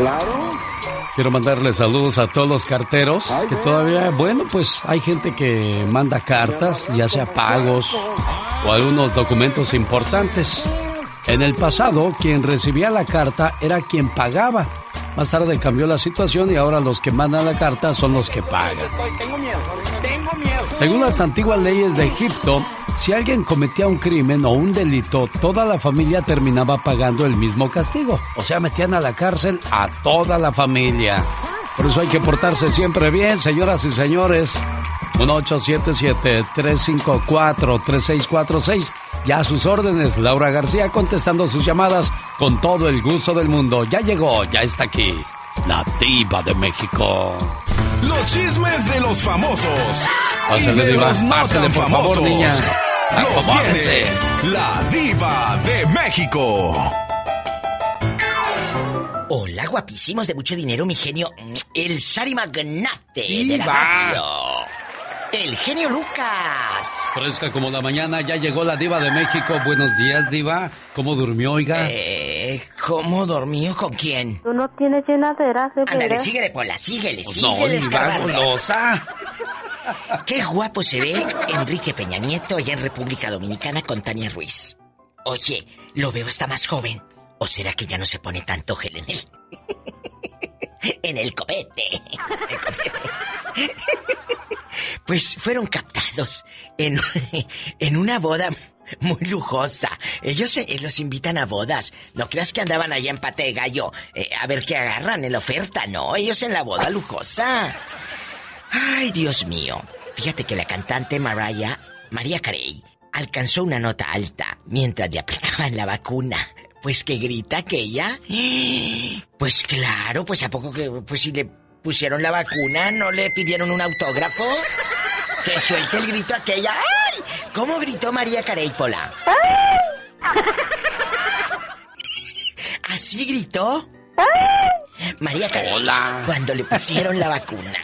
Claro. Quiero mandarle saludos a todos los carteros, que todavía, bueno, pues hay gente que manda cartas, ya sea pagos o algunos documentos importantes. En el pasado, quien recibía la carta era quien pagaba. Más tarde cambió la situación y ahora los que mandan la carta son los que pagan. Según las antiguas leyes de Egipto, si alguien cometía un crimen o un delito, toda la familia terminaba pagando el mismo castigo. O sea, metían a la cárcel a toda la familia. Por eso hay que portarse siempre bien, señoras y señores. 1877-354-3646. Ya a sus órdenes, Laura García contestando sus llamadas con todo el gusto del mundo. Ya llegó, ya está aquí. La diva de México. Los chismes de los famosos. Pásale, diva. Pásale, por favor, niña. Tiene la diva de México. Hola, guapísimos de mucho dinero, mi genio. El Sari Magnate de la radio. El genio Lucas. Fresca como la mañana, ya llegó la diva de México. Buenos días, diva. ¿Cómo durmió, oiga? Eh, ¿Cómo dormió? ¿Con quién? Tú no tienes llenadera, de Ándale, síguele, Pola, síguele, Pues no, síguele diva, escarbando. Qué guapo se ve Enrique Peña Nieto allá en República Dominicana con Tania Ruiz. Oye, lo veo hasta más joven. ¿O será que ya no se pone tanto gel en el... en? El copete. Pues fueron captados en, en una boda muy lujosa. Ellos eh, los invitan a bodas. No creas que andaban allá en pate de gallo eh, a ver qué agarran en la oferta, no. Ellos en la boda lujosa. Ay, Dios mío. Fíjate que la cantante Mariah, María Carey, alcanzó una nota alta mientras le aplicaban la vacuna. Pues que grita aquella. Pues claro, pues a poco que pues si le pusieron la vacuna, no le pidieron un autógrafo. Que suelte el grito aquella. ¡Ay! ¿Cómo gritó María Carey Pola? ¿Así gritó? María Carey. Hola. Cuando le pusieron la vacuna.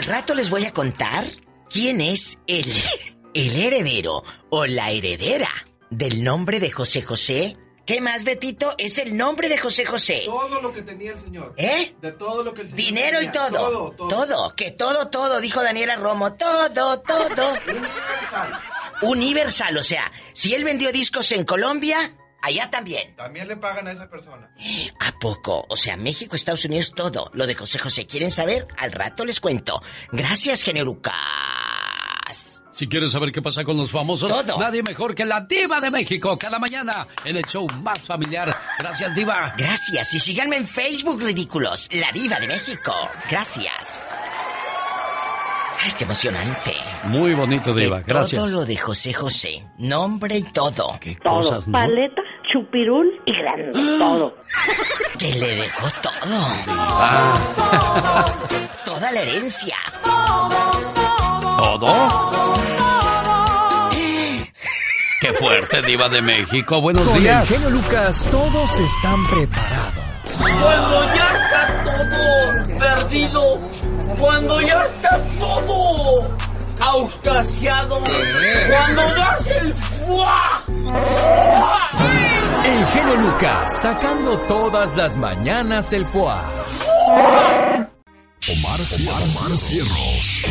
Al rato les voy a contar quién es el, el heredero o la heredera del nombre de José José. ¿Qué más, Betito? Es el nombre de José José. Todo lo que tenía el señor. ¿Eh? De todo lo que el señor Dinero y tenía. todo. Todo, todo. Que todo, todo, dijo Daniela Romo. Todo, todo. Universal. Universal, o sea, si él vendió discos en Colombia, allá también. También le pagan a esa persona. ¿A poco? O sea, México, Estados Unidos, todo. Lo de José José, ¿quieren saber? Al rato les cuento. Gracias, genio Lucas. Si quieres saber qué pasa con los famosos, Todo. nadie mejor que la diva de México cada mañana en el show más familiar. Gracias, diva. Gracias. Y síganme en Facebook, ridículos. La Diva de México. Gracias. Ay, qué emocionante. Muy bonito, diva. De Gracias. Todo lo de José José. Nombre y todo. Qué Todo. cosas, ¿no? Paleta, chupirul y grande. Todo. Que le dejó todo. Ah, Toda la herencia. ¿Todo? Qué fuerte, diva de México. Buenos Con días. genio Lucas todos están preparados. Cuando ya está todo perdido, cuando ya está todo auscasiado, cuando ya es el fuá. El genio Lucas sacando todas las mañanas el foie. Omar, Omar, Cierros.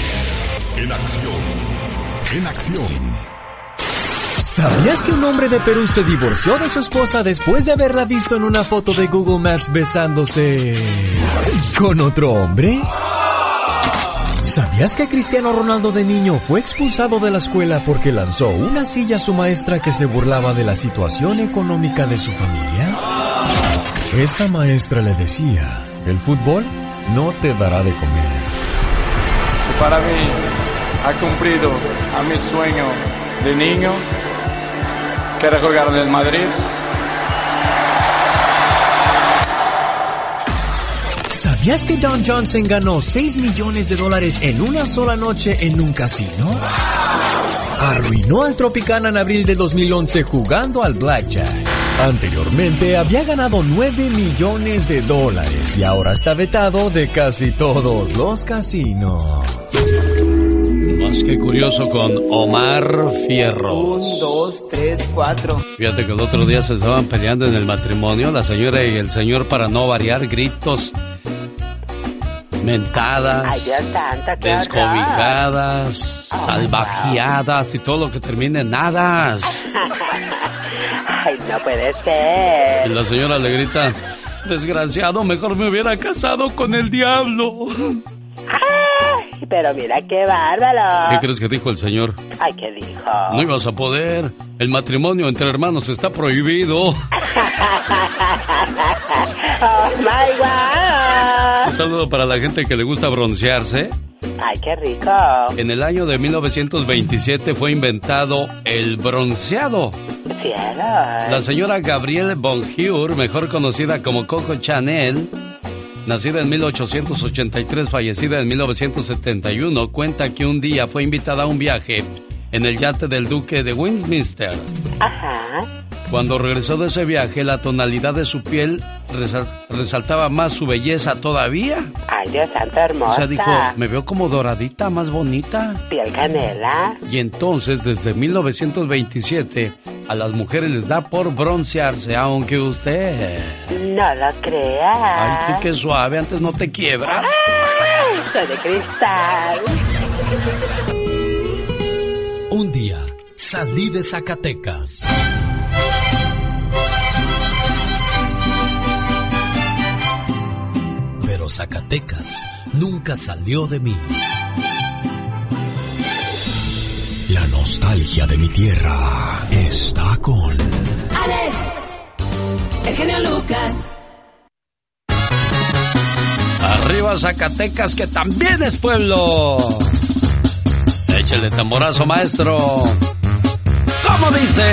En acción. En acción. ¿Sabías que un hombre de Perú se divorció de su esposa después de haberla visto en una foto de Google Maps besándose con otro hombre? ¿Sabías que Cristiano Ronaldo de niño fue expulsado de la escuela porque lanzó una silla a su maestra que se burlaba de la situación económica de su familia? Esta maestra le decía, el fútbol no te dará de comer. Para mí ha cumplido a mi sueño de niño, que jugar en el Madrid. ¿Sabías que Don Johnson ganó 6 millones de dólares en una sola noche en un casino? Arruinó al Tropicana en abril de 2011 jugando al Blackjack. Anteriormente había ganado 9 millones de dólares y ahora está vetado de casi todos los casinos. Más que curioso con Omar Fierro. Un, dos, tres, cuatro. Fíjate que el otro día se estaban peleando en el matrimonio, la señora y el señor, para no variar, gritos, mentadas, Ay, Dios santo, descobijadas, Oh, salvajeadas y todo lo que termine en hadas. Ay, no puede ser. Y la señora le grita, desgraciado, mejor me hubiera casado con el diablo. Ay, pero mira qué bárbaro. ¿Qué crees que dijo el señor? Ay, ¿qué dijo? No ibas a poder. El matrimonio entre hermanos está prohibido. Oh, my God. Un saludo para la gente que le gusta broncearse. Ay, qué rico. En el año de 1927 fue inventado el bronceado. Cielos. La señora Gabrielle Bonjour, mejor conocida como Coco Chanel, nacida en 1883, fallecida en 1971, cuenta que un día fue invitada a un viaje en el yate del duque de Westminster. Ajá. Cuando regresó de ese viaje, la tonalidad de su piel resal- resaltaba más su belleza todavía. Ay, Dios santo, hermosa. O sea, dijo, me veo como doradita, más bonita. Piel canela. Y entonces, desde 1927, a las mujeres les da por broncearse, aunque usted... No lo creas. Ay, sí, qué suave, antes no te quiebras. Ay, soy de cristal. Un día salí de Zacatecas. Zacatecas nunca salió de mí. La nostalgia de mi tierra está con... Alex, el genio Lucas. Arriba Zacatecas, que también es pueblo. Échele tamborazo, maestro. ¿Cómo dice?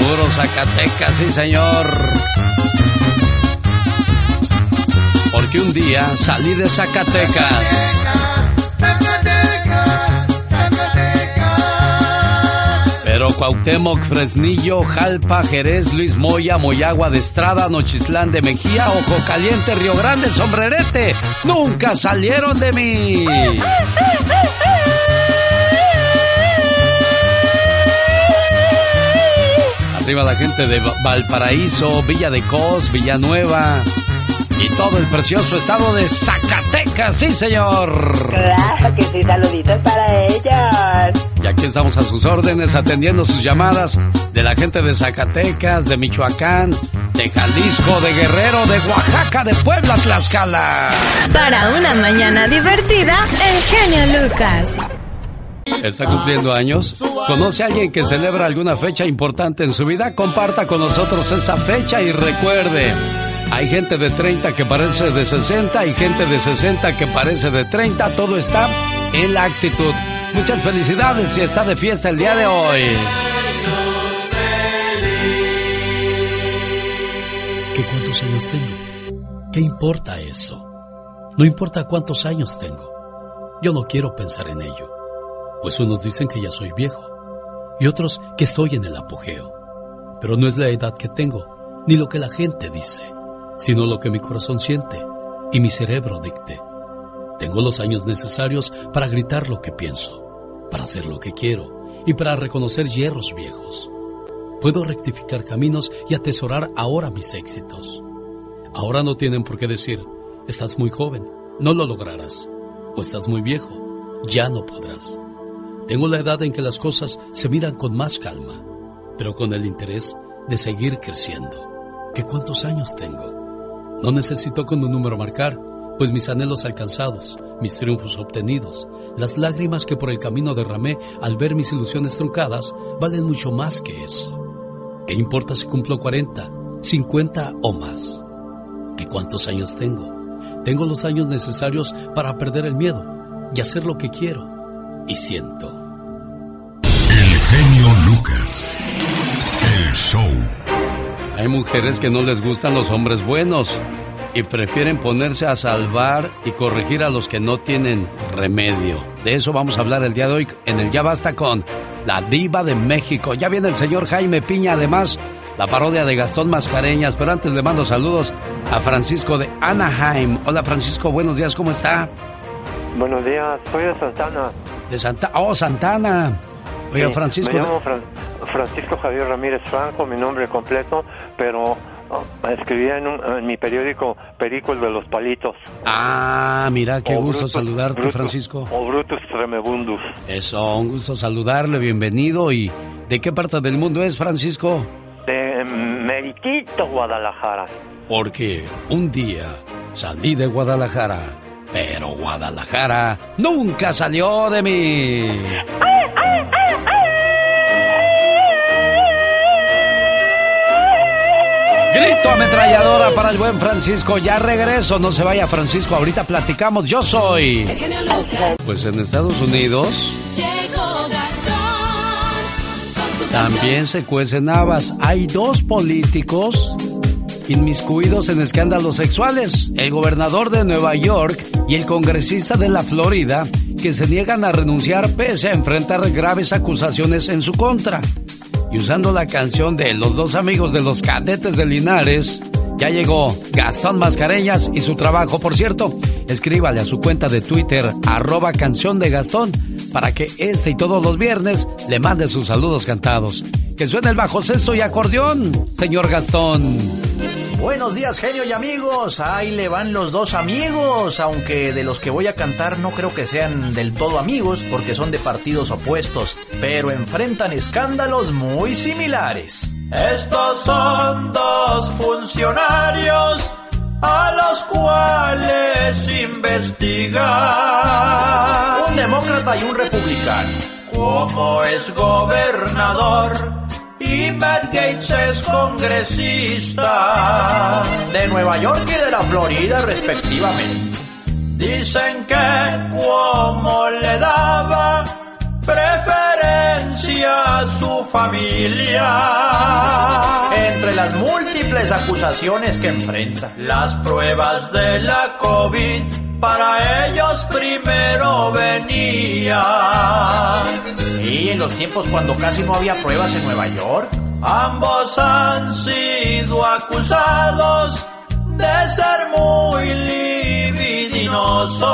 Puro Zacatecas, sí, señor. Porque un día salí de Zacatecas. Pero Cuauhtémoc, Fresnillo, Jalpa, Jerez, Luis Moya, Moyagua de Estrada, Nochislán de Mejía, Ojo Caliente, Río Grande, Sombrerete, nunca salieron de mí. Arriba la gente de Va- Valparaíso, Villa de Cos, Villanueva y todo el precioso estado de Zacatecas, sí señor. Claro que sí, saluditos para ellos. Y aquí estamos a sus órdenes atendiendo sus llamadas de la gente de Zacatecas, de Michoacán, de Jalisco, de Guerrero, de Oaxaca, de Puebla, Tlaxcala. Para una mañana divertida, el genio Lucas. ¿Está cumpliendo años? ¿Conoce a alguien que celebra alguna fecha importante en su vida? Comparta con nosotros esa fecha y recuerde, hay gente de 30 que parece de 60 y gente de 60 que parece de 30. Todo está en la actitud. Muchas felicidades si está de fiesta el día de hoy. ¿Qué cuántos años tengo? ¿Qué importa eso? No importa cuántos años tengo. Yo no quiero pensar en ello. Pues unos dicen que ya soy viejo y otros que estoy en el apogeo. Pero no es la edad que tengo, ni lo que la gente dice, sino lo que mi corazón siente y mi cerebro dicte. Tengo los años necesarios para gritar lo que pienso, para hacer lo que quiero y para reconocer hierros viejos. Puedo rectificar caminos y atesorar ahora mis éxitos. Ahora no tienen por qué decir, estás muy joven, no lo lograrás, o estás muy viejo, ya no podrás. Tengo la edad en que las cosas se miran con más calma, pero con el interés de seguir creciendo. ¿Qué cuántos años tengo? No necesito con un número marcar, pues mis anhelos alcanzados, mis triunfos obtenidos, las lágrimas que por el camino derramé al ver mis ilusiones truncadas, valen mucho más que eso. ¿Qué importa si cumplo 40, 50 o más? ¿Qué cuántos años tengo? Tengo los años necesarios para perder el miedo y hacer lo que quiero y siento. El genio Lucas. El show. Hay mujeres que no les gustan los hombres buenos y prefieren ponerse a salvar y corregir a los que no tienen remedio. De eso vamos a hablar el día de hoy en el Ya Basta con la diva de México. Ya viene el señor Jaime Piña, además, la parodia de Gastón Mascareñas. Pero antes le mando saludos a Francisco de Anaheim. Hola Francisco, buenos días, ¿cómo está? Buenos días, soy de Santana. De Santa, oh, Santana. Oiga, Sí, Francisco. Me llamo Fran- Francisco Javier Ramírez Franco, mi nombre completo, pero oh, escribía en, un- en mi periódico Perico el de los Palitos. Ah, mira, qué O gusto Brutus- saludarte, Brutus- Francisco. O Brutus Tremebundus. Eso, un gusto saludarle, bienvenido. ¿Y de qué parte del mundo es, Francisco? De Meritito, Guadalajara. Porque un día salí de Guadalajara, pero Guadalajara nunca salió de mí. Grito ametralladora para el buen Francisco. Ya regreso, no se vaya Francisco, ahorita platicamos. Yo soy. Pues en Estados Unidos también se cuecen habas. Hay dos políticos inmiscuidos en escándalos sexuales. El gobernador de Nueva York y el congresista de la Florida que se niegan a renunciar pese a enfrentar graves acusaciones en su contra. Y usando la canción de Los dos amigos de los cadetes de Linares, ya llegó Gastón Mascareñas y su trabajo. Por cierto, escríbale a su cuenta de Twitter, arroba canción de Gastón, para que este y todos los viernes le mande sus saludos cantados. Que suene el bajo sexto y acordeón, señor Gastón. Buenos días, genio y amigos. Ahí le van los dos amigos, aunque de los que voy a cantar no creo que sean del todo amigos, porque son de partidos opuestos, pero enfrentan escándalos muy similares. Estos son dos funcionarios a los cuales investigar. Un demócrata y un republicano. Como es gobernador y Matt Gates es congresista de Nueva York y de la Florida respectivamente. Dicen que como le daba preferencia a su familia. Entre las múltiples acusaciones que enfrenta, las pruebas de la COVID para ellos primero venían. Y en los tiempos cuando casi no había pruebas en Nueva York, ambos han sido acusados de ser muy libidinosos,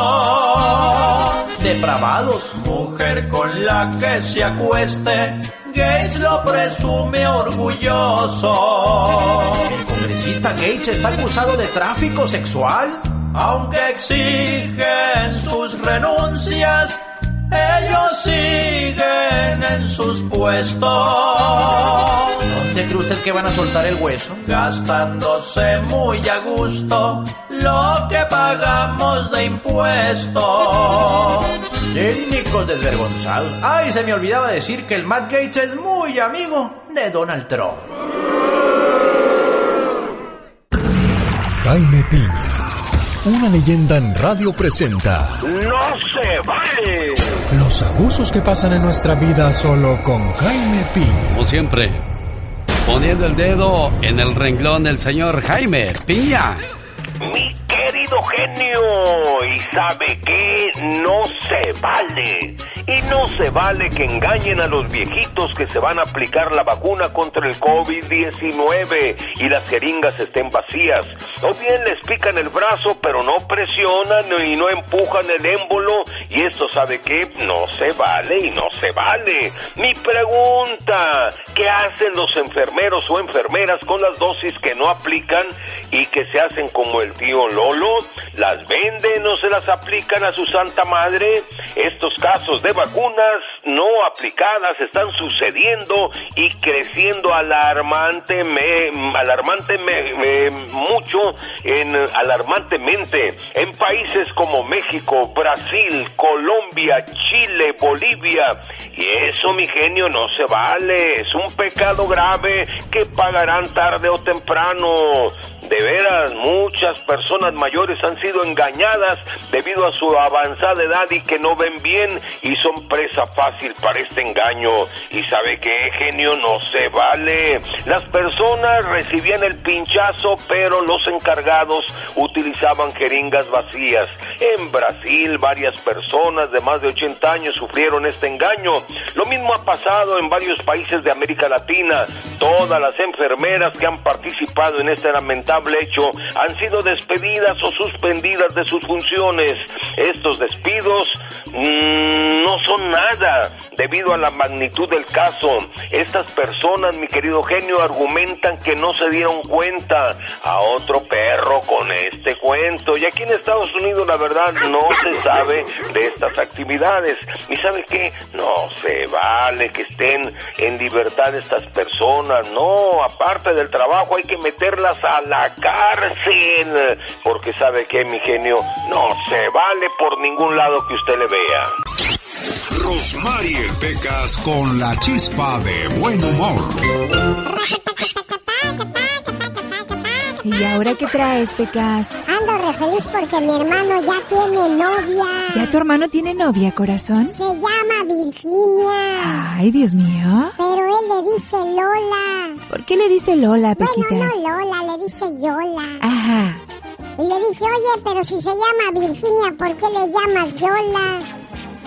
depravados, mujer con la que se acueste. Gates lo presume orgulloso. El congresista Gates está acusado de tráfico sexual. Aunque exigen sus renuncias, ellos siguen en sus puestos. ¿Dónde cree usted que van a soltar el hueso? Gastándose muy a gusto lo que pagamos de impuestos. Cínicos desvergonzados. Ay, se me olvidaba decir que el Matt Gates es muy amigo de Donald Trump. Jaime Piña, una leyenda en radio presenta ¡No se vale! los abusos que pasan en nuestra vida solo con Jaime Piña. Como siempre, poniendo el dedo en el renglón el señor Jaime Piña. Mi querido genio, ¿y sabe qué? No se vale. Y no se vale que engañen a los viejitos que se van a aplicar la vacuna contra el COVID-19 y las jeringas estén vacías. O bien les pican el brazo, pero no presionan y no empujan el émbolo. Y esto, ¿sabe qué? No se vale y no se vale. Mi pregunta, ¿qué hacen los enfermeros o enfermeras con las dosis que no aplican y que se hacen como el tío Lolo? ¿Las venden o se las aplican a su santa madre? Estos casos de vacunas no aplicadas están sucediendo y creciendo alarmante, alarmante mucho, en, alarmantemente en países como México, Brasil, Colombia, Chile, Bolivia. Y eso, mi genio, no se vale. Es un pecado grave que pagarán tarde o temprano. De veras, muchas personas mayores han sido engañadas debido a su avanzada edad y que no ven bien y son presa fácil para este engaño. Y sabe que genio no se vale. Las personas recibían el pinchazo, pero los encargados utilizaban jeringas vacías. En Brasil, varias personas de más de 80 años sufrieron este engaño. Lo mismo ha pasado en varios países de América Latina. Todas las enfermeras que han participado en este lamentable hecho han sido despedidas o suspendidas de sus funciones. Estos despidos mm, no son nada debido a la magnitud del caso. Estas personas, mi querido genio, argumentan que no se dieron cuenta a otro perro con este cuento. Y aquí en Estados Unidos, la verdad, no se sabe de estas actividades. ¿Y sabe qué? No se vale que estén en libertad estas personas. No, aparte del trabajo, hay que meterlas a la cárcel. Porque sabe qué, mi genio, no se vale por ningún lado que usted le vea. Rosmarie Pecas con la chispa de buen humor. ¿Y ahora qué traes, Pecas? Ando re feliz porque mi hermano ya tiene novia. ¿Ya tu hermano tiene novia, corazón? Se llama Virginia. Ay, Dios mío. Pero él le dice Lola. ¿Por qué le dice Lola, Pequitas? Bueno, no Lola, le dice Yola. Ajá. Y le dije, oye, pero si se llama Virginia, ¿por qué le llamas Yola?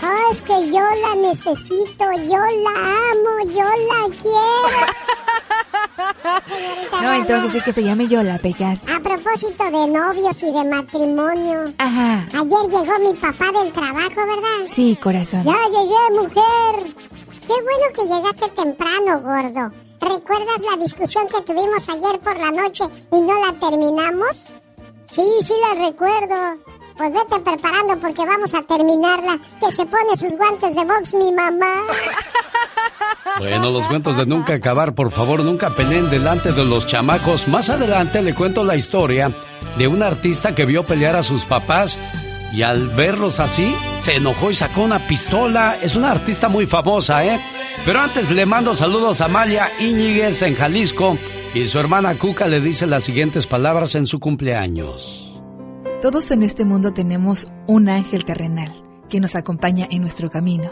Ah, es que yo la necesito, yo la amo, yo la quiero. No, entonces sí que se llame Yola, Pecas. A propósito de novios y de matrimonio. Ajá. Ayer llegó mi papá del trabajo, ¿verdad? Sí, corazón. Ya llegué, mujer. Qué bueno que llegaste temprano, gordo. ¿Recuerdas la discusión que tuvimos ayer por la noche y no la terminamos? Sí, sí la recuerdo. Pues vete preparando porque vamos a terminarla. Que se pone sus guantes de box mi mamá. Bueno, los cuentos de nunca acabar, por favor, nunca peleen delante de los chamacos. Más adelante le cuento la historia de un artista que vio pelear a sus papás y al verlos así, se enojó y sacó una pistola. Es una artista muy famosa, ¿eh? Pero antes le mando saludos a Amalia Íñiguez en Jalisco y su hermana Cuca le dice las siguientes palabras en su cumpleaños. Todos en este mundo tenemos un ángel terrenal que nos acompaña en nuestro camino.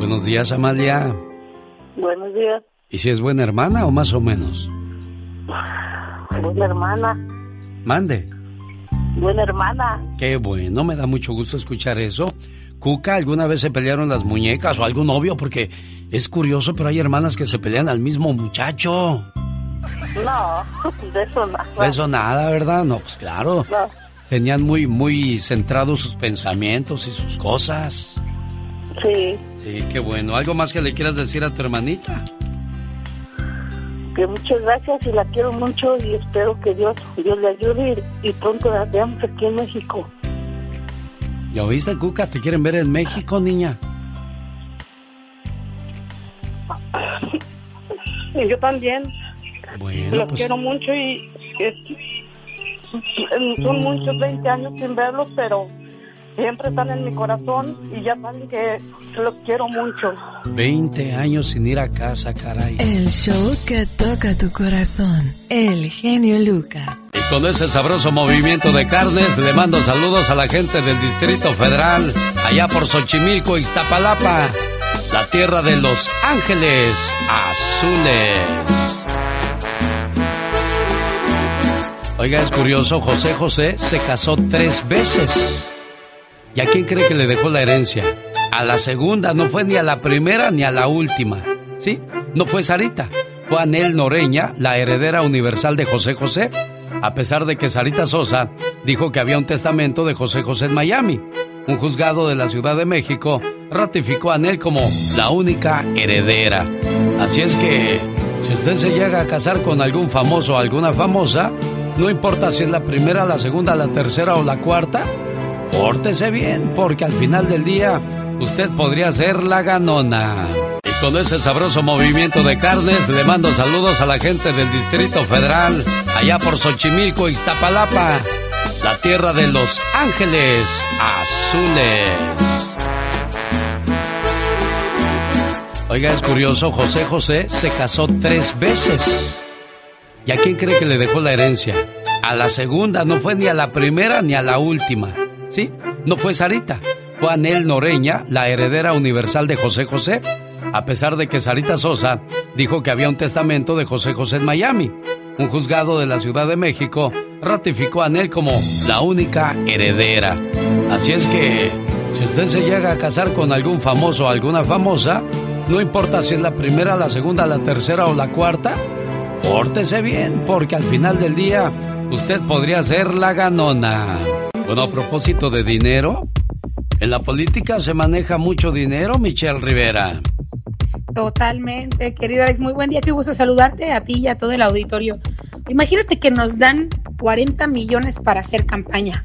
Buenos días, Amalia. Buenos días. ¿Y si es buena hermana o más o menos? Buena hermana. Mande. Buena hermana. Qué bueno, me da mucho gusto escuchar eso. Cuca, ¿alguna vez se pelearon las muñecas o algún novio? Porque es curioso, pero hay hermanas que se pelean al mismo muchacho. No, de eso nada. De eso nada, ¿verdad? No, pues claro. Tenían muy, muy centrados sus pensamientos y sus cosas. Sí. Sí, qué bueno. ¿Algo más que le quieras decir a tu hermanita? Que muchas gracias y la quiero mucho y espero que Dios, Dios le ayude y, y pronto la veamos aquí en México. ¿Ya oíste, Cuca? ¿Te quieren ver en México, niña? Y yo también. Bueno, Los pues, quiero mucho y es- son muchos 20 años sin verlos, pero siempre están en mi corazón y ya saben que los quiero mucho. 20 años sin ir a casa, caray. El show que toca tu corazón. El genio Lucas. Y con ese sabroso movimiento de carnes, le mando saludos a la gente del Distrito Federal, allá por Xochimilco, Iztapalapa, la tierra de los ángeles azules. Oiga, es curioso, José José se casó tres veces. ¿Y a quién cree que le dejó la herencia? A la segunda, no fue ni a la primera ni a la última. ¿Sí? No fue Sarita. Fue Anel Noreña, la heredera universal de José José. A pesar de que Sarita Sosa dijo que había un testamento de José José en Miami. Un juzgado de la Ciudad de México ratificó a Anel como la única heredera. Así es que, si usted se llega a casar con algún famoso o alguna famosa, no importa si es la primera, la segunda, la tercera o la cuarta, pórtese bien, porque al final del día usted podría ser la ganona. Y con ese sabroso movimiento de carnes, le mando saludos a la gente del Distrito Federal, allá por Xochimilco, Iztapalapa, la tierra de los ángeles azules. Oiga, es curioso, José José se casó tres veces. ¿Y a quién cree que le dejó la herencia? A la segunda, no fue ni a la primera ni a la última. ¿Sí? No fue Sarita. Fue Anel Noreña, la heredera universal de José José. A pesar de que Sarita Sosa dijo que había un testamento de José José en Miami. Un juzgado de la Ciudad de México ratificó a Anel como la única heredera. Así es que, si usted se llega a casar con algún famoso o alguna famosa, no importa si es la primera, la segunda, la tercera o la cuarta, pórtese bien, porque al final del día usted podría ser la ganona. Bueno, a propósito de dinero, en la política se maneja mucho dinero, Michelle Rivera. Totalmente, querido Alex, muy buen día, qué gusto saludarte a ti y a todo el auditorio. Imagínate que nos dan 40 millones para hacer campaña.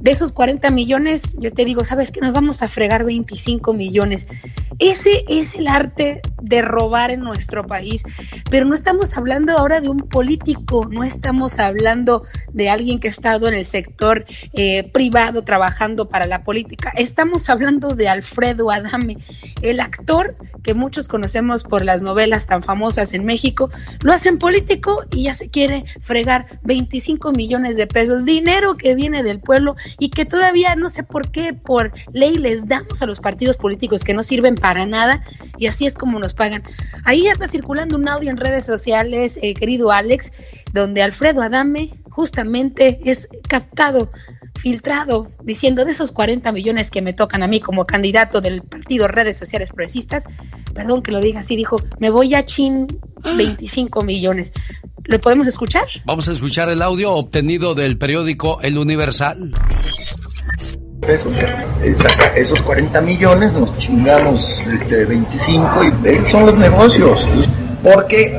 De esos 40 millones, yo te digo, ¿sabes que Nos vamos a fregar 25 millones. Ese es el arte de robar en nuestro país. Pero no estamos hablando ahora de un político, no estamos hablando de alguien que ha estado en el sector eh, privado trabajando para la política. Estamos hablando de Alfredo Adame, el actor que muchos conocemos por las novelas tan famosas en México. Lo hacen político y ya se quiere fregar 25 millones de pesos, dinero que viene del pueblo y que todavía no sé por qué por ley les damos a los partidos políticos que no sirven para nada y así es como nos pagan. Ahí anda circulando un audio en redes sociales, eh, querido Alex, donde Alfredo Adame justamente es captado filtrado diciendo de esos 40 millones que me tocan a mí como candidato del partido Redes Sociales Progresistas, perdón que lo diga así, dijo, me voy a chin 25 millones. ¿Lo podemos escuchar? Vamos a escuchar el audio obtenido del periódico El Universal. Pesos. Eh, esos 40 millones, nos chingamos este, 25 y son los negocios. Porque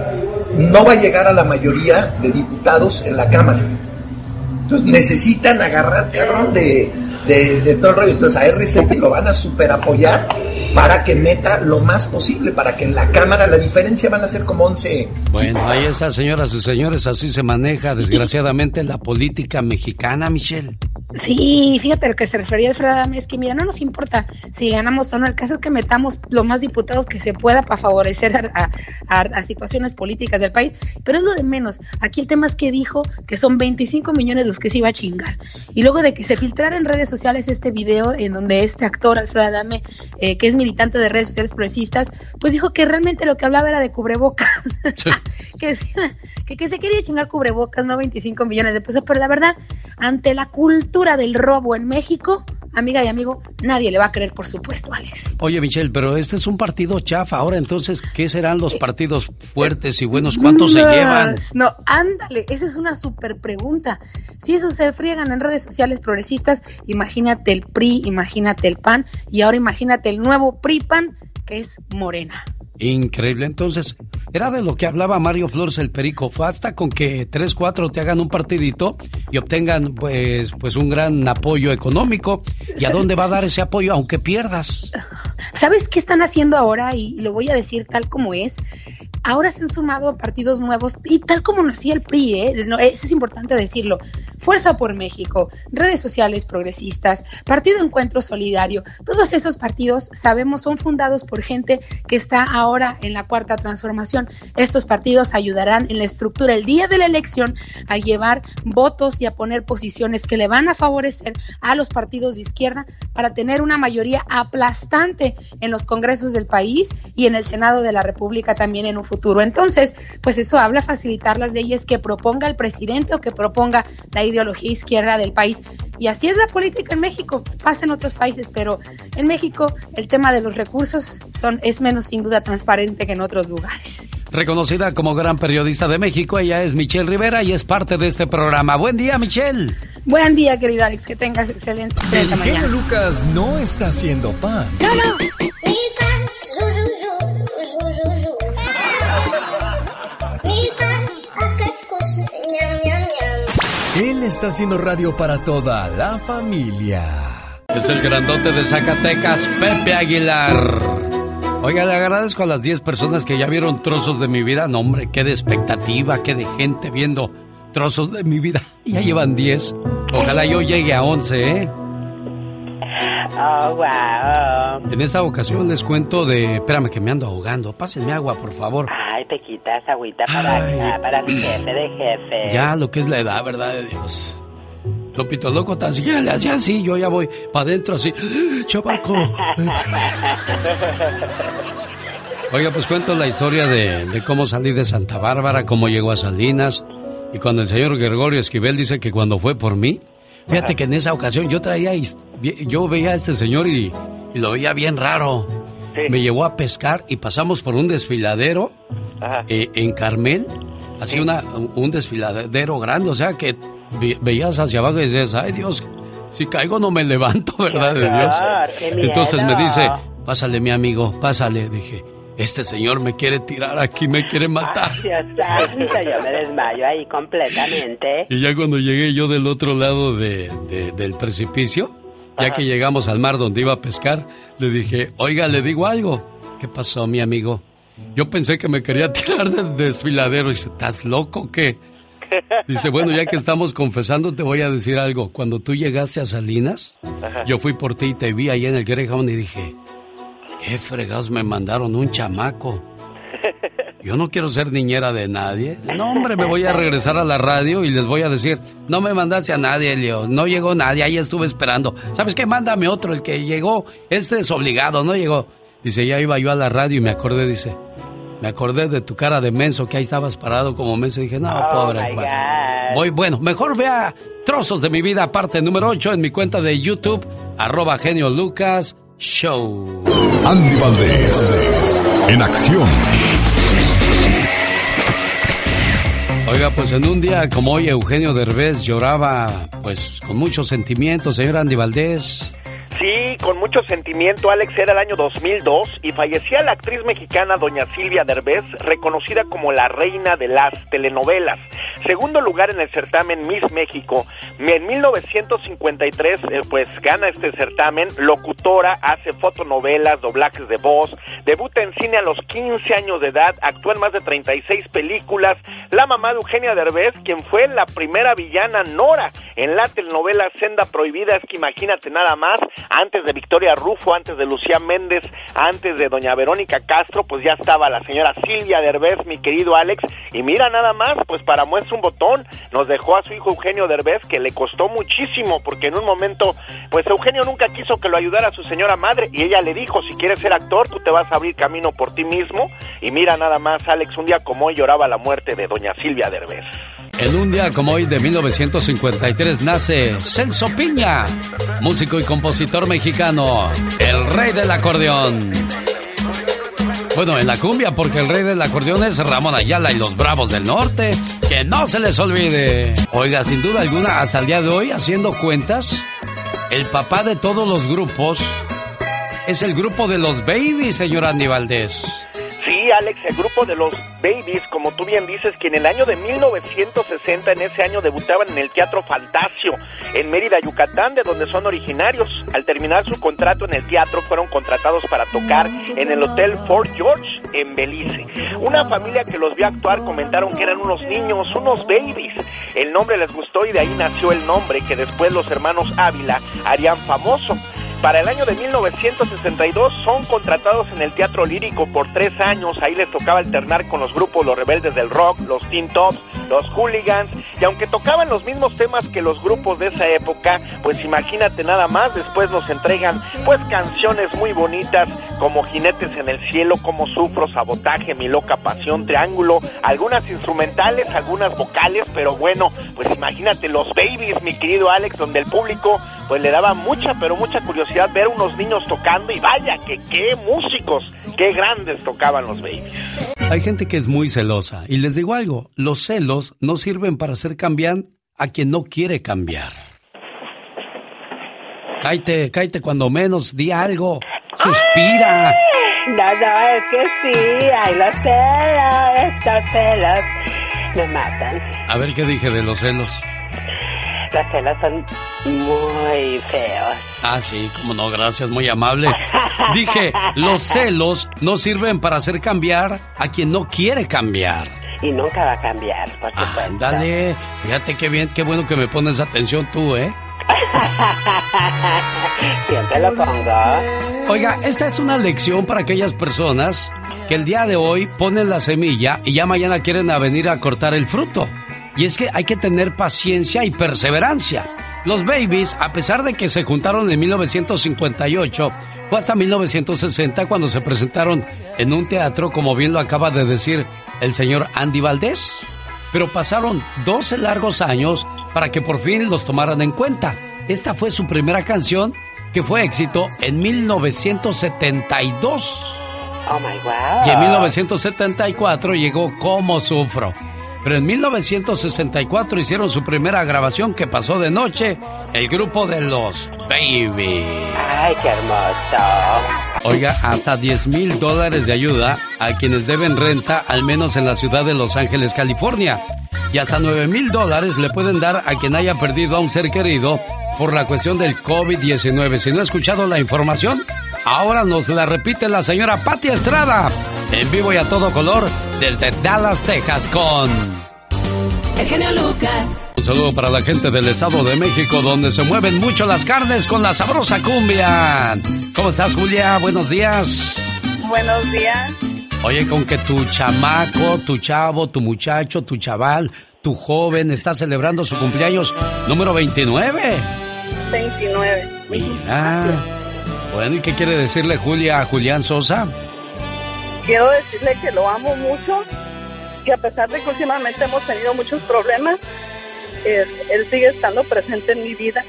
no va a llegar a la mayoría de diputados en la Cámara. Entonces necesitan agarrar, cabrón, de, de, de todo el rollo. Entonces a RCP lo van a super apoyar para que meta lo más posible, para que en la Cámara la diferencia van a ser como 11. Bueno, ahí está, señoras y señores, así se maneja desgraciadamente la política mexicana, Michelle. Sí, fíjate lo que se refería Alfredo Adame, es que mira, no nos importa si ganamos o no, el caso es que metamos lo más diputados que se pueda para favorecer a, a- a situaciones políticas del país, pero es lo de menos. Aquí el tema es que dijo que son 25 millones los que se iba a chingar. Y luego de que se filtrara en redes sociales este video en donde este actor, Alfredo Adame, eh, que es militante de redes sociales progresistas, pues dijo que realmente lo que hablaba era de cubrebocas, que, se- que, que se quería chingar cubrebocas, no 25 millones de pesos, pero la verdad, ante la cultura del robo en México, amiga y amigo, nadie le va a creer, por supuesto, Alex. Oye, Michelle, pero este es un partido chafa. Ahora entonces, ¿qué serán los partidos fuertes y buenos? ¿Cuántos se llevan? No, ándale, esa es una super pregunta. Si eso se friegan en redes sociales progresistas, imagínate el PRI, imagínate el PAN y ahora imagínate el nuevo PRI-PAN que es Morena. Increíble. Entonces, era de lo que hablaba Mario Flores el Perico. Basta con que tres, cuatro te hagan un partidito y obtengan pues, pues un gran apoyo económico. ¿Y a dónde va a dar ese apoyo aunque pierdas? ¿Sabes qué están haciendo ahora? Y lo voy a decir tal como es. Ahora se han sumado partidos nuevos y tal como lo hacía el PRI, ¿eh? No, eso es importante decirlo. Fuerza por México, redes sociales progresistas, Partido Encuentro Solidario, todos esos partidos sabemos son fundados por gente que está ahora en la cuarta transformación. Estos partidos ayudarán en la estructura el día de la elección a llevar votos y a poner posiciones que le van a favorecer a los partidos de izquierda para tener una mayoría aplastante en los congresos del país y en el Senado de la República también en un futuro. Entonces, pues eso habla facilitar las leyes que proponga el presidente o que proponga la ideología izquierda del país. Y así es la política en México, pasa en otros países, pero en México el tema de los recursos son, es menos sin duda transparente que en otros lugares. Reconocida como gran periodista de México, ella es Michelle Rivera y es parte de este programa. Buen día, Michelle. Buen día, querido Alex, que tengas excelente, excelente El genio mañana. Lucas no está haciendo pan. Está haciendo radio para toda la familia. Es el grandote de Zacatecas, Pepe Aguilar. Oiga, le agradezco a las 10 personas que ya vieron trozos de mi vida. No, hombre, qué de expectativa, qué de gente viendo trozos de mi vida. Ya llevan 10. Ojalá yo llegue a 11, ¿eh? Oh, wow. En esta ocasión les cuento de... Espérame que me ando ahogando. Pásenme agua, por favor. Ay, te quitas agüita para acá, para mi jefe de jefe. Ya, lo que es la edad, ¿verdad de Dios? Lopito Loco tan siquiera le hacía así, yo ya voy para adentro así. Chabaco. Oiga, pues cuento la historia de, de cómo salí de Santa Bárbara, cómo llegó a Salinas. Y cuando el señor Gregorio Esquivel dice que cuando fue por mí, fíjate que en esa ocasión yo traía, yo veía a este señor y, y lo veía bien raro. Me llevó a pescar y pasamos por un desfiladero eh, en Carmel, así una, un desfiladero grande, o sea que ve- veías hacia abajo y decías, ay Dios, si caigo no me levanto, ¿verdad de Dios? Entonces me dice, pásale mi amigo, pásale. Dije, este señor me quiere tirar aquí, me quiere matar. Dios santo, yo me desmayo ahí completamente. Y ya cuando llegué yo del otro lado de, de- del precipicio, ya que llegamos al mar donde iba a pescar, le dije, oiga, le digo algo. ¿Qué pasó, mi amigo? Yo pensé que me quería tirar del desfiladero. Y dice, ¿estás loco o qué? Dice, bueno, ya que estamos confesando, te voy a decir algo. Cuando tú llegaste a Salinas, yo fui por ti y te vi ahí en el Greyhound y dije, qué fregados me mandaron un chamaco. Yo no quiero ser niñera de nadie. No, hombre, me voy a regresar a la radio y les voy a decir, no me mandaste a nadie, Leo. No llegó nadie, ahí estuve esperando. ¿Sabes qué? Mándame otro, el que llegó. Este es obligado, no llegó. Dice, ya iba yo a la radio y me acordé, dice, me acordé de tu cara de menso, que ahí estabas parado como menso. Y dije, no, Oh, pobre. my Juan". God. Voy, bueno, mejor vea trozos de mi vida, parte número 8 en mi cuenta de YouTube, arroba genio Lucas Show. Andy Valdés, en acción. Oiga, pues en un día como hoy Eugenio Derbez lloraba pues con muchos sentimientos, señor Andy Valdés. Sí, con mucho sentimiento, Alex, era el año 2002 y fallecía la actriz mexicana doña Silvia Derbez, reconocida como la reina de las telenovelas. Segundo lugar en el certamen Miss México. En 1953, eh, pues gana este certamen, locutora, hace fotonovelas, doblajes de voz, debuta en cine a los 15 años de edad, actúa en más de 36 películas, la mamá de Eugenia Derbez, quien fue la primera villana Nora en la telenovela Senda Prohibida, es que imagínate nada más, antes de Victoria Rufo, antes de Lucía Méndez, antes de doña Verónica Castro, pues ya estaba la señora Silvia Derbez, mi querido Alex, y mira nada más, pues para muestra un botón, nos dejó a su hijo Eugenio Derbez, que le costó muchísimo, porque en un momento, pues Eugenio nunca quiso que lo ayudara a su señora madre, y ella le dijo, si quieres ser actor, tú te vas a abrir camino por ti mismo, y mira nada más, Alex, un día como hoy lloraba la muerte de doña Silvia Derbez. En un día como hoy de 1953 nace Celso Piña, músico y compositor mexicano, el rey del acordeón. Bueno, en la cumbia, porque el rey del acordeón es Ramón Ayala y los Bravos del Norte. Que no se les olvide. Oiga, sin duda alguna, hasta el día de hoy, haciendo cuentas, el papá de todos los grupos es el grupo de los Babies, señor Andy Valdés. Alex, el grupo de los Babies, como tú bien dices, que en el año de 1960, en ese año debutaban en el Teatro Fantasio, en Mérida, Yucatán, de donde son originarios. Al terminar su contrato en el teatro, fueron contratados para tocar en el Hotel Fort George, en Belice. Una familia que los vio actuar comentaron que eran unos niños, unos babies. El nombre les gustó y de ahí nació el nombre que después los hermanos Ávila harían famoso. Para el año de 1962 son contratados en el Teatro Lírico por tres años. Ahí les tocaba alternar con los grupos Los Rebeldes del Rock, los Teen Tops, los Hooligans. Y aunque tocaban los mismos temas que los grupos de esa época, pues imagínate nada más, después nos entregan pues canciones muy bonitas como Jinetes en el Cielo, Como Sufro, Sabotaje, Mi Loca Pasión, Triángulo, algunas instrumentales, algunas vocales, pero bueno, pues imagínate los Babies, mi querido Alex, donde el público pues le daba mucha, pero mucha curiosidad ver unos niños tocando y vaya, que qué músicos, qué grandes tocaban los Babies. Hay gente que es muy celosa y les digo algo, los celos no sirven para hacer cambiar a quien no quiere cambiar. Cállate, cállate cuando menos, di algo, suspira. No, no, es que sí, ay, los celos, estos celos me matan. A ver qué dije de los celos. Los celos son muy feos. Ah, sí, como no, gracias, muy amable. Dije, los celos no sirven para hacer cambiar a quien no quiere cambiar. Y nunca va a cambiar, por supuesto. Ándale, fíjate qué bien, qué bueno que me pones atención tú, ¿eh? Siempre lo pongo. Oiga, esta es una lección para aquellas personas que el día de hoy ponen la semilla y ya mañana quieren a venir a cortar el fruto. Y es que hay que tener paciencia y perseverancia. Los Babies, a pesar de que se juntaron en 1958, fue hasta 1960 cuando se presentaron en un teatro, como bien lo acaba de decir el señor Andy Valdés. Pero pasaron 12 largos años para que por fin los tomaran en cuenta. Esta fue su primera canción que fue éxito en 1972. Oh my God. Y en 1974 llegó Como Sufro. Pero en 1964 hicieron su primera grabación que pasó de noche, el grupo de los Baby. Ay, qué hermoso. Oiga, hasta 10 mil dólares de ayuda a quienes deben renta, al menos en la ciudad de Los Ángeles, California. Y hasta 9 mil dólares le pueden dar a quien haya perdido a un ser querido por la cuestión del COVID-19. Si no ha escuchado la información, ahora nos la repite la señora Patti Estrada, en vivo y a todo color, desde Dallas, Texas, con... El genio Lucas. Un saludo para la gente del Estado de México, donde se mueven mucho las carnes con la sabrosa cumbia. ¿Cómo estás, Julia? Buenos días. Buenos días. Oye, con que tu chamaco, tu chavo, tu muchacho, tu chaval, tu joven está celebrando su cumpleaños número 29. 29. Mira. Bueno, ¿y qué quiere decirle Julia a Julián Sosa? Quiero decirle que lo amo mucho, que a pesar de que últimamente hemos tenido muchos problemas, él, él sigue estando presente en mi vida.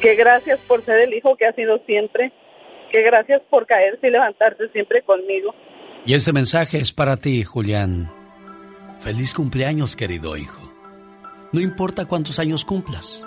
Que gracias por ser el hijo que ha sido siempre. Que gracias por caerse y levantarse siempre conmigo. Y ese mensaje es para ti, Julián. Feliz cumpleaños, querido hijo. No importa cuántos años cumplas.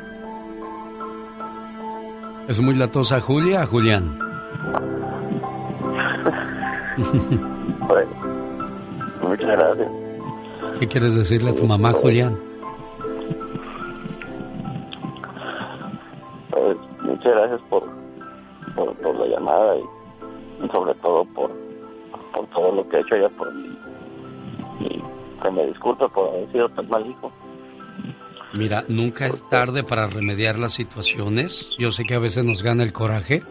¿Es muy latosa Julia, Julián? Bueno, muchas gracias. ¿Qué quieres decirle a tu mamá, Julián? Pues, muchas gracias por, por, por la llamada y sobre todo por, por todo lo que ha hecho ella por mí. Y que me disculpe por haber sido tan mal hijo. Mira, nunca es tarde para remediar las situaciones. Yo sé que a veces nos gana el coraje,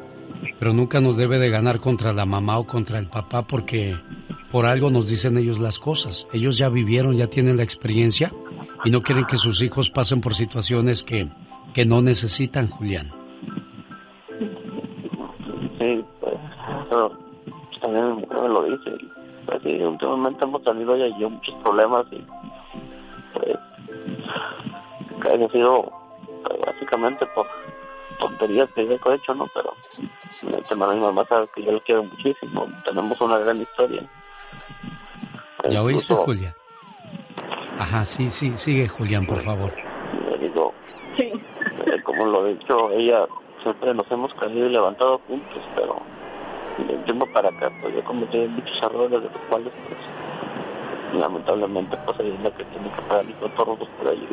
pero nunca nos debe de ganar contra la mamá o contra el papá porque por algo nos dicen ellos las cosas. Ellos ya vivieron, ya tienen la experiencia y no quieren que sus hijos pasen por situaciones que, que no necesitan, Julián. Sí, pues eso también me lo dice. Pues sí, últimamente hemos tenido ella y yo muchos problemas y pues que haya sido pues, básicamente por tonterías que yo he hecho, ¿no? Pero mi hermano y mi mamá sabe que yo le quiero muchísimo. Tenemos una gran historia. ¿Ya oíste, Incluso, Julia? Ajá, sí, sí, sigue, Julián, por favor. le digo, eh, como lo he dicho, ella siempre nos hemos caído y levantado juntos, pero de un tiempo para acá, pues yo cometí muchos errores de los cuales, pues, lamentablemente, pues ella es la que tiene que pagar mis todos por allí.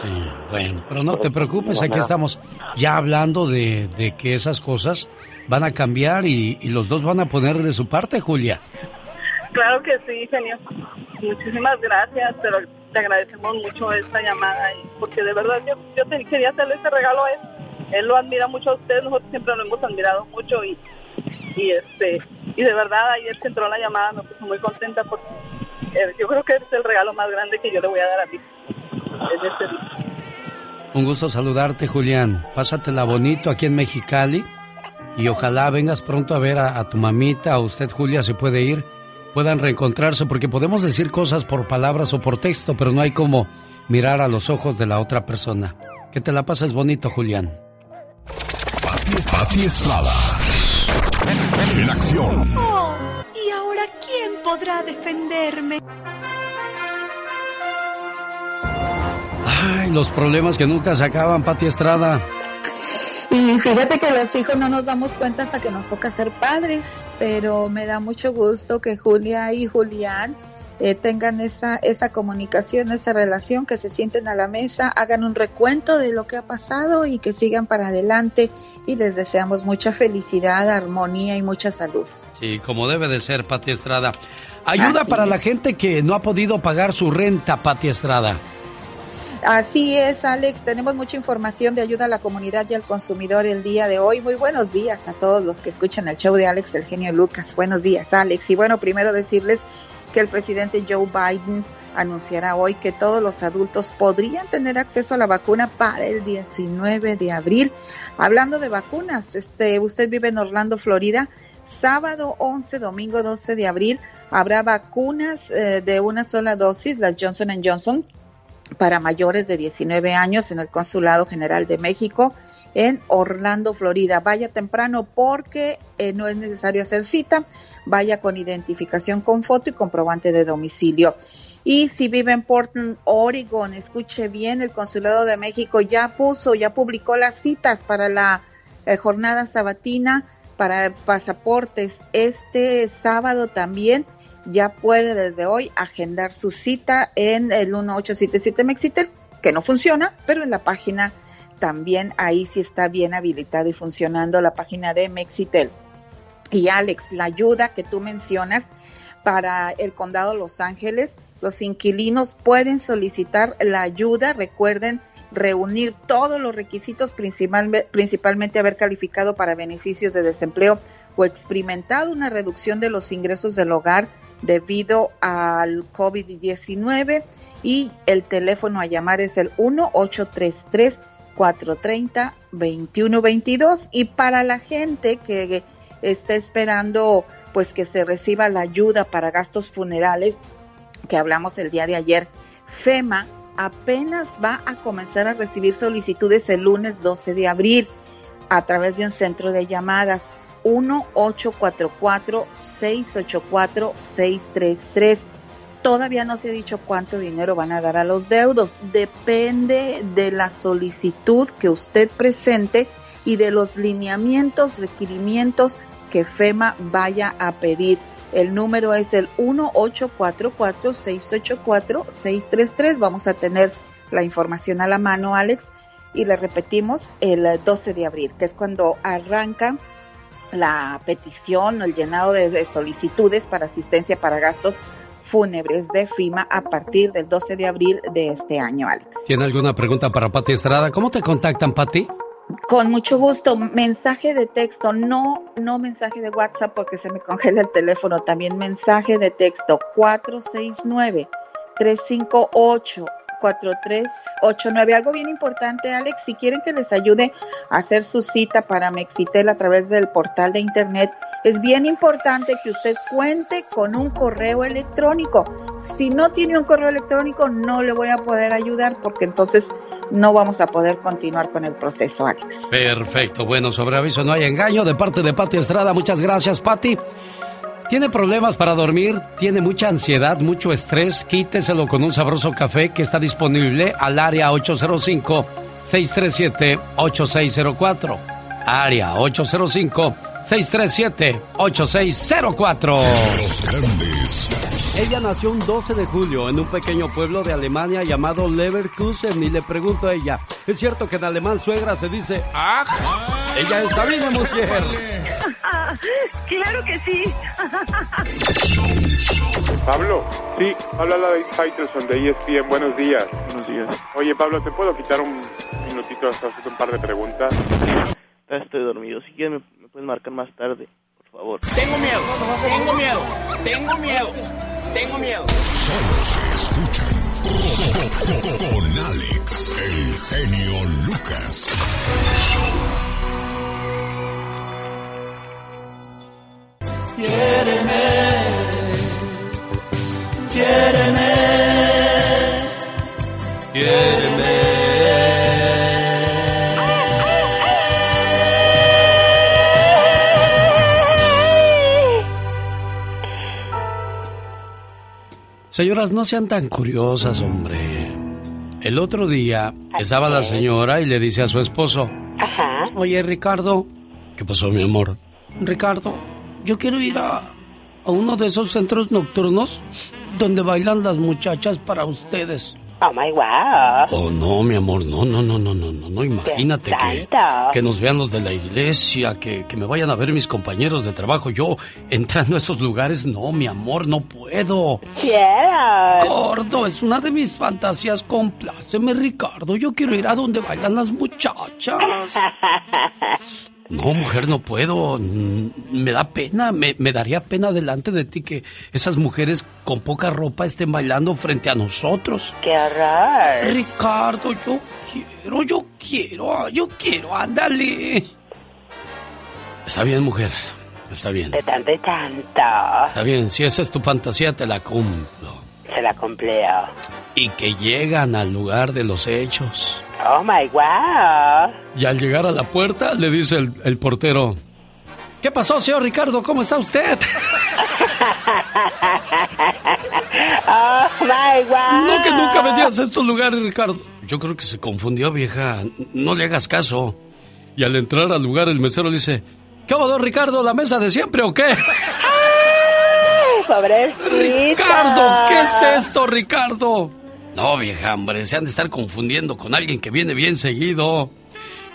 Sí, bueno, pero no te preocupes, aquí estamos ya hablando de, de que esas cosas van a cambiar y, y los dos van a poner de su parte, Julia. Claro que sí, genio. Muchísimas gracias, pero te agradecemos mucho esta llamada porque de verdad yo, yo te quería hacerle este regalo a él. Él lo admira mucho a usted, nosotros siempre lo hemos admirado mucho y, y este y de verdad ayer que entró la llamada me puso muy contenta porque eh, yo creo que es el regalo más grande que yo le voy a dar a ti en este. Un gusto saludarte, Julián. Pásatela bonito aquí en Mexicali y ojalá vengas pronto a ver a, a tu mamita, a usted, Julia, se puede ir, puedan reencontrarse, porque podemos decir cosas por palabras o por texto, pero no hay como mirar a los ojos de la otra persona. Que te la pases bonito, Julián. Pati Estrada. En acción. Oh, ¿y ahora quién podrá defenderme? Ay, los problemas que nunca se acaban, Pati Estrada. Y fíjate que los hijos no nos damos cuenta hasta que nos toca ser padres, pero me da mucho gusto que Julia y Julián eh, tengan esa, esa comunicación, esa relación, que se sienten a la mesa, hagan un recuento de lo que ha pasado y que sigan para adelante. Y les deseamos mucha felicidad, armonía y mucha salud. Sí, como debe de ser, Pati Estrada. Ayuda para la gente que no ha podido pagar su renta, Pati Estrada. Así es, Alex. Tenemos mucha información de ayuda a la comunidad y al consumidor el día de hoy. Muy buenos días a todos los que escuchan el show de Alex, el genio Lucas. Buenos días, Alex. Y bueno, primero decirles que el presidente Joe Biden anunciará hoy que todos los adultos podrían tener acceso a la vacuna para el 19 de abril. Hablando de vacunas, este, usted vive en Orlando, Florida. Sábado 11, domingo 12 de abril habrá vacunas eh, de una sola dosis, las Johnson Johnson, para mayores de 19 años en el Consulado General de México en Orlando, Florida. Vaya temprano porque eh, no es necesario hacer cita. Vaya con identificación con foto y comprobante de domicilio. Y si vive en Portland, Oregon, escuche bien, el Consulado de México ya puso, ya publicó las citas para la eh, jornada sabatina para pasaportes. Este sábado también ya puede desde hoy agendar su cita en el 1877 Mexitel, que no funciona, pero en la página también ahí sí está bien habilitada y funcionando la página de Mexitel. Y Alex, la ayuda que tú mencionas para el condado Los Ángeles, los inquilinos pueden solicitar la ayuda, recuerden reunir todos los requisitos, principalmente haber calificado para beneficios de desempleo o experimentado una reducción de los ingresos del hogar debido al COVID-19 y el teléfono a llamar es el 1-833-430-2122 y para la gente que está esperando pues que se reciba la ayuda para gastos funerales que hablamos el día de ayer, FEMA apenas va a comenzar a recibir solicitudes el lunes 12 de abril a través de un centro de llamadas 1-844-684-633. Todavía no se ha dicho cuánto dinero van a dar a los deudos. Depende de la solicitud que usted presente y de los lineamientos, requerimientos que FEMA vaya a pedir. El número es el 1-844-684-633. Vamos a tener la información a la mano, Alex. Y le repetimos el 12 de abril, que es cuando arranca la petición o el llenado de, solicitudes para asistencia para gastos fúnebres de FIMA a partir del 12 de abril de este año, Alex. ¿Tiene alguna pregunta para Pati Estrada? ¿Cómo te contactan, Pati? Con mucho gusto, mensaje de texto, no, no mensaje de WhatsApp porque se me congela el teléfono, también mensaje de texto 469 358 4389. Algo bien importante, Alex, si quieren que les ayude a hacer su cita para Mexitel a través del portal de internet, es bien importante que usted cuente con un correo electrónico. Si no tiene un correo electrónico, no le voy a poder ayudar porque entonces no vamos a poder continuar con el proceso, Alex. Perfecto. Bueno, sobre aviso no hay engaño de parte de Pati Estrada. Muchas gracias, Pati. ¿Tiene problemas para dormir? ¿Tiene mucha ansiedad, mucho estrés? Quíteselo con un sabroso café que está disponible al área 805-637-8604. Área 805-637-8604. Los grandes. Ella nació un 12 de julio en un pequeño pueblo de Alemania llamado Leverkusen y le pregunto a ella, ¿es cierto que en alemán suegra se dice ¡Ah! Ella es Sabine Musier. claro que sí. Pablo, sí, habla la de Faitelson de ESPN. Buenos días. Buenos días. Oye, Pablo, ¿te puedo quitar un minutito hasta hacerte un par de preguntas? Estoy dormido. Si quieres, puedes marcar más tarde, por favor. Tengo miedo, tengo miedo, tengo miedo, tengo miedo. Solo se escuchan con Alex, el genio Lucas. Quiéreme, quiéreme, quiéreme. Señoras, no sean tan curiosas, hombre. El otro día estaba la señora y le dice a su esposo, Ajá. oye Ricardo, ¿qué pasó mi amor? Ricardo, yo quiero ir a, a uno de esos centros nocturnos donde bailan las muchachas para ustedes. Oh my wow. Oh, no, mi amor, no, no, no, no, no, no, no, imagínate que, que nos vean los de la iglesia, que, que me vayan a ver mis compañeros de trabajo. Yo entrando a esos lugares, no, mi amor, no puedo. Quiero. Gordo, es una de mis fantasías. Compláceme, Ricardo. Yo quiero ir a donde bailan las muchachas. No, mujer, no puedo. Mm, Me da pena, me, me daría pena delante de ti que esas mujeres con poca ropa estén bailando frente a nosotros. ¡Qué horror! Ricardo, yo quiero, yo quiero, yo quiero, ándale. Está bien, mujer, está bien. De tanto y tanto. Está bien, si esa es tu fantasía, te la cumplo. Se la cumplió. Y que llegan al lugar de los hechos. Oh my wow. Y al llegar a la puerta, le dice el, el portero: ¿Qué pasó, señor Ricardo? ¿Cómo está usted? Oh my wow. No, que nunca venías a estos lugares, Ricardo. Yo creo que se confundió, vieja. No le hagas caso. Y al entrar al lugar, el mesero le dice: ¿Qué hago, don Ricardo? ¿La mesa de siempre o qué? Ay, pobrecito. Ricardo, ¿qué es esto, Ricardo? No, vieja, hombre, se han de estar confundiendo con alguien que viene bien seguido.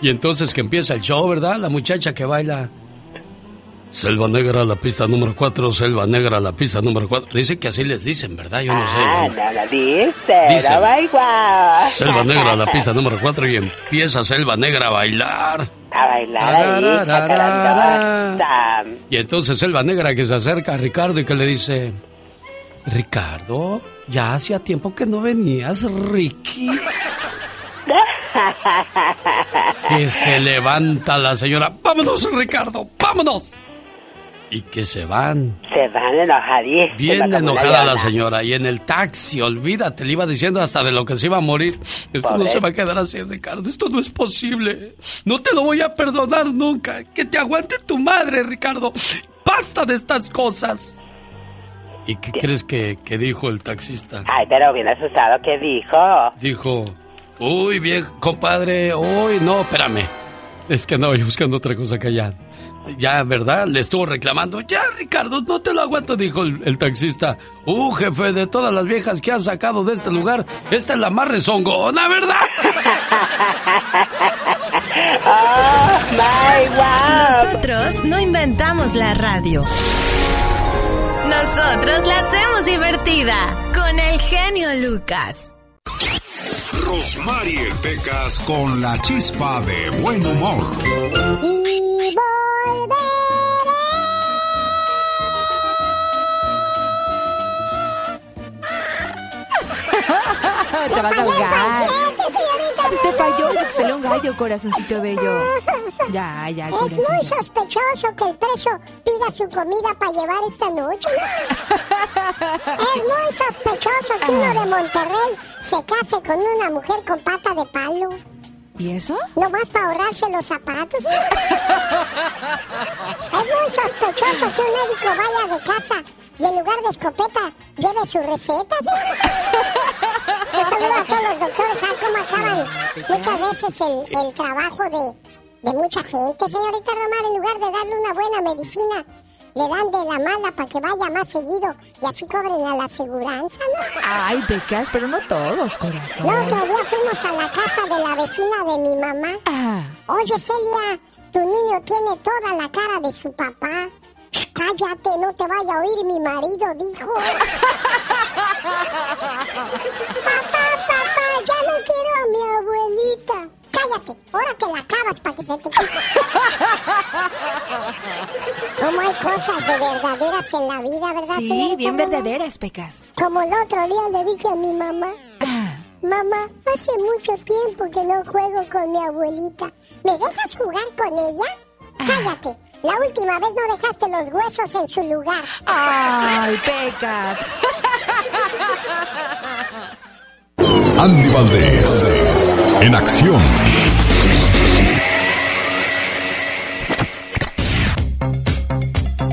Y entonces que empieza el show, ¿verdad? La muchacha que baila. Selva Negra, la pista número 4, Selva Negra, la pista número 4. Dice que así les dicen, ¿verdad? Yo no sé. Ah, no- dice. Selva Negra, la pista número 4 y empieza Selva Negra a bailar. A bailar ahí, Y entonces Selva Negra que se acerca a Ricardo y que le dice, Ricardo, ya hacía tiempo que no venías, Ricky. Que se levanta la señora, vámonos Ricardo, vámonos. Y que se van. Se van enojadísimos. Bien enojada la señora. Y en el taxi, olvídate, le iba diciendo hasta de lo que se iba a morir. Esto no se va a quedar así, Ricardo. Esto no es posible. No te lo voy a perdonar nunca. Que te aguante tu madre, Ricardo. Basta de estas cosas. ¿Y qué crees que, que dijo el taxista? Ay, pero bien asustado, ¿qué dijo? Dijo, uy, viejo, compadre, uy, no, espérame. Es que andaba yo buscando otra cosa que ya. ¿verdad? Le estuvo reclamando. Ya, Ricardo, no te lo aguanto, dijo el, el taxista. Uh, jefe, de todas las viejas que has sacado de este lugar, esta es la más rezongona, ¿verdad? Oh my wow. Nosotros no inventamos la radio. Nosotros la hacemos divertida con el genio Lucas. Rosmarie Pecas con la chispa de buen humor. Y Te vas a ahogar. Señorita Usted falló, se salió un gallo, corazoncito bello. Ya, ya, Es muy sospechoso que el preso pida su comida para llevar esta noche. es muy sospechoso que uno de Monterrey se case con una mujer con pata de palo. ¿Y eso? Nomás para ahorrarse los zapatos. es muy sospechoso que un médico vaya de casa y en lugar de escopeta lleve su receta. Un saludo a todos los doctores. ¿Saben cómo acaban muchas veces el, el trabajo de, de mucha gente, señorita Romar? En lugar de darle una buena medicina, le dan de la mala para que vaya más seguido y así cobren a la aseguranza, ¿no? Ay, pecas, pero no todos, corazón. El otro día fuimos a la casa de la vecina de mi mamá. Ah. Oye, Celia, tu niño tiene toda la cara de su papá. Shh, Cállate, no te vaya a oír mi marido, dijo. papá, papá, ya no quiero a mi abuelita. Cállate, ahora te la acabas para que se te quite. Como hay cosas de verdaderas en la vida, ¿verdad, Sí, señorita bien verdaderas, pecas. Como el otro día le dije a mi mamá, mamá, hace mucho tiempo que no juego con mi abuelita. ¿Me dejas jugar con ella? Cállate, la última vez no dejaste los huesos en su lugar. Ay, pecas. Andy Valdés, en acción.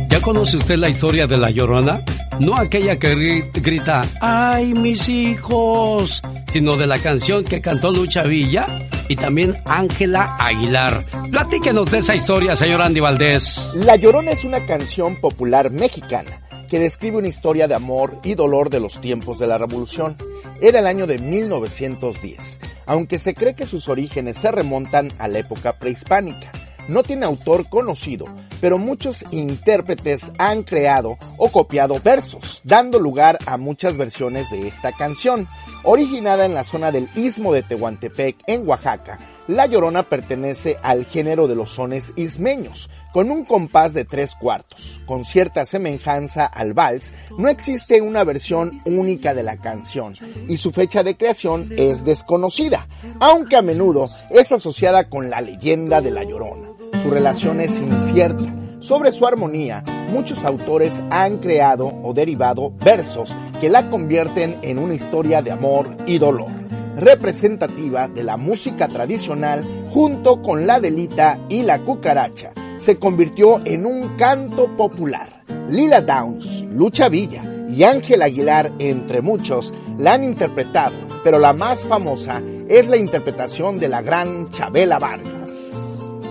¿Ya conoce usted la historia de La Llorona? No aquella que grita, ¡ay, mis hijos! Sino de la canción que cantó Lucha Villa y también Ángela Aguilar. Platíquenos de esa historia, señor Andy Valdés. La Llorona es una canción popular mexicana que describe una historia de amor y dolor de los tiempos de la Revolución. Era el año de 1910, aunque se cree que sus orígenes se remontan a la época prehispánica. No tiene autor conocido, pero muchos intérpretes han creado o copiado versos, dando lugar a muchas versiones de esta canción. Originada en la zona del istmo de Tehuantepec, en Oaxaca, La Llorona pertenece al género de los sones ismeños, con un compás de tres cuartos. Con cierta semejanza al vals, no existe una versión única de la canción y su fecha de creación es desconocida, aunque a menudo es asociada con la leyenda de La Llorona. Su relación es incierta. Sobre su armonía, muchos autores han creado o derivado versos que la convierten en una historia de amor y dolor, representativa de la música tradicional junto con la delita y la cucaracha. Se convirtió en un canto popular. Lila Downs, Lucha Villa y Ángel Aguilar, entre muchos, la han interpretado, pero la más famosa es la interpretación de la gran Chabela Vargas.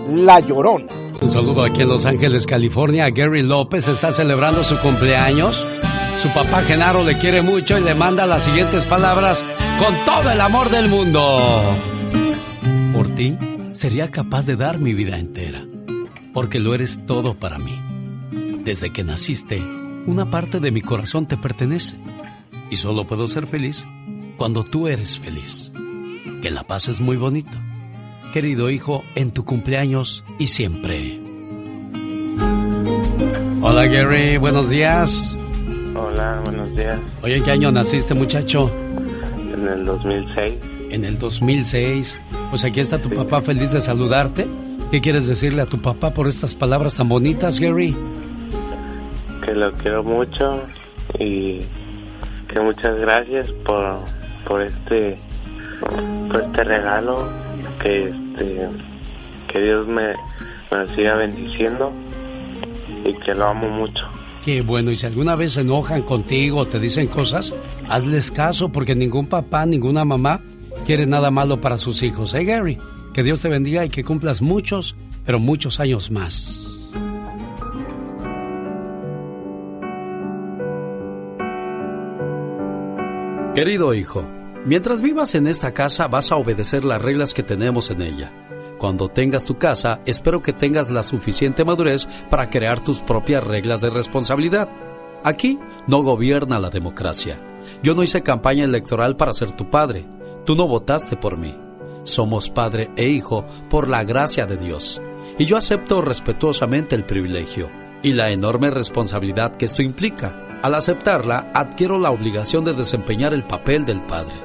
La Llorona. Un saludo aquí en Los Ángeles, California. Gary López está celebrando su cumpleaños. Su papá Genaro le quiere mucho y le manda las siguientes palabras con todo el amor del mundo. Por ti sería capaz de dar mi vida entera, porque lo eres todo para mí. Desde que naciste, una parte de mi corazón te pertenece y solo puedo ser feliz cuando tú eres feliz. Que la paz es muy bonito querido hijo, en tu cumpleaños y siempre. Hola Gary, buenos días. Hola, buenos días. Oye, ¿en qué año naciste muchacho? En el 2006. En el 2006. Pues aquí está tu papá feliz de saludarte. ¿Qué quieres decirle a tu papá por estas palabras tan bonitas, Gary? Que lo quiero mucho y que muchas gracias por, por este por este regalo que este, que Dios me, me siga bendiciendo y que lo amo mucho. Qué bueno, y si alguna vez se enojan contigo o te dicen cosas, hazles caso porque ningún papá, ninguna mamá quiere nada malo para sus hijos, ¿eh, Gary? Que Dios te bendiga y que cumplas muchos, pero muchos años más. Querido hijo, mientras vivas en esta casa vas a obedecer las reglas que tenemos en ella. Cuando tengas tu casa, espero que tengas la suficiente madurez para crear tus propias reglas de responsabilidad. Aquí no gobierna la democracia. Yo no hice campaña electoral para ser tu padre. Tú no votaste por mí. Somos padre e hijo por la gracia de Dios. Y yo acepto respetuosamente el privilegio y la enorme responsabilidad que esto implica. Al aceptarla, adquiero la obligación de desempeñar el papel del padre.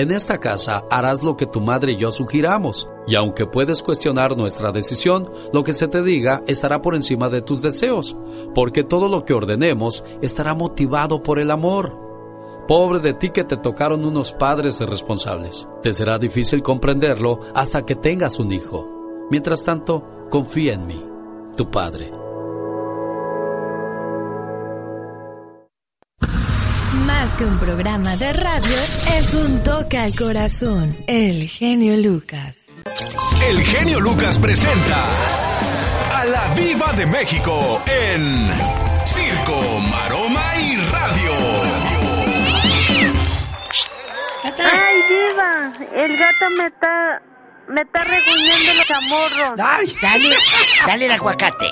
En esta casa harás lo que tu madre y yo sugiramos, y aunque puedes cuestionar nuestra decisión, lo que se te diga estará por encima de tus deseos, porque todo lo que ordenemos estará motivado por el amor. Pobre de ti que te tocaron unos padres irresponsables. Te será difícil comprenderlo hasta que tengas un hijo. Mientras tanto, confía en mí, tu padre. Que un programa de radio, es un toque al corazón. El genio Lucas. El genio Lucas presenta a la Viva de México en Circo, Maroma y Radio. ¡Ay, Viva! El gato me está. Me está reguñando los chamorros. ¡Ay! Dale, dale el aguacate.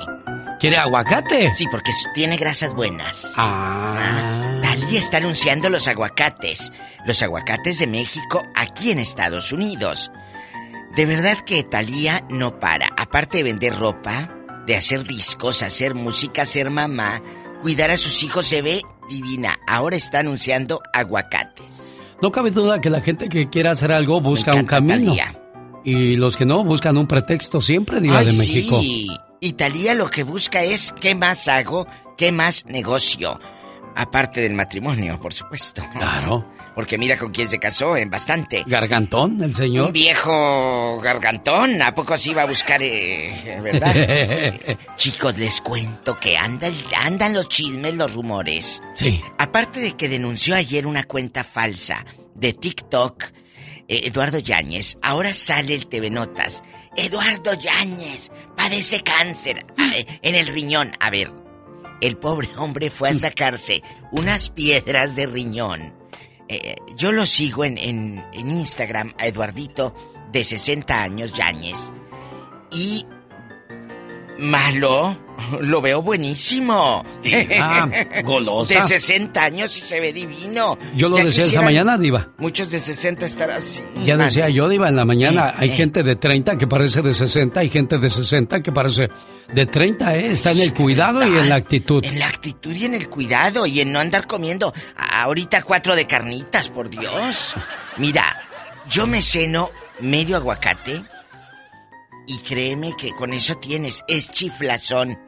¿Quiere aguacate? Sí, porque tiene grasas buenas. Ah. ah. Talía está anunciando los aguacates. Los aguacates de México aquí en Estados Unidos. De verdad que Talía no para. Aparte de vender ropa, de hacer discos, hacer música, ser mamá, cuidar a sus hijos, se ve divina. Ahora está anunciando aguacates. No cabe duda que la gente que quiere hacer algo busca un camino. Y los que no buscan un pretexto siempre, Diva de México. Sí. Italia lo que busca es qué más hago, qué más negocio. Aparte del matrimonio, por supuesto. Claro. Porque mira con quién se casó en bastante. Gargantón, el señor. Un viejo gargantón. ¿A poco se iba a buscar, eh, verdad? Chicos, les cuento que andan, andan los chismes, los rumores. Sí. Aparte de que denunció ayer una cuenta falsa de TikTok, eh, Eduardo Yáñez, ahora sale el TV Notas. Eduardo Yáñez padece cáncer eh, en el riñón. A ver, el pobre hombre fue a sacarse unas piedras de riñón. Eh, yo lo sigo en, en, en, Instagram a Eduardito de 60 años, Yáñez. Y malo, lo veo buenísimo. Ah, golosa. De 60 años y se ve divino. Yo lo decía esta mañana, Diva. Muchos de 60 estar así. Ya decía yo, Diva, en la mañana hay gente de 30 que parece de 60, hay gente de 60 que parece de 30, ¿eh? Está en el cuidado y en la actitud. En la actitud y en el cuidado y en no andar comiendo ahorita cuatro de carnitas, por Dios. Mira, yo me ceno medio aguacate y créeme que con eso tienes, es chiflazón.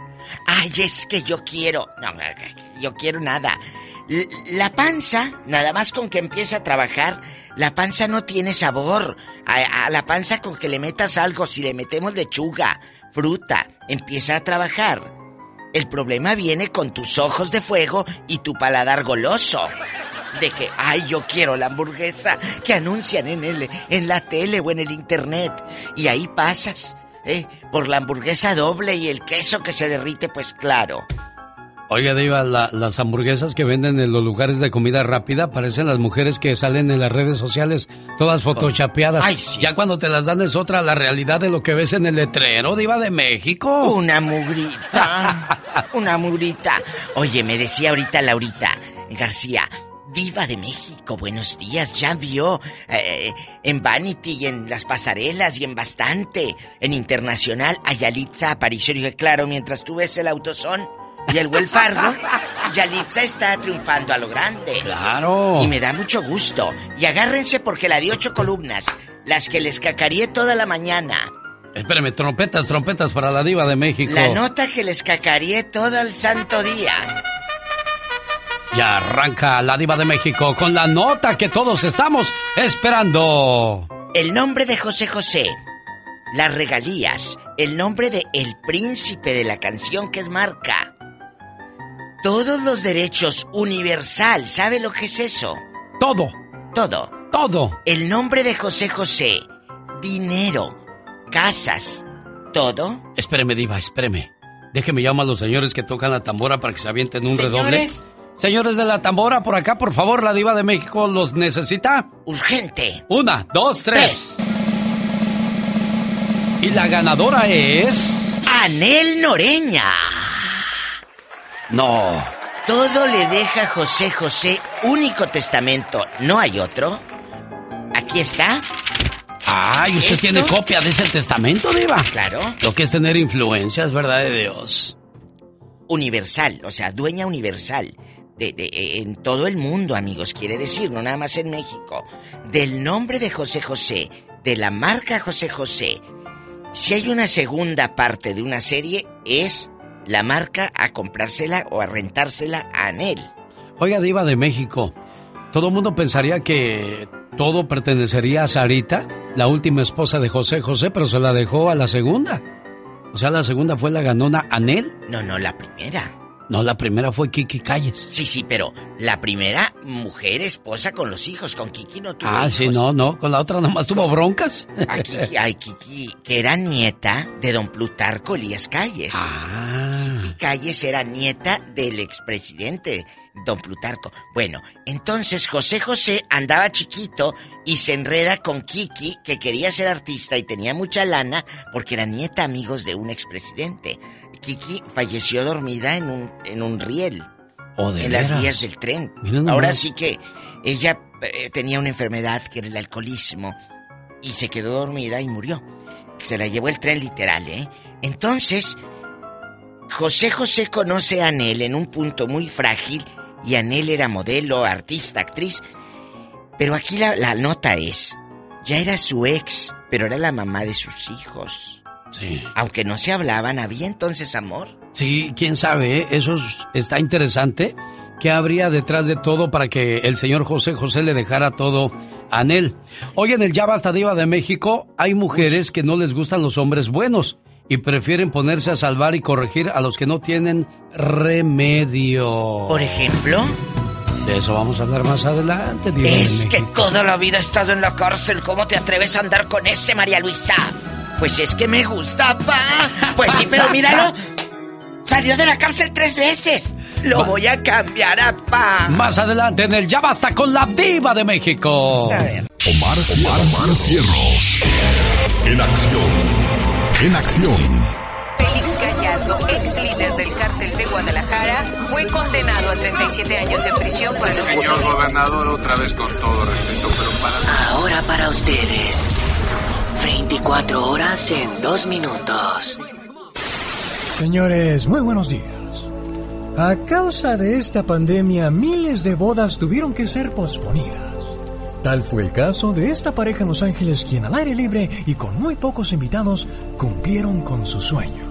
Ay, es que yo quiero. No, yo quiero nada. La panza, nada más con que empiece a trabajar, la panza no tiene sabor. A, a, la panza con que le metas algo, si le metemos lechuga, fruta, empieza a trabajar. El problema viene con tus ojos de fuego y tu paladar goloso. De que, ay, yo quiero la hamburguesa que anuncian en, el, en la tele o en el internet. Y ahí pasas, ¿eh? Por la hamburguesa doble y el queso que se derrite, pues claro. Oiga, Diva, la, las hamburguesas que venden en los lugares de comida rápida parecen las mujeres que salen en las redes sociales todas photoshopeadas. Ay, sí. Ya cuando te las dan es otra la realidad de lo que ves en el letrero, Diva de México. Una mugrita. una mugrita. Oye, me decía ahorita Laurita García, Diva de México, buenos días. Ya vio eh, en Vanity y en las pasarelas y en bastante. En Internacional, a Yalitza apareció. Y dije, claro, mientras tú ves el autosón y el Fargo, Yalitza está triunfando a lo grande. Claro. Y me da mucho gusto. Y agárrense porque la de ocho columnas, las que les cacaríé toda la mañana. Espérame, trompetas, trompetas para la Diva de México. La nota que les cacaríé todo el santo día. Ya arranca la diva de México con la nota que todos estamos esperando. El nombre de José José, las regalías, el nombre de El Príncipe de la canción que es marca. Todos los derechos universal, ¿sabe lo que es eso? Todo. Todo. Todo. El nombre de José José, dinero, casas, todo. Espéreme, diva, espéreme. Déjeme llamar a los señores que tocan la tambora para que se avienten un redoble. Señores de la tambora, por acá, por favor, la diva de México los necesita. Urgente. Una, dos, tres. Y la ganadora es... Anel Noreña. No. Todo le deja José José, único testamento, ¿no hay otro? Aquí está. Ay, ¿usted ¿Esto? tiene copia de ese testamento, diva? Claro. Lo que es tener influencias, ¿verdad de Dios? Universal, o sea, dueña universal. De, de- en todo el mundo, amigos, quiere decir, no nada más en México. Del nombre de José José, de la marca José José. Si hay una segunda parte de una serie, es la marca a comprársela o a rentársela a Anel. Oiga, diva de México, todo el mundo pensaría que todo pertenecería a Sarita, la última esposa de José José, pero se la dejó a la segunda. O sea, la segunda fue la ganona Anel. No, no, la primera. No, la primera fue Kiki Calles. Sí, sí, pero la primera mujer esposa con los hijos, con Kiki no tuvo Ah, hijos. sí, no, no, con la otra nomás tuvo broncas. A Kiki, ay, Kiki, que era nieta de don Plutarco Elías Calles. Ah. Kiki Calles era nieta del expresidente, don Plutarco. Bueno, entonces José José andaba chiquito y se enreda con Kiki, que quería ser artista y tenía mucha lana porque era nieta amigos de un expresidente. Kiki falleció dormida en un, en un riel. Oh, ¿de en las vías del tren. Ahora sí que ella eh, tenía una enfermedad que era el alcoholismo y se quedó dormida y murió. Se la llevó el tren literal, ¿eh? Entonces, José José conoce a Anel en un punto muy frágil y Anel era modelo, artista, actriz. Pero aquí la, la nota es, ya era su ex, pero era la mamá de sus hijos. Sí. Aunque no se hablaban, ¿había entonces amor? Sí, quién sabe, ¿eh? eso es- está interesante. ¿Qué habría detrás de todo para que el señor José José le dejara todo a Anel? Hoy en el Ya Basta Diva de México hay mujeres que no les gustan los hombres buenos y prefieren ponerse a salvar y corregir a los que no tienen remedio. Por ejemplo, De eso vamos a hablar más adelante, Diva de es que toda la vida he estado en la cárcel. ¿Cómo te atreves a andar con ese, María Luisa? Pues es que me gusta, pa. Pues sí, pero míralo. Salió de la cárcel tres veces. Lo voy a cambiar a pa. Más adelante en el Ya Basta con la Diva de México. Omar, Omar, Omar Cierros. En acción. En acción. Félix Gallardo, ex líder del cártel de Guadalajara, fue condenado a 37 años de prisión por el Señor gobernador, otra vez con todo respeto, pero para... Ahora para ustedes. 24 horas en 2 minutos. Señores, muy buenos días. A causa de esta pandemia, miles de bodas tuvieron que ser posponidas. Tal fue el caso de esta pareja en Los Ángeles, quien al aire libre y con muy pocos invitados cumplieron con su sueño.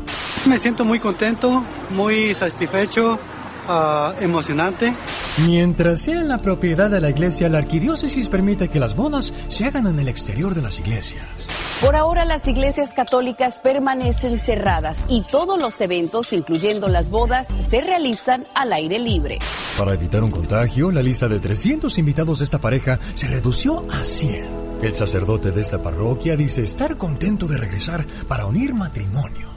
Me siento muy contento, muy satisfecho, ah, emocionante. Mientras sea en la propiedad de la iglesia, la arquidiócesis permite que las bodas se hagan en el exterior de las iglesias. Por ahora las iglesias católicas permanecen cerradas y todos los eventos, incluyendo las bodas, se realizan al aire libre. Para evitar un contagio, la lista de 300 invitados de esta pareja se redució a 100. El sacerdote de esta parroquia dice estar contento de regresar para unir matrimonios.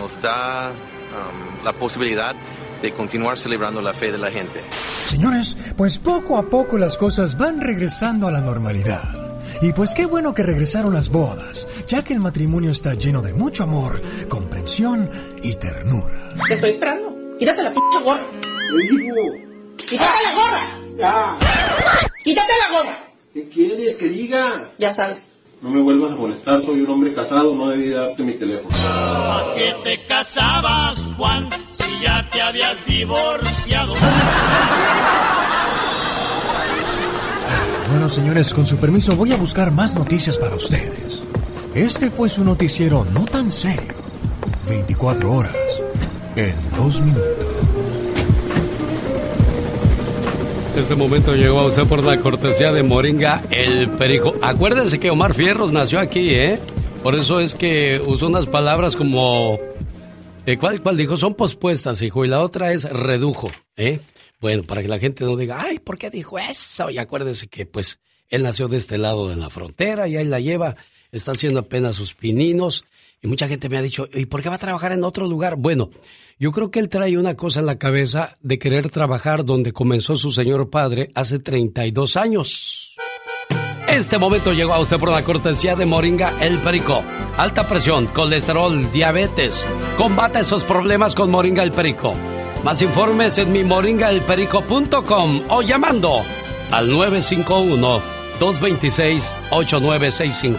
nos da um, la posibilidad de continuar celebrando la fe de la gente. Señores, pues poco a poco las cosas van regresando a la normalidad. Y pues qué bueno que regresaron las bodas, ya que el matrimonio está lleno de mucho amor, comprensión y ternura. Te estoy esperando. Quítate la pinche gorra. Quítate la gorra. Ya. Quítate la gorra. ¿Qué quieres que diga? Ya sabes. No me vuelvas a molestar, soy un hombre casado, no debí darte mi teléfono. ¿A qué te casabas, Juan, si ya te habías divorciado? Bueno, señores, con su permiso voy a buscar más noticias para ustedes. Este fue su noticiero no tan serio. 24 horas en 2 minutos. Este momento llegó a usted por la cortesía de Moringa el Perico. Acuérdense que Omar Fierros nació aquí, ¿eh? Por eso es que usó unas palabras como... eh, ¿cuál, ¿Cuál dijo? Son pospuestas, hijo. Y la otra es redujo, ¿eh? Bueno, para que la gente no diga, ay, ¿por qué dijo eso? Y acuérdense que, pues, él nació de este lado de la frontera y ahí la lleva. Está haciendo apenas sus pininos. Y mucha gente me ha dicho, ¿y por qué va a trabajar en otro lugar? Bueno, yo creo que él trae una cosa en la cabeza de querer trabajar donde comenzó su señor padre hace 32 años. Este momento llegó a usted por la cortesía de Moringa El Perico. Alta presión, colesterol, diabetes. Combate esos problemas con Moringa El Perico. Más informes en mi moringaelperico.com o llamando al 951-226-8965.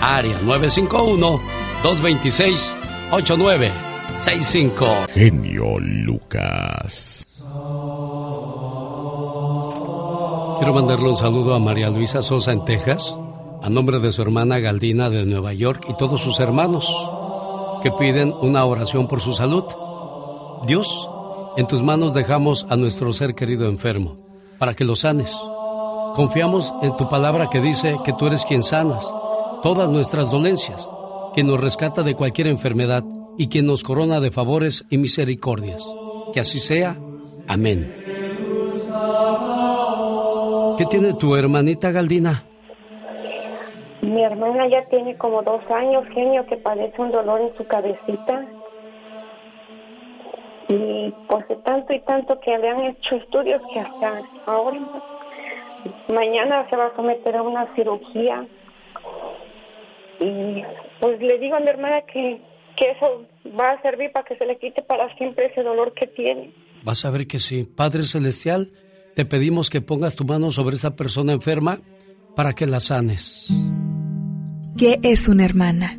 Área 951-226-8965. Genio Lucas. Quiero mandarle un saludo a María Luisa Sosa en Texas, a nombre de su hermana Galdina de Nueva York y todos sus hermanos que piden una oración por su salud. Dios, en tus manos dejamos a nuestro ser querido enfermo, para que lo sanes. Confiamos en tu palabra que dice que tú eres quien sanas todas nuestras dolencias, quien nos rescata de cualquier enfermedad y quien nos corona de favores y misericordias. Que así sea. Amén. ¿Qué tiene tu hermanita Galdina? Mi hermana ya tiene como dos años, genio, que padece un dolor en su cabecita. Y pues de tanto y tanto que le han hecho estudios que hasta ahora, mañana se va a someter a una cirugía. Y pues le digo a mi hermana que, que eso va a servir para que se le quite para siempre ese dolor que tiene. Vas a ver que sí. Padre Celestial, te pedimos que pongas tu mano sobre esa persona enferma para que la sanes. ¿Qué es una hermana?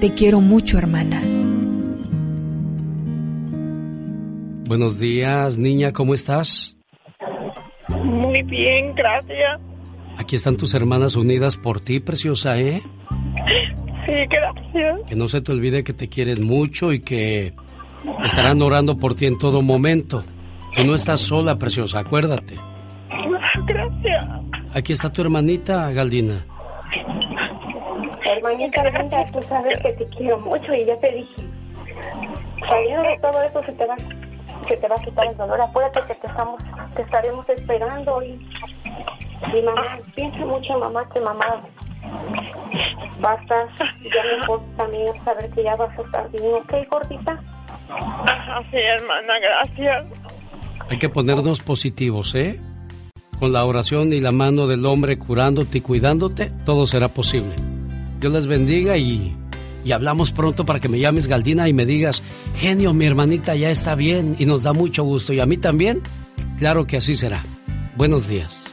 Te quiero mucho, hermana. Buenos días, niña, ¿cómo estás? Muy bien, gracias. Aquí están tus hermanas unidas por ti, preciosa, ¿eh? Sí, gracias. Que no se te olvide que te quieren mucho y que estarán orando por ti en todo momento. Tú no estás sola, preciosa, acuérdate. Gracias. Aquí está tu hermanita, Galdina. Hermanita linda, tú sabes que te quiero mucho y ya te dije. Saliendo de todo eso se te va, se te va a quitar el dolor. Acuérdate que te estamos, te estaremos esperando y, y mamá, piensa mucho mamá que mamá va a estar ya mejor también saber que ya vas a estar bien, ¿ok, gordita? Ajá, sí, hermana, gracias. Hay que ponernos positivos, ¿eh? Con la oración y la mano del hombre curándote y cuidándote, todo será posible. Dios les bendiga y, y hablamos pronto para que me llames Galdina y me digas, genio, mi hermanita ya está bien y nos da mucho gusto. Y a mí también, claro que así será. Buenos días.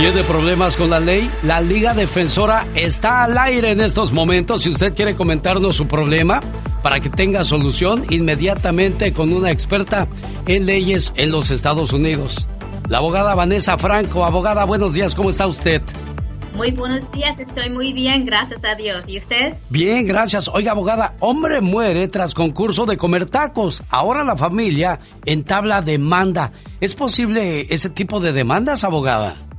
¿Tiene problemas con la ley? La Liga Defensora está al aire en estos momentos. Si usted quiere comentarnos su problema para que tenga solución inmediatamente con una experta en leyes en los Estados Unidos. La abogada Vanessa Franco. Abogada, buenos días, ¿cómo está usted? Muy buenos días, estoy muy bien, gracias a Dios. ¿Y usted? Bien, gracias. Oiga, abogada, hombre muere tras concurso de comer tacos. Ahora la familia entabla demanda. ¿Es posible ese tipo de demandas, abogada?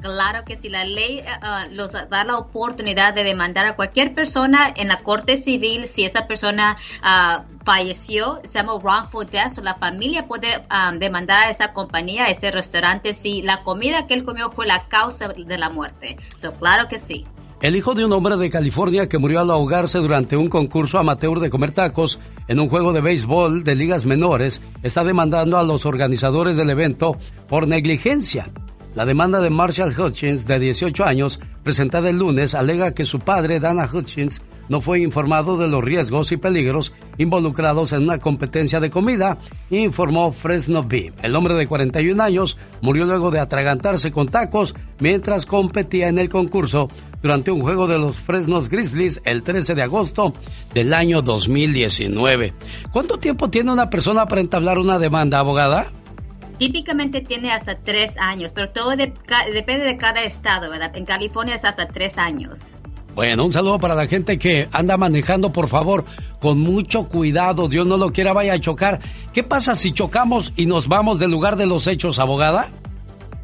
Claro que si la ley uh, los da la oportunidad de demandar a cualquier persona en la corte civil, si esa persona uh, falleció, se llama wrongful death, o la familia puede um, demandar a esa compañía, a ese restaurante, si la comida que él comió fue la causa de la muerte. So, claro que sí. El hijo de un hombre de California que murió al ahogarse durante un concurso amateur de comer tacos en un juego de béisbol de ligas menores está demandando a los organizadores del evento por negligencia. La demanda de Marshall Hutchins, de 18 años, presentada el lunes, alega que su padre, Dana Hutchins, no fue informado de los riesgos y peligros involucrados en una competencia de comida, informó Fresno Bee. El hombre de 41 años murió luego de atragantarse con tacos mientras competía en el concurso durante un juego de los Fresnos Grizzlies el 13 de agosto del año 2019. ¿Cuánto tiempo tiene una persona para entablar una demanda, abogada? Típicamente tiene hasta tres años, pero todo depende de cada estado, ¿verdad? En California es hasta tres años. Bueno, un saludo para la gente que anda manejando, por favor, con mucho cuidado. Dios no lo quiera, vaya a chocar. ¿Qué pasa si chocamos y nos vamos del lugar de los hechos, abogada?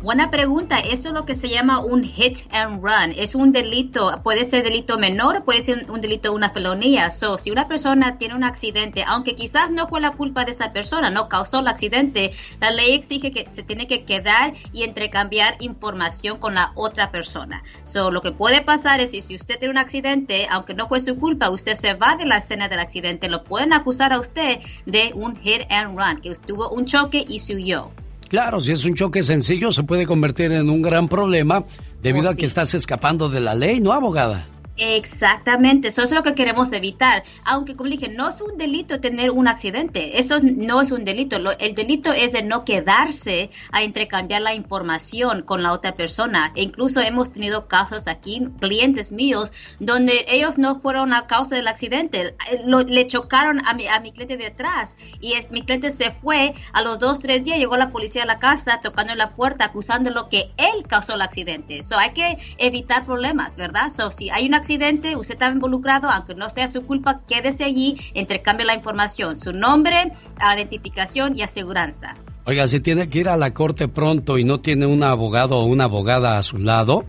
Buena pregunta. Eso es lo que se llama un hit and run. Es un delito, puede ser delito menor, puede ser un delito, una felonía. So, si una persona tiene un accidente, aunque quizás no fue la culpa de esa persona, no causó el accidente, la ley exige que se tiene que quedar y entrecambiar información con la otra persona. So, lo que puede pasar es que si usted tiene un accidente, aunque no fue su culpa, usted se va de la escena del accidente, lo pueden acusar a usted de un hit and run, que tuvo un choque y se huyó. Claro, si es un choque sencillo se puede convertir en un gran problema debido oh, a que estás escapando de la ley, ¿no, abogada? Exactamente, eso es lo que queremos evitar. Aunque, como dije, no es un delito tener un accidente, eso no es un delito. el delito es de no quedarse a intercambiar la información con la otra persona. E incluso hemos tenido casos aquí, clientes míos, donde ellos no fueron a causa del accidente, eh, le chocaron a mi, a mi cliente detrás y es, mi cliente se fue. A los dos, tres días llegó la policía a la casa tocando la puerta acusándolo que él causó el accidente. So, hay que evitar problemas, ¿verdad? So, si hay un accidente, usted está involucrado, aunque no sea su culpa, quédese allí, intercambie la información, su nombre, identificación y aseguranza. Oiga, si tiene que ir a la corte pronto y no tiene un abogado o una abogada a su lado,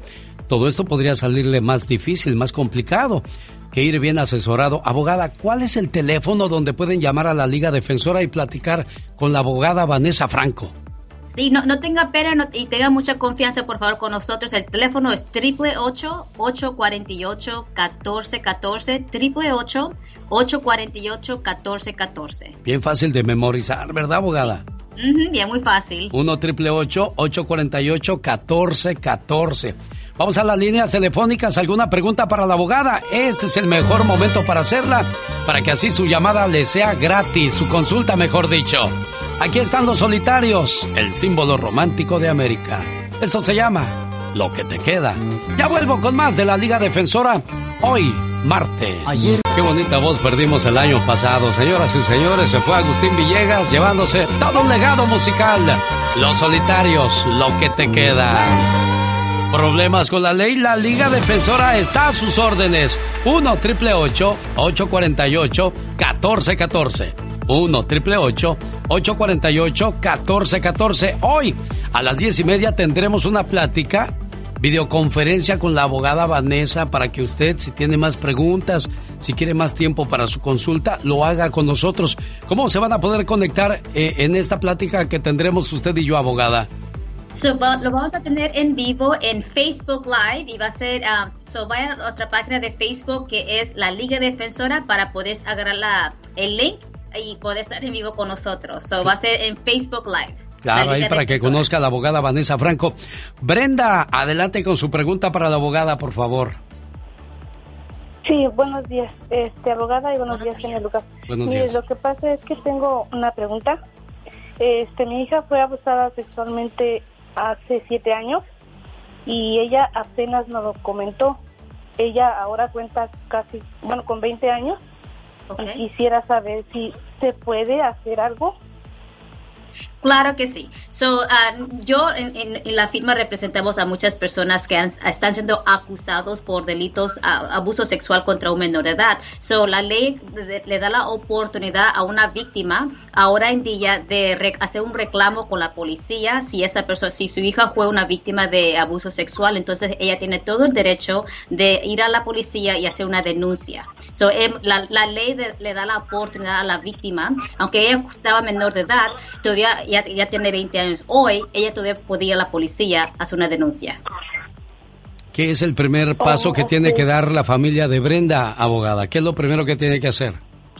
todo esto podría salirle más difícil, más complicado que ir bien asesorado. Abogada, ¿cuál es el teléfono donde pueden llamar a la Liga Defensora y platicar con la abogada Vanessa Franco? Sí, no, no tenga pena no- y tenga mucha confianza, por favor, con nosotros. El teléfono es 888-848-1414, 888-848-1414. Bien fácil de memorizar, ¿verdad, abogada? Ujú, bien, muy fácil. 1 888 848 1414 Vamos a las líneas telefónicas. ¿Alguna pregunta para la abogada? Este es el mejor momento para hacerla, para que así su llamada le sea gratis, su consulta, mejor dicho. Aquí están los solitarios, el símbolo romántico de América. Eso se llama Lo que te queda. Ya vuelvo con más de la Liga Defensora hoy, martes. Ayer. Qué bonita voz perdimos el año pasado. Señoras y señores, se fue Agustín Villegas llevándose todo un legado musical. Los solitarios, lo que te queda. Problemas con la ley, la Liga Defensora está a sus órdenes. 1 triple 848 1414 1 triple 848 1414 Hoy, a las diez y media, tendremos una plática, videoconferencia con la abogada Vanessa para que usted, si tiene más preguntas, si quiere más tiempo para su consulta, lo haga con nosotros. ¿Cómo se van a poder conectar eh, en esta plática que tendremos usted y yo, abogada? Lo vamos a tener en vivo en Facebook Live y va a ser, ah, so a nuestra página de Facebook que es la Liga Defensora para poder agarrar la, el link y poder estar en vivo con nosotros. So va a ser en Facebook Live. La Claro, ahí para que conozca a la abogada Vanessa Franco. Brenda, adelante con su pregunta para la abogada, por favor. Sí, buenos días, este, abogada, y buenos, días, señor Lucas. Buenos Mire, días. lo que pasa es que tengo una pregunta. Este, mi hija fue abusada sexualmente hace siete años y ella apenas nos lo comentó. Ella ahora cuenta casi, bueno, con 20 años. Y Quisiera saber si se puede hacer algo. Claro que sí. So, ah, yo en, la firma representamos a muchas personas que han- están siendo acusados por delitos, ah, abuso sexual contra un menor de edad. So, la ley le, le da la oportunidad a una víctima ahora en día de re- hacer un reclamo con la policía si esa persona, si su hija fue una víctima de abuso sexual, entonces ella tiene todo el derecho de ir a la policía y hacer una denuncia. So, la, la ley de- le da la oportunidad a la víctima, aunque ella estaba menor de edad, todavía ya, ya tiene 20 años hoy, ella todavía podía ir a la policía a hacer una denuncia. ¿Qué es el primer paso que tiene que dar la familia de Brenda, abogada? ¿Qué es lo primero que tiene que hacer?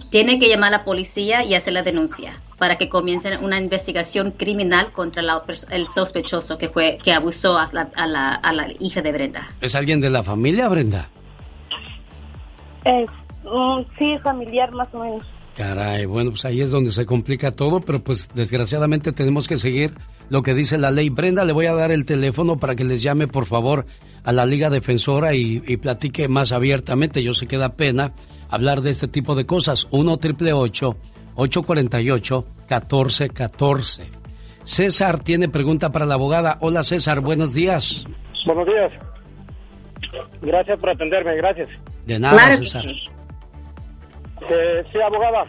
Tiene que llamar a la policía y hacer la denuncia para que comiencen una investigación criminal contra la el sospechoso que fue que abusó a la, a la- a la hija de Brenda. ¿Es alguien de la familia, Brenda? Es, mm, sí, familiar más o menos. Caray, bueno, pues ahí es donde se complica todo, pero pues desgraciadamente tenemos que seguir lo que dice la ley. Brenda, le voy a dar el teléfono para que les llame, por favor, a la Liga Defensora y, y platique más abiertamente. Yo sé que da pena hablar de este tipo de cosas. 1 triple 848 1414 César tiene pregunta para la abogada. Hola César, buenos días. Buenos días. Gracias por atenderme, gracias. De nada, Claro que César. sí. Eh, sí, abogada.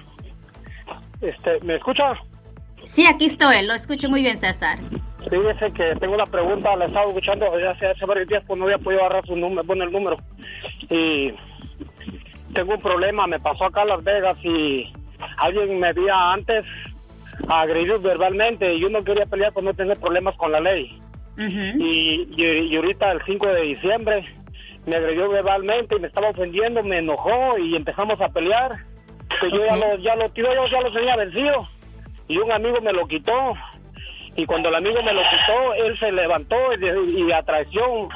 Este, ¿Me escucha? Sí, aquí estoy, lo escucho muy bien, César. Fíjese que tengo una pregunta, la he estado escuchando desde hace, hace varios días, pues no había podido agarrar su número, bueno, el número. Y tengo un problema, me pasó acá en Las Vegas y alguien me había antes agredido verbalmente y yo no quería pelear por no tener problemas con la ley. y, y, y ahorita el 5 de diciembre me agredió verbalmente y me estaba ofendiendo, me enojó y empezamos a pelear. Que yo ya lo, ya lo, yo ya lo tenía vencido y un amigo me lo quitó y cuando el amigo me lo quitó, él se levantó y, y a traición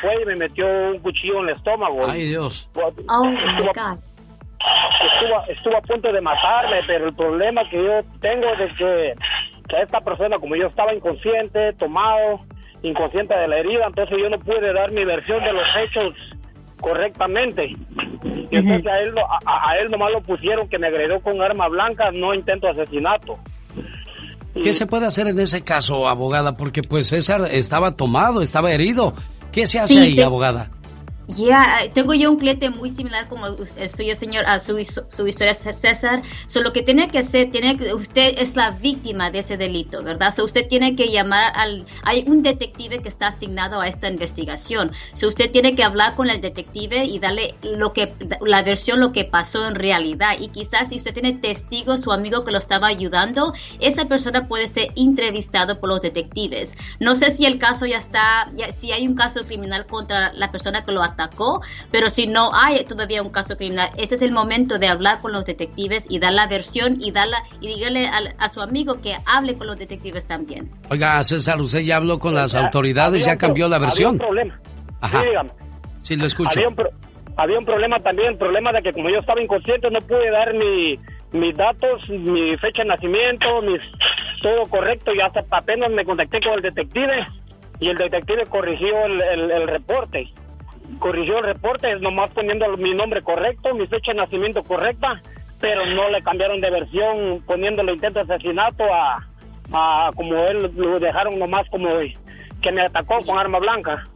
fue y me metió un cuchillo en el estómago. Ay, Dios. Oh, my Estuvo- God. estuvo, estuvo a punto de matarme, pero el problema que yo tengo es de que, que esta persona, como yo estaba inconsciente, tomado, inconsciente de la herida, entonces yo no pude dar mi versión de los hechos correctamente. Y entonces a él, a, a él nomás lo pusieron que me agredió con arma blanca, no intento asesinato. ¿Qué se puede hacer en ese caso, abogada? Porque pues César estaba tomado, estaba herido. ¿Qué se hace Sí, ahí, te- abogada? Ya, tengo yo un cliente muy similar como el suyo, señor, a su, su historia, César. So, lo que tiene que hacer, tiene que, usted es la víctima de ese delito, ¿verdad? So, usted tiene que llamar al, hay un detective que está asignado a esta investigación. So, usted tiene que hablar con el detective y darle lo que, la versión, lo que pasó en realidad. Y quizás si usted tiene testigos, su amigo que lo estaba ayudando, esa persona puede ser entrevistado por los detectives. No sé si el caso ya está, ya, si hay un caso criminal contra la persona que lo atacó, pero si no hay todavía un caso criminal, este es el momento de hablar con los detectives y dar la versión y darla y dígale a, su amigo que hable con los detectives también. Oiga, César, usted ya habló con las autoridades, ya cambió la versión. Había un problema. Ajá. Sí, lo escucho. Había un, problema también, el problema de que como yo estaba inconsciente no pude dar mi, mis datos, mi fecha de nacimiento, mis, todo correcto y hasta apenas me contacté con el detective y el detective corrigió el, el reporte corrigió el reporte, nomás poniendo mi nombre correcto, mi fecha de nacimiento correcta, pero no le cambiaron de versión poniéndole intento de asesinato a, a como él lo dejaron nomás como que me atacó con arma blanca.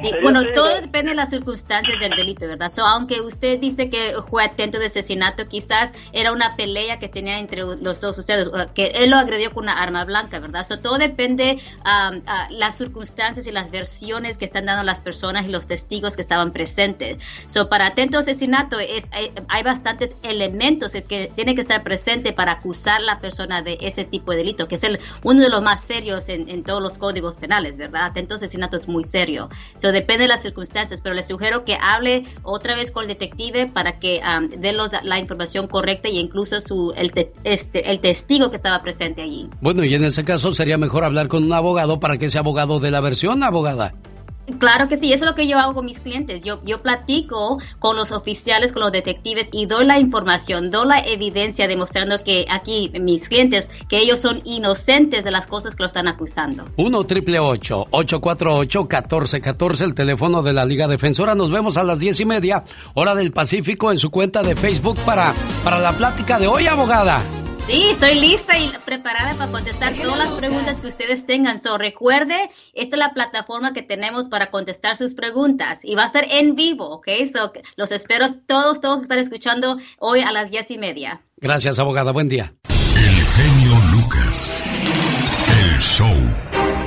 Sí, bueno, todo depende de las circunstancias del delito, ¿verdad? So, aunque usted dice que fue atento de asesinato, quizás era una pelea que tenía entre los dos ustedes, que él lo agredió con una arma blanca, ¿verdad? So, todo depende de las circunstancias y las versiones que están dando las personas y los testigos que estaban presentes. So, para atento asesinato es, hay, bastantes elementos que tienen que estar presentes para acusar a la persona de ese tipo de delito, que es el, uno de los más serios en, en todos los códigos penales, ¿verdad? Atento asesinato es muy serio. Eso depende de las circunstancias, pero le sugiero que hable otra vez con el detective para que um, dé la información correcta y incluso su, el, este, el testigo que estaba presente allí. Bueno, y en ese caso sería mejor hablar con un abogado para que ese abogado de la versión, abogada. Claro que sí, eso es lo que yo hago con mis clientes. Yo, yo platico con los oficiales, con los detectives y doy la información, doy la evidencia demostrando que aquí mis clientes, que ellos son inocentes de las cosas que lo están acusando. 1 triple 848 1414 el teléfono de la Liga Defensora. Nos vemos a las diez y media, hora del Pacífico, en su cuenta de Facebook para, para la plática de hoy, abogada. Sí, estoy lista y preparada para contestar todas las preguntas que ustedes tengan. So, recuerde, esta es la plataforma que tenemos para contestar sus preguntas y va a ser en vivo, ¿ok? So, los espero todos, todos estar escuchando hoy a las diez y media. Gracias, abogada. Buen día. El genio Lucas. El show.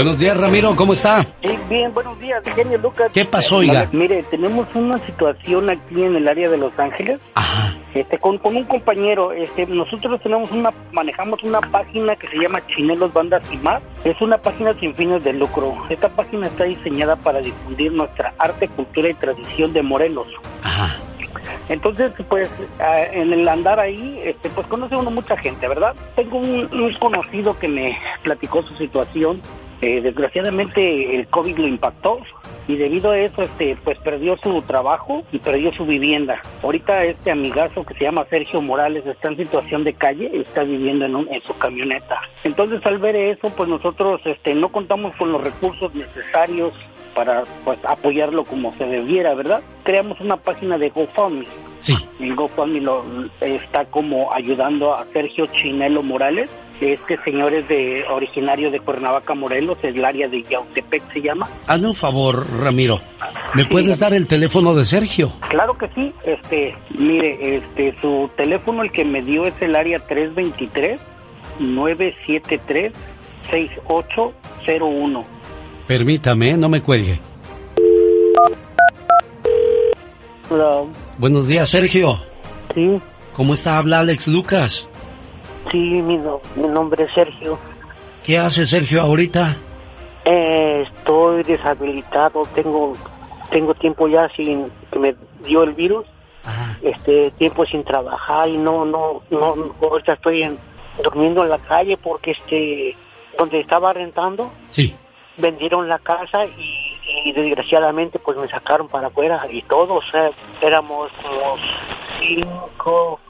Buenos días, Ramiro, ¿cómo está? Sí, bien, buenos días, genio Lucas. ¿Qué pasó, oiga? Mire, tenemos una situación aquí en el área de Los Ángeles. Ajá. Este, con, con un compañero, este, nosotros tenemos una, manejamos una página que se llama Chinelos Bandas y más. Es una página sin fines de lucro. Esta página está diseñada para difundir nuestra arte, cultura y tradición de Morelos. Ajá. Entonces, pues, ah, en el andar ahí, este, pues conoce uno mucha gente, ¿verdad? Tengo un, un conocido que me platicó su situación eh, desgraciadamente el COVID lo impactó y debido a eso este pues perdió su trabajo y perdió su vivienda. Ahorita este amigazo que se llama Sergio Morales está en situación de calle, está viviendo en, en su camioneta. Entonces al ver eso pues nosotros este no contamos con los recursos necesarios para pues apoyarlo como se debiera, ¿verdad? Creamos una página de GoFundMe. Sí. En GoFundMe lo, está como ayudando a Sergio Chinelo Morales este señor es de originario de Cuernavaca, Morelos, es el área de Yautepec se llama. Hazme un favor, Ramiro. ¿Me puedes dar el teléfono de Sergio? Claro que sí. Este, mire, este su teléfono el que me dio es el área 323 973 6801. Permítame, no me cuelgue. Hola. Buenos días, Sergio. Sí. ¿Cómo está? Habla Alex Lucas. Sí, mi, mi nombre es Sergio. ¿Qué hace Sergio ahorita? Eh, estoy deshabilitado, tengo tengo tiempo ya sin que me dio el virus. Este tiempo sin trabajar y no no no ahorita estoy en, durmiendo en la calle porque este donde estaba rentando sí vendieron la casa y, desgraciadamente pues me sacaron para afuera y todos éramos como cinco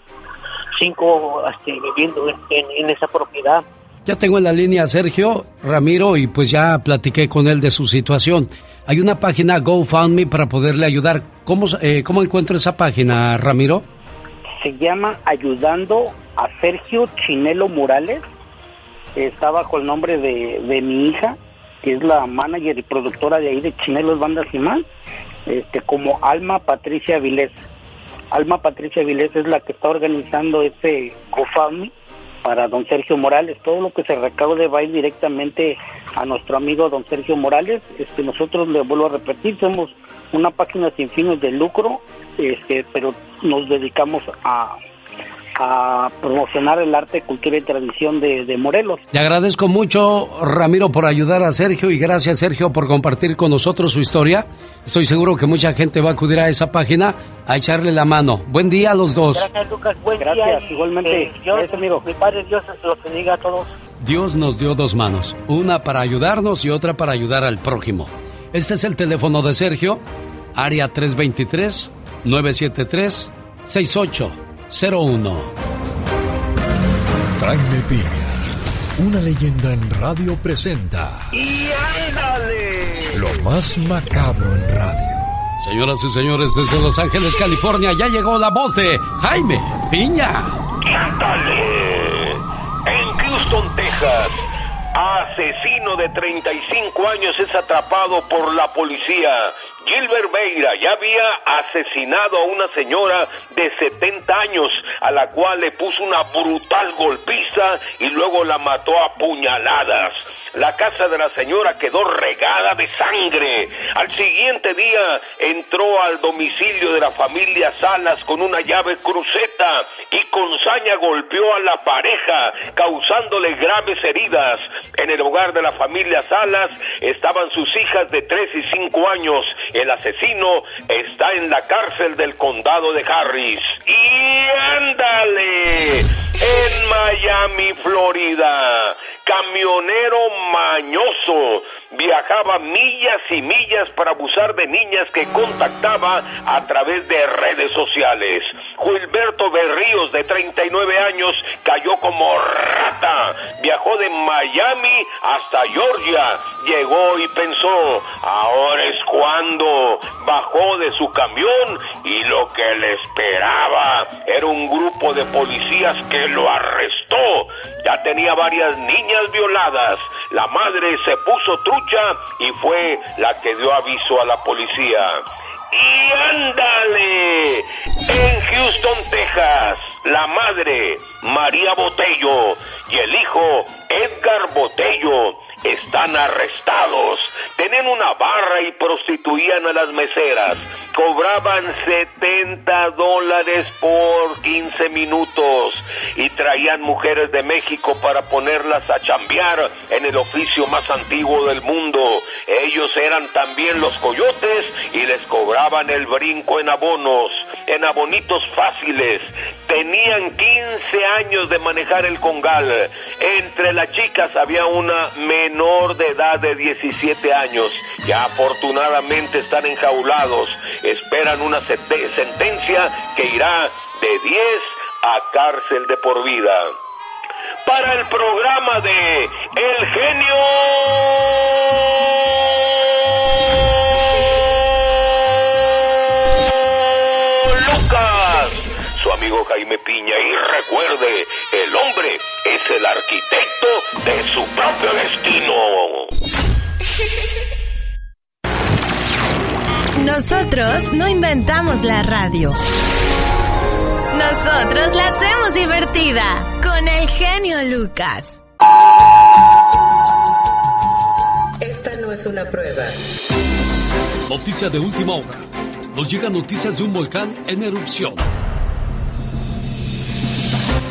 cinco este, viviendo en, esa propiedad. Ya tengo en la línea a Sergio Ramiro y pues ya platiqué con él de su situación. Hay una página GoFundMe para poderle ayudar. ¿Cómo, eh, ¿Cómo encuentro esa página, Ramiro? Se llama Ayudando a Sergio Chinelo Morales. Está bajo el nombre de, de mi hija. que es la manager y productora de ahí de Chinelos Bandas y más, este, como Alma Patricia Vilés. Alma Patricia Vilés es la que está organizando ese GoFundMe para don Sergio Morales. Todo lo que se recaude va a ir directamente a nuestro amigo don Sergio Morales. Este, nosotros le vuelvo a repetir, somos una página sin fines de lucro, este, pero nos dedicamos a a promocionar el arte, cultura y tradición de, de, Morelos. Le agradezco mucho, Ramiro, por ayudar a Sergio y gracias, Sergio, por compartir con nosotros su historia. Estoy seguro que mucha gente va a acudir a esa página a echarle la mano. Buen día a los dos. Gracias, Lucas. Buen gracias, día. igualmente. Eh, Dios, gracias, amigo. Mi Padre Dios lo bendiga a todos. Dios nos dio dos manos, una para ayudarnos y otra para ayudar al prójimo. Este es el teléfono de Sergio, área 323 973 68 01. Jaime Piña, una leyenda en radio presenta. ¡Y ándale! Lo más macabro en radio. Señoras y señores, desde Los Ángeles, California, ya llegó la voz de Jaime Piña. ¡Ándale! En Houston, Texas, asesino de 35 años es atrapado por la policía Gilbert Beira ya había asesinado a una señora de 70 años, a la cual le puso una brutal golpiza y luego la mató a puñaladas. La casa de la señora quedó regada de sangre. Al siguiente día entró al domicilio de la familia Salas con una llave cruceta y con saña golpeó a la pareja, causándole graves heridas. En el hogar de la familia Salas estaban sus hijas de 3 y 5 años el asesino está en la cárcel del condado de Harris. Y ándale, en Miami, Florida, camionero mañoso viajaba millas y millas para abusar de niñas que contactaba a través de redes sociales. Gilberto Berríos, de 39 años, cayó como rata. Viajó de Miami hasta Georgia. Llegó y pensó, ahora es cuando. Bajó de su camión y lo que le esperaba era un grupo de policías que lo arrestó. Ya tenía varias niñas violadas. La madre se puso trucha y fue la que dio aviso a la policía. Y ándale, en Houston, Texas, la madre María Botello y el hijo Edgar Botello están arrestados. Tenían una barra y prostituían a las meseras. Cobraban 70 dólares por 15 minutos y traían mujeres de México para ponerlas a chambear en el oficio más antiguo del mundo. Ellos eran también los coyotes y les cobraban el brinco en abonos, en abonitos fáciles. Tenían 15 años de manejar el congal. Entre las chicas había una menor de edad de 17 años. Ya afortunadamente están enjaulados. Esperan una sentencia que irá de 10 a cárcel de por vida. Para el programa de El Genio Jaime Piña. Y recuerde, el hombre es el arquitecto de su propio destino. Nosotros no inventamos la radio. Nosotros la hacemos divertida con el genio Lucas. Esta no es una prueba. Noticia de última hora. Nos llegan noticias de un volcán en erupción.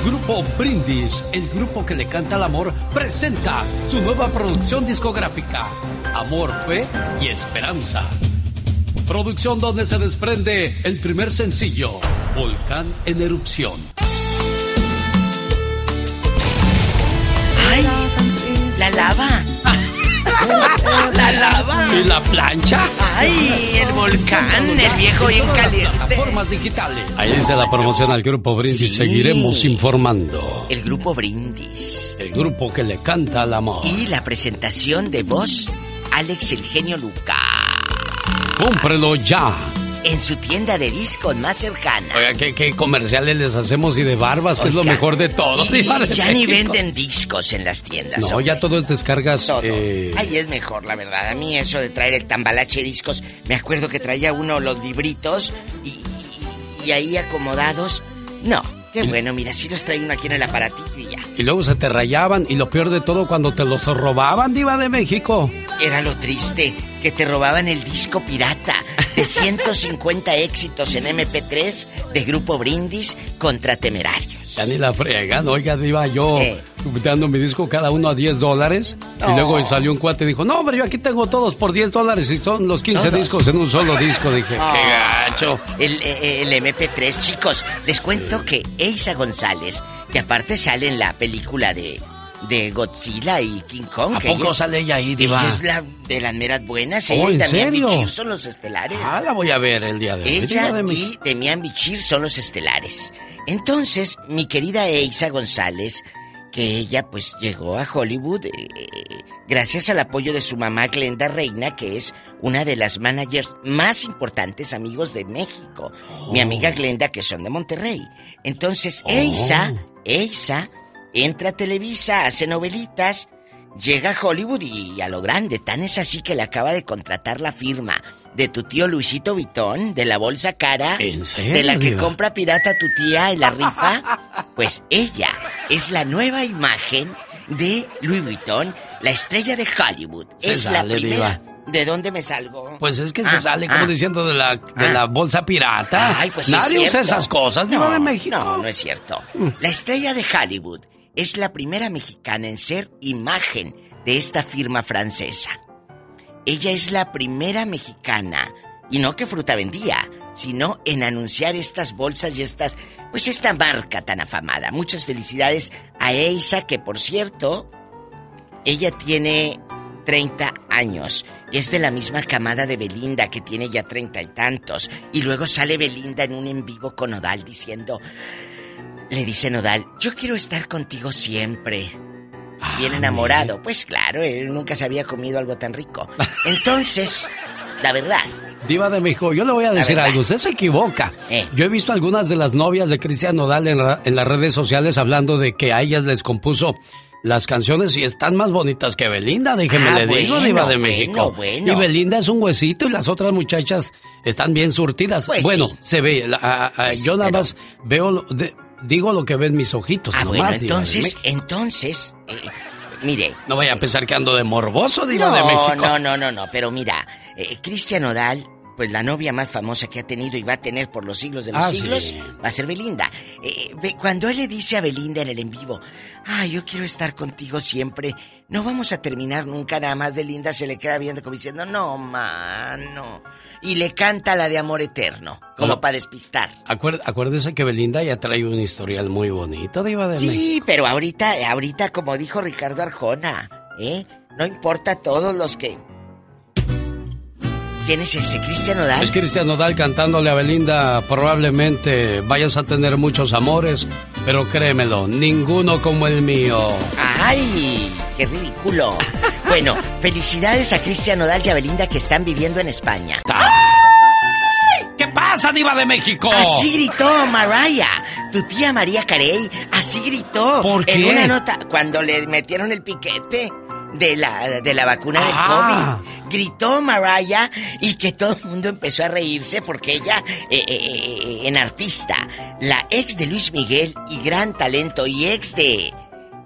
Grupo Brindis, el grupo que le canta al amor, presenta su nueva producción discográfica, Amor, Fe y Esperanza. Producción donde se desprende el primer sencillo, Volcán en erupción. ¡Ay! ¡La lava! ¡La lava! ¿Y la plancha? ¡Ay! El volcán, el viejo bien caliente. Plataformas digitales. Ahí dice la promoción al grupo Brindis. Sí. Seguiremos informando. El grupo Brindis. El grupo que le canta al amor. Y la presentación de voz, Alex el genio Lucas. Cómprelo ya en su tienda de discos más cercana. Oiga, ¿qué, qué comerciales les hacemos y de barbas, que es lo mejor de todo. Y Diva de ya ni venden discos en las tiendas. No, hombre. ya todo es descargas. Todo. eh, Ay, es mejor, la verdad. A mí eso de traer el tambalache de discos, me acuerdo que traía uno los libritos y, y- y ahí acomodados. No, qué bueno, mira, si los trae uno aquí en el aparatito y. y luego se te rayaban. Y lo peor de todo, cuando te los robaban, Diva de México. Era lo triste, que te robaban el disco pirata de 150 éxitos en MP3 de Grupo Brindis contra Temerarios. Ya ni la fregan. Oiga, Diva, yo Eh. dando mi disco cada uno a 10 dólares. Y luego salió un cuate y dijo: No, hombre, yo aquí tengo todos por 10 dólares. Y son los 15 Todos. discos en un solo disco. Dije. ¡Qué gacho! El, eh, el MP3, chicos, les cuento que Eisa González, que aparte sale en la película de, de Godzilla y King Kong. ¿A que poco ella es- sale ella ahí, Diva? Ella es la de las meras buenas. Oh, ella y ¿en Damián serio? Bichir son los estelares. Ah, la voy a ver el día de hoy. Ella de y. Demian Bichir son los estelares. Entonces, mi querida Eisa González, que ella pues llegó a Hollywood eh, gracias al apoyo de su mamá Glenda Reina, que es una de las managers más importantes amigos de México. Mi amiga Glenda, que son de Monterrey. Entonces, Eisa, Eisa, entra a Televisa, hace novelitas, llega a Hollywood y a lo grande. Tan es así que le acaba de contratar la firma de tu tío Luisito Vitón, de la bolsa cara, ¿En serio, de la que Diva? compra pirata tu tía en la rifa. Pues ella es la nueva imagen de Louis Vuitton, la estrella de Hollywood. Se es sale, la primera. ¿De dónde me salgo? Pues es que Ah, se sale como ah. diciendo de la, de Ah. la bolsa pirata. Ay, pues Nadie es usa esas cosas, no, de México. No, no es cierto. La estrella de Hollywood es la primera mexicana en ser imagen de esta firma francesa. Ella es la primera mexicana, y no que fruta vendía, sino en anunciar estas bolsas y estas, pues esta marca tan afamada. Muchas felicidades a Eisa, que por cierto, ella tiene 30 años. Es de la misma camada de Belinda, que tiene ya treinta y tantos. Y luego sale Belinda en un en vivo con Nodal diciendo... Le dice Nodal, yo quiero estar contigo siempre. Bien enamorado. Pues claro, él nunca se había comido algo tan rico. Entonces, la verdad, Diva de México, yo le voy a decir algo, usted se equivoca. Eh. Yo he visto algunas de las novias de Cristian Nodal en, en las redes sociales hablando de que a ellas les compuso las canciones y están más bonitas que Belinda, déjeme Ah, le digo, Diva de bueno, México. bueno. Y Belinda es un huesito y las otras muchachas están bien surtidas. Pues bueno, sí. se ve, la- a- a- Pues yo sí, nada pero- más veo, lo- de- digo lo que ven mis ojitos. ah, nomás, bueno, Diva de entonces, entonces, eh, mire, No vaya a pensar que ando de morboso, Diva de México. no, no, no, no, pero mira, eh, Cristian Nodal, pues la novia más famosa que ha tenido y va a tener por los siglos de los Ah, siglos, sí. va a ser Belinda. Eh, cuando él le dice a Belinda en el en vivo, ah, yo quiero estar contigo siempre, no vamos a terminar nunca, nada más Belinda se le queda viendo como diciendo, no, mano. Y le canta la de amor eterno, como Bueno. para despistar. Acuérdese, acuérdese que Belinda ya trae un historial muy bonito, Diva de México. Sí, pero ahorita, ahorita, como dijo Ricardo Arjona, ¿eh? No importa todos los que. ¿Quién es ese? ¿Cristian Nodal? Es Cristian Nodal cantándole a Belinda, probablemente vayas a tener muchos amores, pero créemelo, ninguno como el mío. ¡Ay! ¡Qué ridículo! Bueno, felicidades a Cristian Nodal y a Belinda que están viviendo en España. ¿Qué pasa, Diva de México? Así gritó Mariah, tu tía María Carey, así gritó. ¿Por En qué? una nota, cuando le metieron el piquete de la, de la vacuna del Ah. COVID. Gritó Mariah y que todo el mundo empezó a reírse porque ella, eh, eh, eh, en artista, la ex de Luis Miguel y gran talento y ex de...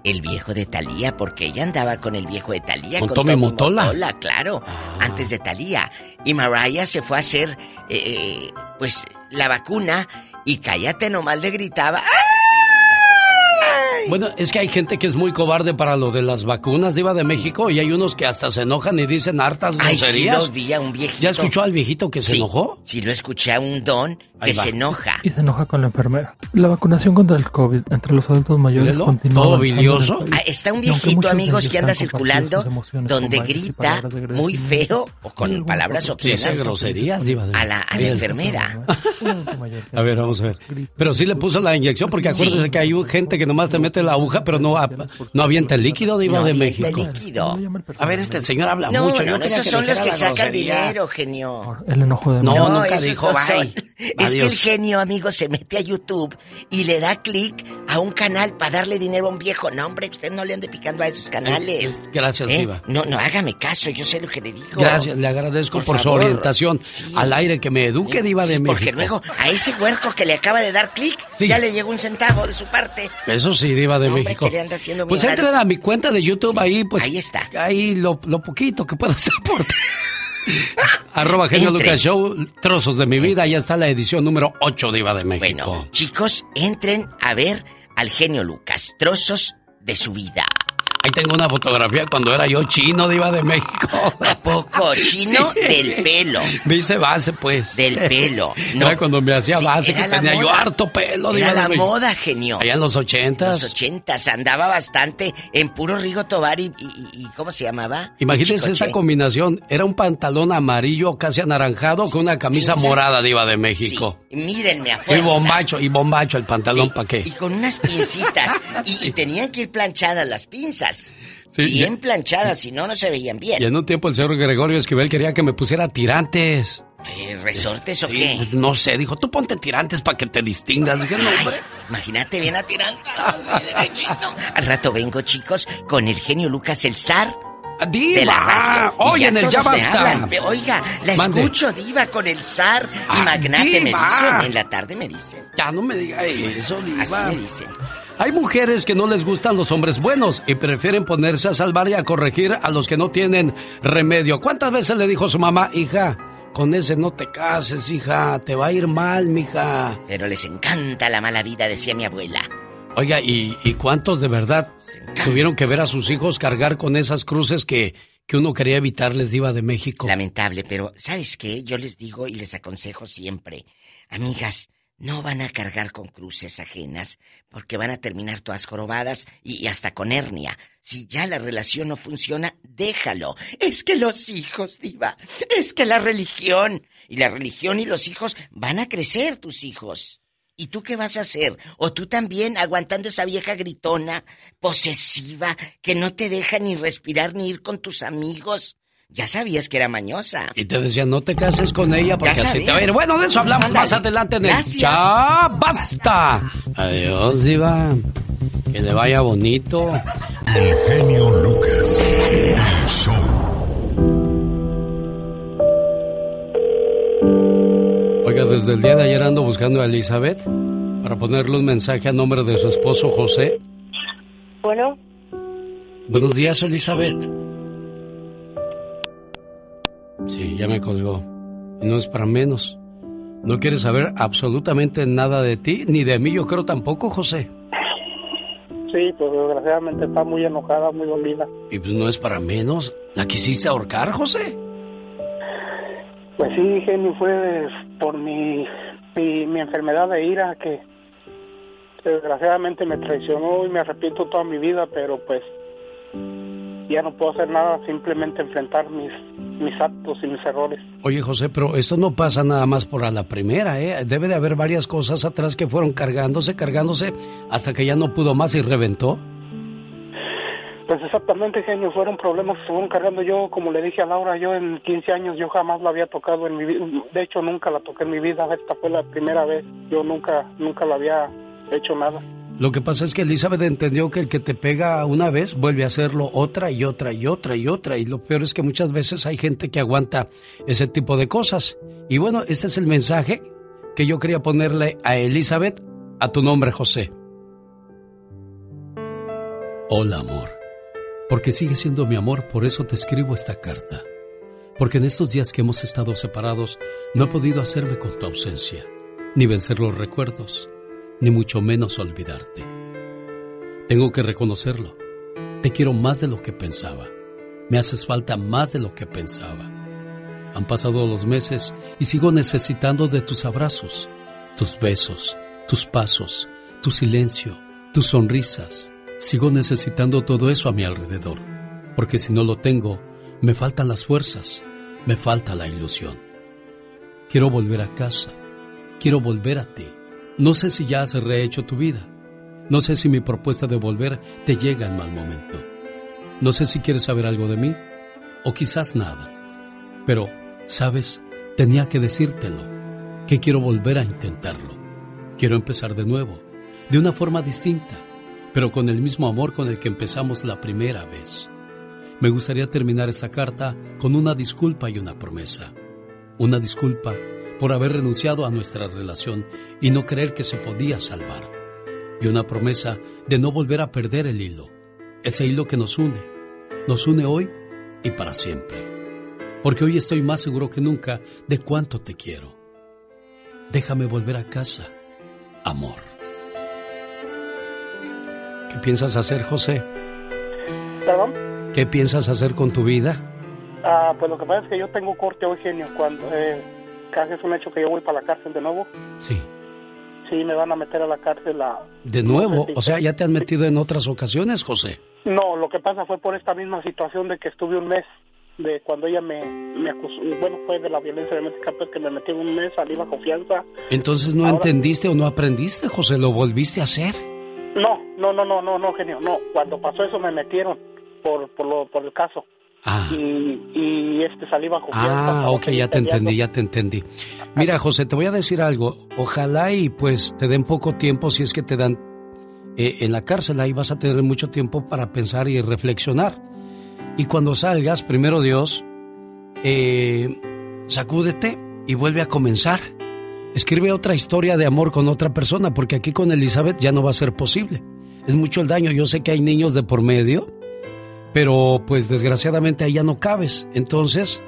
El viejo de Talía, porque ella andaba con el viejo de Talía. ¿Con Tommy Motola? claro, antes de Talía. Y Mariah se fue a hacer, eh, pues, la vacuna y cállate nomás le gritaba. Bueno, es que hay gente que es muy cobarde para lo de las vacunas, Diva de México, y hay unos que hasta se enojan y dicen hartas Ay, sí groserías. los vi a un viejito. ¿Ya escuchó al viejito que se enojó? Sí, lo escuché a un don Ahí que va. se enoja. Y se enoja con la enfermera. La vacunación contra el COVID entre los adultos mayores Mírelo, continúa todo bilioso. Ah, está un viejito, amigos, que anda circulando donde grita muy feo o con palabras obscenas groserías, Diva de a la, a la enfermera. A ver, vamos a ver. Pero sí le puso la inyección porque acuérdese que hay un gente que nomás te mete mete la aguja, pero no, no avienta el líquido, Diva no de México. el líquido. A ver, este señor habla No, mucho. no, esos son los que sacan grosería. dinero, genio. El enojo de No, nunca dijo, bye. Es que el genio, amigo, se mete a YouTube y le da clic a un canal para darle dinero a un viejo. No, hombre, usted no le ande picando a esos canales. Eh, gracias, ¿Eh? Diva. No, no, hágame caso, yo sé lo que le digo. Gracias, le agradezco por, Por su orientación al aire, que me eduque, Diva de Sí, México. porque luego a ese huerco que le acaba de dar clic, Sí. ya le llegó un centavo de su parte. Eso sí, Diva de No, México. Pues entren raros. a mi cuenta de YouTube, ahí pues. ahí está. Ahí lo, lo poquito que puedo por Arroba Genio. Lucas Show, trozos de mi vida, ya está la edición número 8 Diva de México. Bueno, chicos, entren a ver al genio Lucas, trozos de su vida. Ahí tengo una fotografía cuando era yo chino Diva de México. ¿A poco? Chino del pelo. Me hice base, pues. Del pelo. Era cuando me hacía Sí, base, que tenía yo harto pelo, Era Diva la moda, genio. Allá en los ochentas. Los ochentas, andaba bastante en puro Rigo Tobar y, y- y- ¿cómo se llamaba? Imagínense esa combinación. Era un pantalón amarillo casi anaranjado con una camisa Pinzas. morada Diva de México. Mírenme a Y bombacho, y bombacho el pantalón, ¿para qué? Y con unas pincitas. y, y tenían que ir planchadas las pinzas. Sí, bien ya- planchadas, si no, no se veían bien. Y en un tiempo el señor Gregorio Esquivel quería que me pusiera tirantes. Eh, ¿Resortes o Sí, qué? pues, no sé, dijo, tú ponte tirantes para que te distingas. Dije, no, hombre. Imagínate bien así derechito. Al rato vengo, chicos, con el genio Lucas el zar. Diva. De la radio. Y Oye, en el Ya me Basta. Oiga, la Mande. escucho, diva, con el zar y Ah, magnate, me diva. dicen. En la tarde me dicen. Ya no me digas eso, Diva. Así me dicen. Hay mujeres que no les gustan los hombres buenos y prefieren ponerse a salvar y a corregir a los que no tienen remedio. ¿Cuántas veces le dijo su mamá, hija, con ese no te cases, hija, te va a ir mal, mija? Pero les encanta la mala vida, decía mi abuela. Oiga, ¿y, y cuántos de verdad tuvieron que ver a sus hijos cargar con esas cruces que, que uno quería evitarles, Diva de México? Lamentable, pero ¿sabes qué? Yo les digo y les aconsejo siempre, amigas, no van a cargar con cruces ajenas porque van a terminar todas jorobadas y, hasta con hernia. Si ya la relación no funciona, déjalo. Es que los hijos, diva, es que la religión y la religión y los hijos van a crecer tus hijos. ¿Y tú qué vas a hacer? ¿O tú también aguantando esa vieja gritona, posesiva, que no te deja ni respirar ni ir con tus amigos? Ya sabías que era mañosa. Y te decía, no te cases con ella porque Ya así te va a ir. Bueno, de eso hablamos más adelante en el Gracias. Ya Basta. Adiós, Diva. Que le vaya bonito. El genio Lucas. El show. Oiga, desde el día de ayer ando buscando a Elizabeth para ponerle un mensaje a nombre de su esposo José. Bueno, Buenos días, Elizabeth. Sí, ya me colgó. No es para menos. No quiere saber absolutamente nada de ti, ni de mí, yo creo tampoco, José. Sí, pues desgraciadamente está muy enojada, muy dolida. Y pues no es para menos. ¿La quisiste ahorcar, José? Pues sí, genio, fue por mi, mi, mi enfermedad de ira que desgraciadamente me traicionó y me arrepiento toda mi vida, pero pues ya no puedo hacer nada, simplemente enfrentar mis, mis actos y mis errores. Oye, José, pero esto no pasa nada más por a la primera, ¿eh? Debe de haber varias cosas atrás que fueron cargándose, cargándose, hasta que ya no pudo más y reventó. Pues exactamente, genio, fueron problemas que se fueron cargando yo, como le dije a Laura, yo en 15 años yo jamás la había tocado en mi vida, de hecho nunca la toqué en mi vida, esta fue la primera vez, yo nunca, nunca la había hecho nada. Lo que pasa es que Elizabeth entendió que el que te pega una vez vuelve a hacerlo otra y otra y otra y otra. Y lo peor es que muchas veces hay gente que aguanta ese tipo de cosas. Y bueno, este es el mensaje que yo quería ponerle a Elizabeth a tu nombre, José. Hola, amor. Porque sigue siendo mi amor, por eso te escribo esta carta. Porque en estos días que hemos estado separados, no he podido hacerme con tu ausencia, ni vencer los recuerdos ni mucho menos olvidarte. Tengo que reconocerlo. Te quiero más de lo que pensaba. Me haces falta más de lo que pensaba. Han pasado los meses y sigo necesitando de tus abrazos, tus besos, tus pasos, tu silencio, tus sonrisas. Sigo necesitando todo eso a mi alrededor, porque si no lo tengo, me faltan las fuerzas, me falta la ilusión. Quiero volver a casa, quiero volver a ti. No sé si ya has rehecho tu vida, No sé si mi propuesta de volver te llega en mal momento. No sé si quieres saber algo de mí o quizás nada. Pero, ¿sabes? Tenía que decírtelo, que quiero volver a intentarlo. Quiero empezar de nuevo, de una forma distinta, pero con el mismo amor con el que empezamos la primera vez. Me gustaría terminar esta carta con una disculpa y una promesa. Una disculpa por haber renunciado a nuestra relación y no creer que se podía salvar. Y una promesa de no volver a perder el hilo, ese hilo que nos une, nos une hoy y para siempre. Porque hoy estoy más seguro que nunca de cuánto te quiero. Déjame volver a casa, amor. ¿Qué piensas hacer, José? ¿Perdón? ¿Qué piensas hacer con tu vida? Ah, pues lo que pasa es que yo tengo corte hoy, genio, cuando eh, casi es un hecho que yo voy para la cárcel de nuevo. Sí. Sí, me van a meter a la cárcel a... ¿De nuevo? O sea, ¿ya te han metido en otras ocasiones, José? No, lo que pasa fue por esta misma situación de que estuve un mes, de cuando ella me, me acusó, bueno, fue de la violencia doméstica, pues que me metí un mes, salí bajo fianza. Entonces no Ahora- entendiste o no aprendiste, José, lo volviste a hacer. No, no, no, no, no, no, genio, no. Cuando pasó eso me metieron por, por, lo, por el caso. Y, y este salí bajo fianza. Ah, ok, ya te entendí, ya te entendí. Mira, José, te voy a decir algo. Ojalá y pues te den poco tiempo si es que te dan eh, en la cárcel. Ahí vas a tener mucho tiempo para pensar y reflexionar. Y cuando salgas, primero Dios, eh, sacúdete y vuelve a comenzar. Escribe otra historia de amor con otra persona, porque aquí con Elizabeth ya no va a ser posible. Es mucho el daño. Yo sé que hay niños de por medio, pero pues desgraciadamente ahí ya no cabes. Entonces,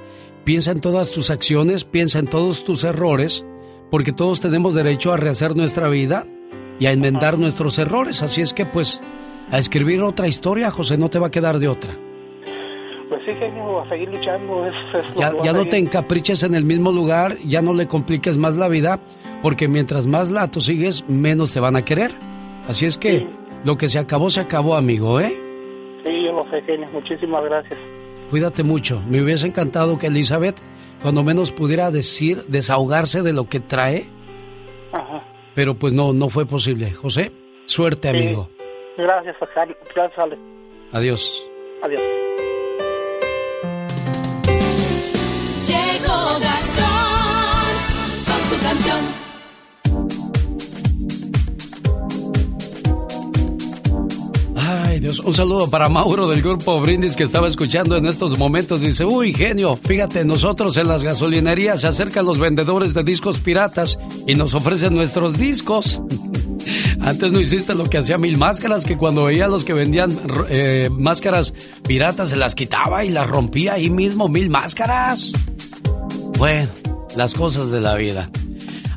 piensa en todas tus acciones, piensa en todos tus errores, porque todos tenemos derecho a rehacer nuestra vida y a enmendar nuestros errores. Así es que pues a escribir otra historia, José, no te va a quedar de otra. Pues sí, genio, a seguir luchando. Es, es Ya, ya no te encapriches en el mismo lugar, ya no le compliques más la vida, porque mientras más la sigues, menos te van a querer. Así es que lo que se acabó, se acabó, amigo, ¿eh? Sí, yo lo sé, genio. Muchísimas gracias. Cuídate mucho. Me hubiese encantado que Elizabeth, cuando menos pudiera decir, desahogarse de lo que trae, Ajá. pero pues no, no fue posible. José, suerte, Sí. amigo. Gracias. Gracias. Adiós. Adiós. Un saludo para Mauro del grupo Brindis que estaba escuchando en estos momentos. Dice, uy, genio, fíjate, nosotros en las gasolinerías se acercan los vendedores de discos piratas y nos ofrecen nuestros discos. Antes no hiciste lo que hacía Mil Máscaras, que cuando veía a los que vendían eh, máscaras piratas se las quitaba y las rompía ahí mismo, Mil Máscaras. Bueno, las cosas de la vida.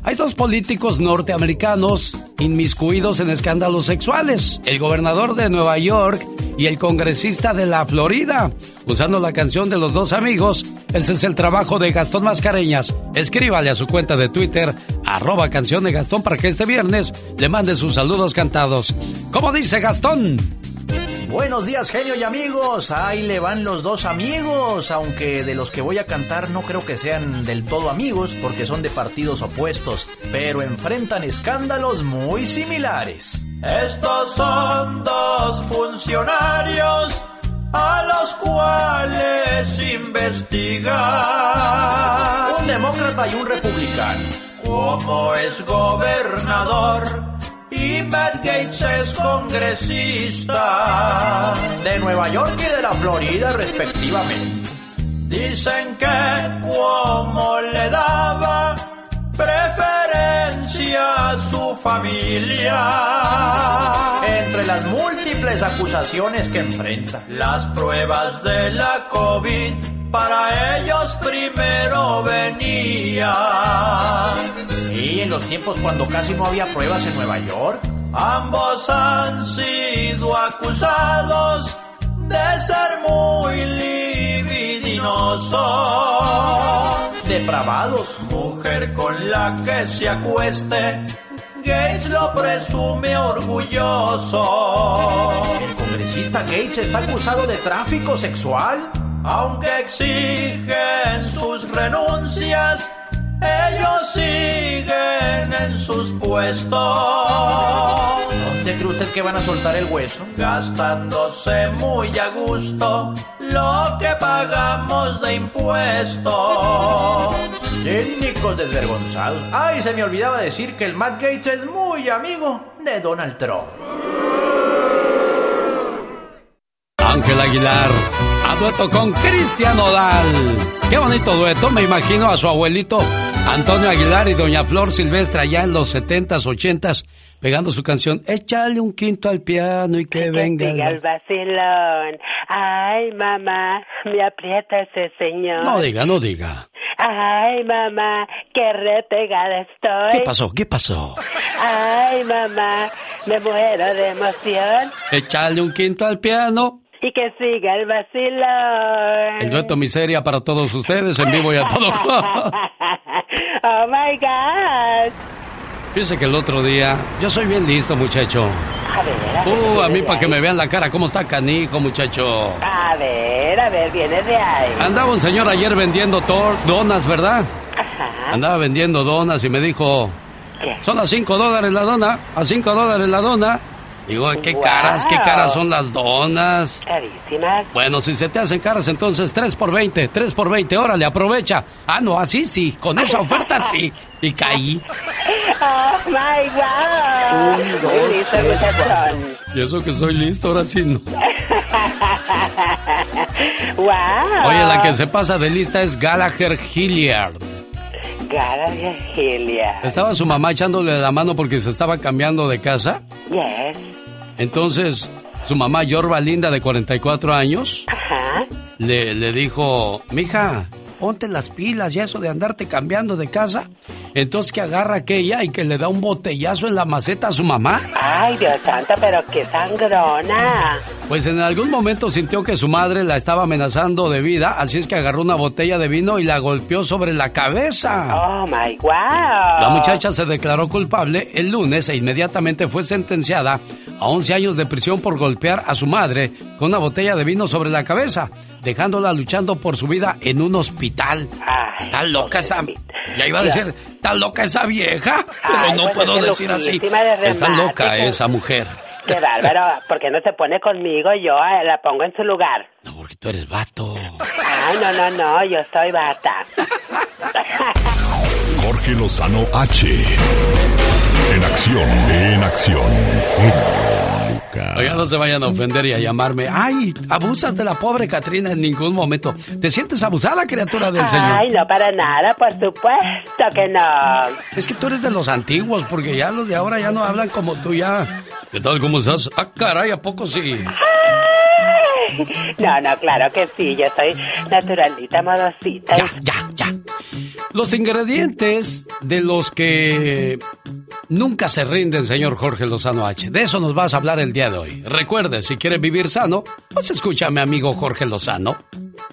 Hay dos políticos norteamericanos inmiscuidos en escándalos sexuales, el gobernador de Nueva York y el congresista de la Florida. Usando la canción de los dos amigos, ese es el trabajo de Gastón Mascareñas. Escríbale a su cuenta de Twitter, arroba canción de Gastón, para que este viernes le mande sus saludos cantados. ¿Cómo dice Gastón? Buenos días, genio y amigos. Ahí le van los dos amigos, aunque de los que voy a cantar no creo que sean del todo amigos, porque son de partidos opuestos, pero enfrentan escándalos muy similares. Estos son dos funcionarios a los cuales investigar. Un demócrata y un republicano. Como es gobernador y Gates es congresista. De Nueva York y de la Florida, respectivamente. Dicen que como le daba preferencia a su familia. Entre las múltiples acusaciones que enfrenta. Las pruebas de la COVID para ellos primero venían. En los tiempos cuando casi no había pruebas en Nueva York. Ambos han sido acusados de ser muy libidinosos. Depravados. Mujer con la que se acueste. Gates lo presume orgulloso. El congresista Gates está acusado de tráfico sexual. Aunque exigen sus renuncias, ellos siguen en sus puestos. ¿Dónde ¿Dónde cree usted que van a soltar el hueso? Gastándose muy a gusto lo que pagamos de impuestos. Cínicos desvergonzados. Ay, se me olvidaba decir que el Matt Gates es muy amigo de Donald Trump. Ángel Aguilar, a dueto con Cristian Odal. Qué bonito dueto, me imagino a su abuelito Antonio Aguilar y doña Flor Silvestre allá en los 70s, 80s, pegando su canción Échale un quinto al piano y que, venga. Que el vacilón. Ay, mamá, me aprieta ese señor. No diga, no diga. Ay, mamá, qué repegada estoy. ¿Qué pasó? ¿Qué pasó? Ay, mamá, me muero de emoción. Échale un quinto al piano y que siga el vacilón. El dueto miseria para todos ustedes en vivo y a todo. oh my God. Fíjese que el otro día, yo soy bien listo, muchacho. A ver, a ver. Uh, a mí para que me vean la cara, ¿cómo está canijo, muchacho? A ver, a ver, viene de ahí. Andaba un señor ayer vendiendo donas, ¿verdad? Ajá. Andaba vendiendo donas y me dijo, ¿Qué? son a cinco dólares la dona, a cinco dólares la dona. Digo, qué Wow. caras, qué caras son las donas. Carísimas. Bueno, si se te hacen caras, entonces 3 por 20, 3 por 20, órale, aprovecha. Ah, no, así sí, con esa oferta sí. Y caí. Oh my God. Un, dos, listo, tres. Y eso que soy listo, ahora sí no. wow. Oye, la que se pasa de lista es Gallagher Hilliard. Estaba su mamá echándole la mano porque se estaba cambiando de casa. Yes. Entonces, su mamá, Yorba Linda, de 44 años, Ajá. le, le dijo, mija, ponte las pilas y eso de andarte cambiando de casa. Entonces que agarra aquella y que le da un botellazo en la maceta a su mamá. Ay, Dios santo, pero qué sangrona. Pues en algún momento sintió que su madre la estaba amenazando de vida, así es que agarró una botella de vino y la golpeó sobre la cabeza. Oh my wow. La muchacha se declaró culpable el lunes e inmediatamente fue sentenciada a 11 años de prisión por golpear a su madre con una botella de vino sobre la cabeza, dejándola luchando por su vida en un hospital. Ay, Está loca esa... Ya iba a decir, está loca esa vieja, pero Ay, no pues puedo decir así. de Está loca que- esa mujer. Qué bárbaro. ¿Por qué no se pone conmigo? Yo eh, la pongo en su lugar. No, porque tú eres vato. Ay, no, no, no. Yo soy bata. Jorge Lozano H. En acción, en acción. Oigan, no se vayan a ofender y a llamarme. Ay, abusas de la pobre Catrina en ningún momento. ¿Te sientes abusada, criatura del Señor? Ay, no para nada, por supuesto que no. Es que tú eres de los antiguos, porque ya los de ahora ya no hablan como tú ya. ¿Qué tal, cómo estás? Ah, caray, ¿a poco sí? No, no, claro que sí. Yo soy naturalita, modosita. Ya, ya, ya. Los ingredientes de los que nunca se rinden, señor Jorge Lozano H. De eso nos vas a hablar el día de hoy. Recuerde, si quieres vivir sano, pues escúchame, amigo Jorge Lozano.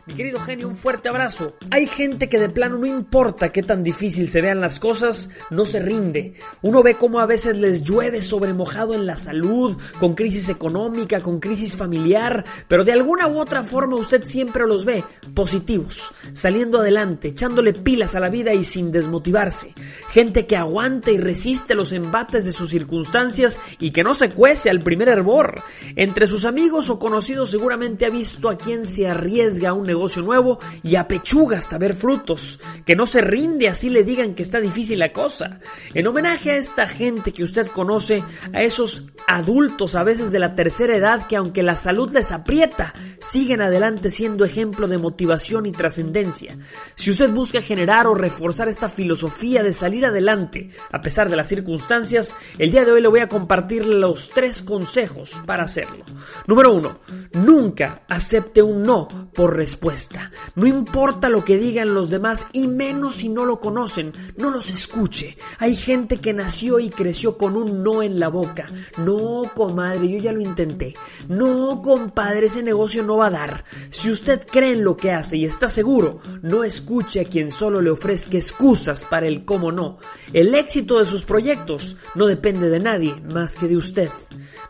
Mi querido genio, un fuerte abrazo. Hay gente que de plano no importa qué tan difícil se vean las cosas, no se rinde. Uno ve cómo a veces les llueve sobre mojado en la salud, con crisis económica, con crisis familiar, pero de alguna u otra forma usted siempre los ve positivos, saliendo adelante, echándole pilas a la vida y sin desmotivarse. Gente que aguanta y resiste los embates de sus circunstancias y que no se cuece al primer hervor. Entre sus amigos o conocidos seguramente ha visto a quien se arriesga a un negocio nuevo y apechuga hasta ver frutos, que no se rinde así le digan que está difícil la cosa. En homenaje a esta gente que usted conoce, a esos adultos a veces de la tercera edad que aunque la salud les aprieta, siguen adelante siendo ejemplo de motivación y trascendencia. Si usted busca generar o reforzar esta filosofía de salir adelante a pesar de las circunstancias, el día de hoy le voy a compartir los tres consejos para hacerlo. Número uno, nunca acepte un no por respuesta. No importa lo que digan los demás y menos si no lo conocen, no los escuche. Hay gente que nació y creció con un no en la boca. No, comadre, yo ya lo intenté. No, compadre, ese negocio no va a dar. Si usted cree en lo que hace y está seguro, no escuche a quien solo le ofrezca excusas para el cómo no. El éxito de sus proyectos no depende de nadie más que de usted.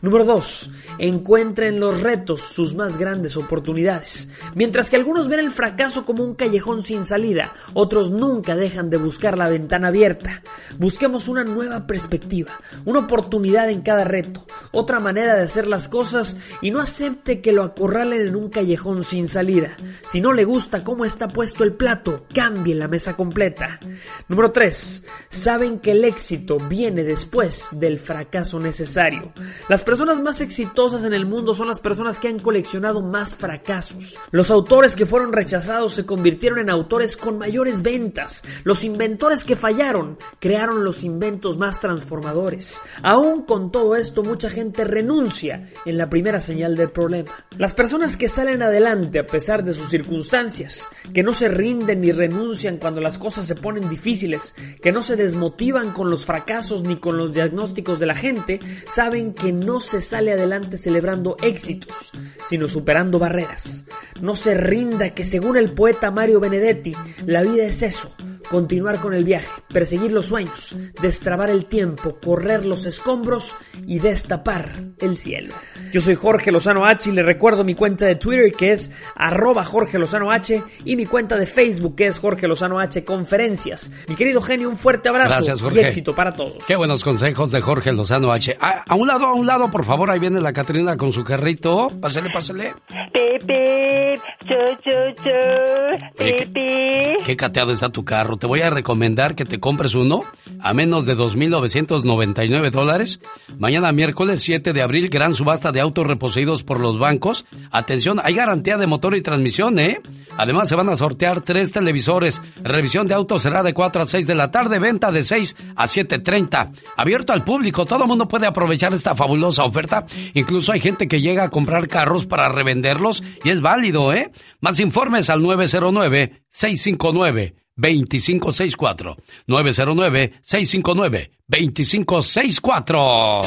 Número 2. Encuentre en los retos sus más grandes oportunidades. Mientras que algunos ven el fracaso como un callejón sin salida, otros nunca dejan de buscar la ventana abierta. Busquemos una nueva perspectiva, una oportunidad en cada reto. otra manera de hacer las cosas y no acepte que lo en un callejón sin salida. Si no le gusta cómo está puesto el plato, cambie la mesa completa. Número 3. Saben que el éxito viene después del fracaso necesario. Las personas más exitosas en el mundo son las personas que han coleccionado más fracasos. Los autores que fueron rechazados se convirtieron en autores con mayores ventas. Los inventores que fallaron crearon los inventos más transformadores. Aún con todo esto, mucha gente renuncia en la primera señal del problema. Las personas que salen adelante a pesar de sus circunstancias, que no se rinden ni renuncian cuando las cosas se ponen difíciles, que no se desmotivan con los fracasos ni con los diagnósticos de la gente, saben que no se sale adelante celebrando éxitos, sino superando barreras. No se rinda que según el poeta Mario Benedetti, la vida es eso, continuar con el viaje, perseguir los sueños, destrabar el tiempo, correr los escombros y destapar el cielo. Yo soy Jorge Lozano H y le recuerdo mi cuenta de Twitter que es arroba Jorge Lozano H y mi cuenta de Facebook que es Jorge Lozano H Conferencias. Mi querido genio, un fuerte abrazo y éxito para todos. Qué buenos consejos de Jorge Lozano H. A, a, un lado, a un lado, por favor, ahí viene la Catrina con su carrito. Pásale, pásale. Pepe, cho, cho, cho. Oye, ¿qué, qué cateado está tu carro. Te voy a recomendar que te compres uno a menos de 2.999 dólares. Mañana miércoles 7 de abril, gran subasta de autos reposeídos por los bancos. Atención, hay garantía de motor y transmisión, ¿eh? Además se van a sortear tres televisores. Revisión de autos será de 4 a 6 de la tarde, venta de 6 a 7.30. Abierto al público, todo el mundo puede aprovechar esta fabulosa oferta. Incluso hay gente que llega a comprar carros para revenderlos y es válido, ¿eh? Más informes al 909 659 2564 909-659-2564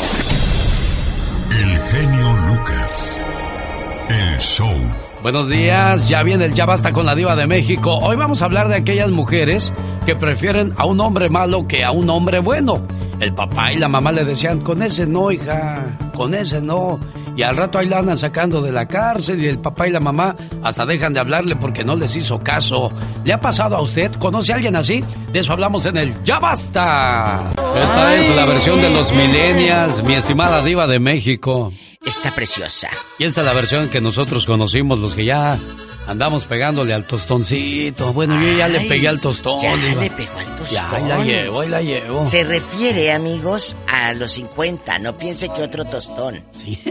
El genio Lucas. El show. Buenos días, ya viene el Ya Basta con la Diva de México. Hoy vamos a hablar de aquellas mujeres que prefieren a un hombre malo que a un hombre bueno. El papá y la mamá le decían, con ese no, hija, con ese no. Y al rato ahí la andan sacando de la cárcel y el papá y la mamá hasta dejan de hablarle porque no les hizo caso. ¿Le ha pasado a usted? ¿Conoce a alguien así? De eso hablamos en el Ya Basta. Esta es la versión de los millennials, mi estimada diva de México. Está preciosa. Y esta es la versión que nosotros conocimos, los que ya andamos pegándole al tostoncito. Bueno, yo ya le pegué al tostón. Ya le pegó al tostón. Ya, ahí la llevo, ahí la llevo. Se refiere, amigos, a los 50. No piense que otro tostón. Sí.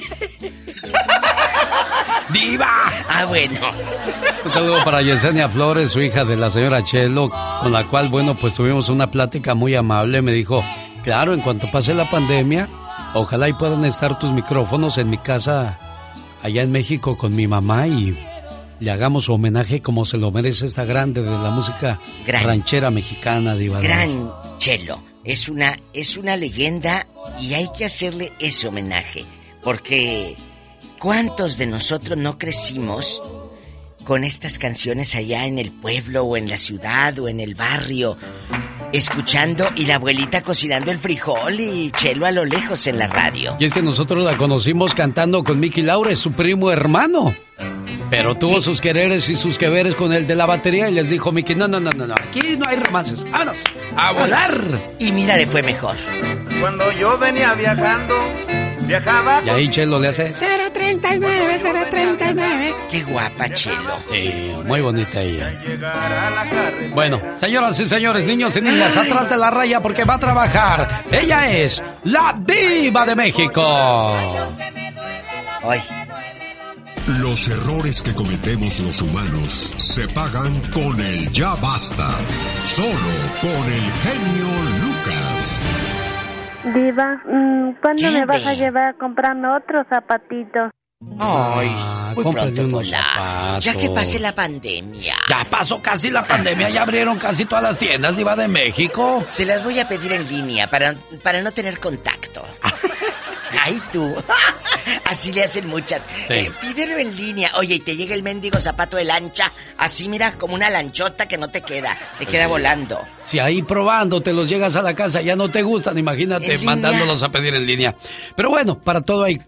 ¡Diva! Ah, bueno. Un saludo para Yesenia Flores, su hija de la señora Chelo, con la cual, bueno, pues tuvimos una plática muy amable. Me dijo, claro, en cuanto pase la pandemia, ojalá y puedan estar tus micrófonos en mi casa allá en México con mi mamá y le hagamos su homenaje como se lo merece esta grande de la música Gran. ranchera mexicana, Diva. Gran Chelo. Es una, es una leyenda y hay que hacerle ese homenaje. Porque ¿cuántos de nosotros no crecimos con estas canciones allá en el pueblo o en la ciudad o en el barrio? Escuchando y la abuelita cocinando el frijol y Chelo a lo lejos en la radio. Y es que nosotros la conocimos cantando con Mickey Laure, su primo hermano. Pero tuvo sus quereres y sus que veres con el de la batería y les dijo Mickey, no, no, no, no, no, aquí no hay romances, vámonos, a volar. Y mira, le fue mejor. Cuando yo venía viajando, viajaba... Y ahí Chelo le hace... 039, 039. Qué guapa, Chelo. Sí, muy bonita ella. Bueno, señoras y señores, niños y niñas, atrás de la raya porque va a trabajar. Ella es la diva de México. Ay. Los errores que cometemos los humanos se pagan con el ya basta. Solo con el genio Lucas. Diva, mm, ¿cuándo ¿Qué, me vas a llevar a comprarme otros zapatitos? Ay, muy cómprale pronto, unos Pola. zapatos. Ya que pase la pandemia. Ya pasó casi la pandemia, ya abrieron casi todas las tiendas diva de México. Se las voy a pedir en línea para, para no tener contacto. Ay, tú. Así le hacen muchas. Sí. Eh, pídelo en línea. Oye, y te llega el mendigo zapato de lancha. Así, mira, como una lanchota que no te queda. Te queda volando. Si ahí probando te los llegas a la casa, ya no te gustan, imagínate mandándolos a pedir en línea. Pero bueno, para todo hay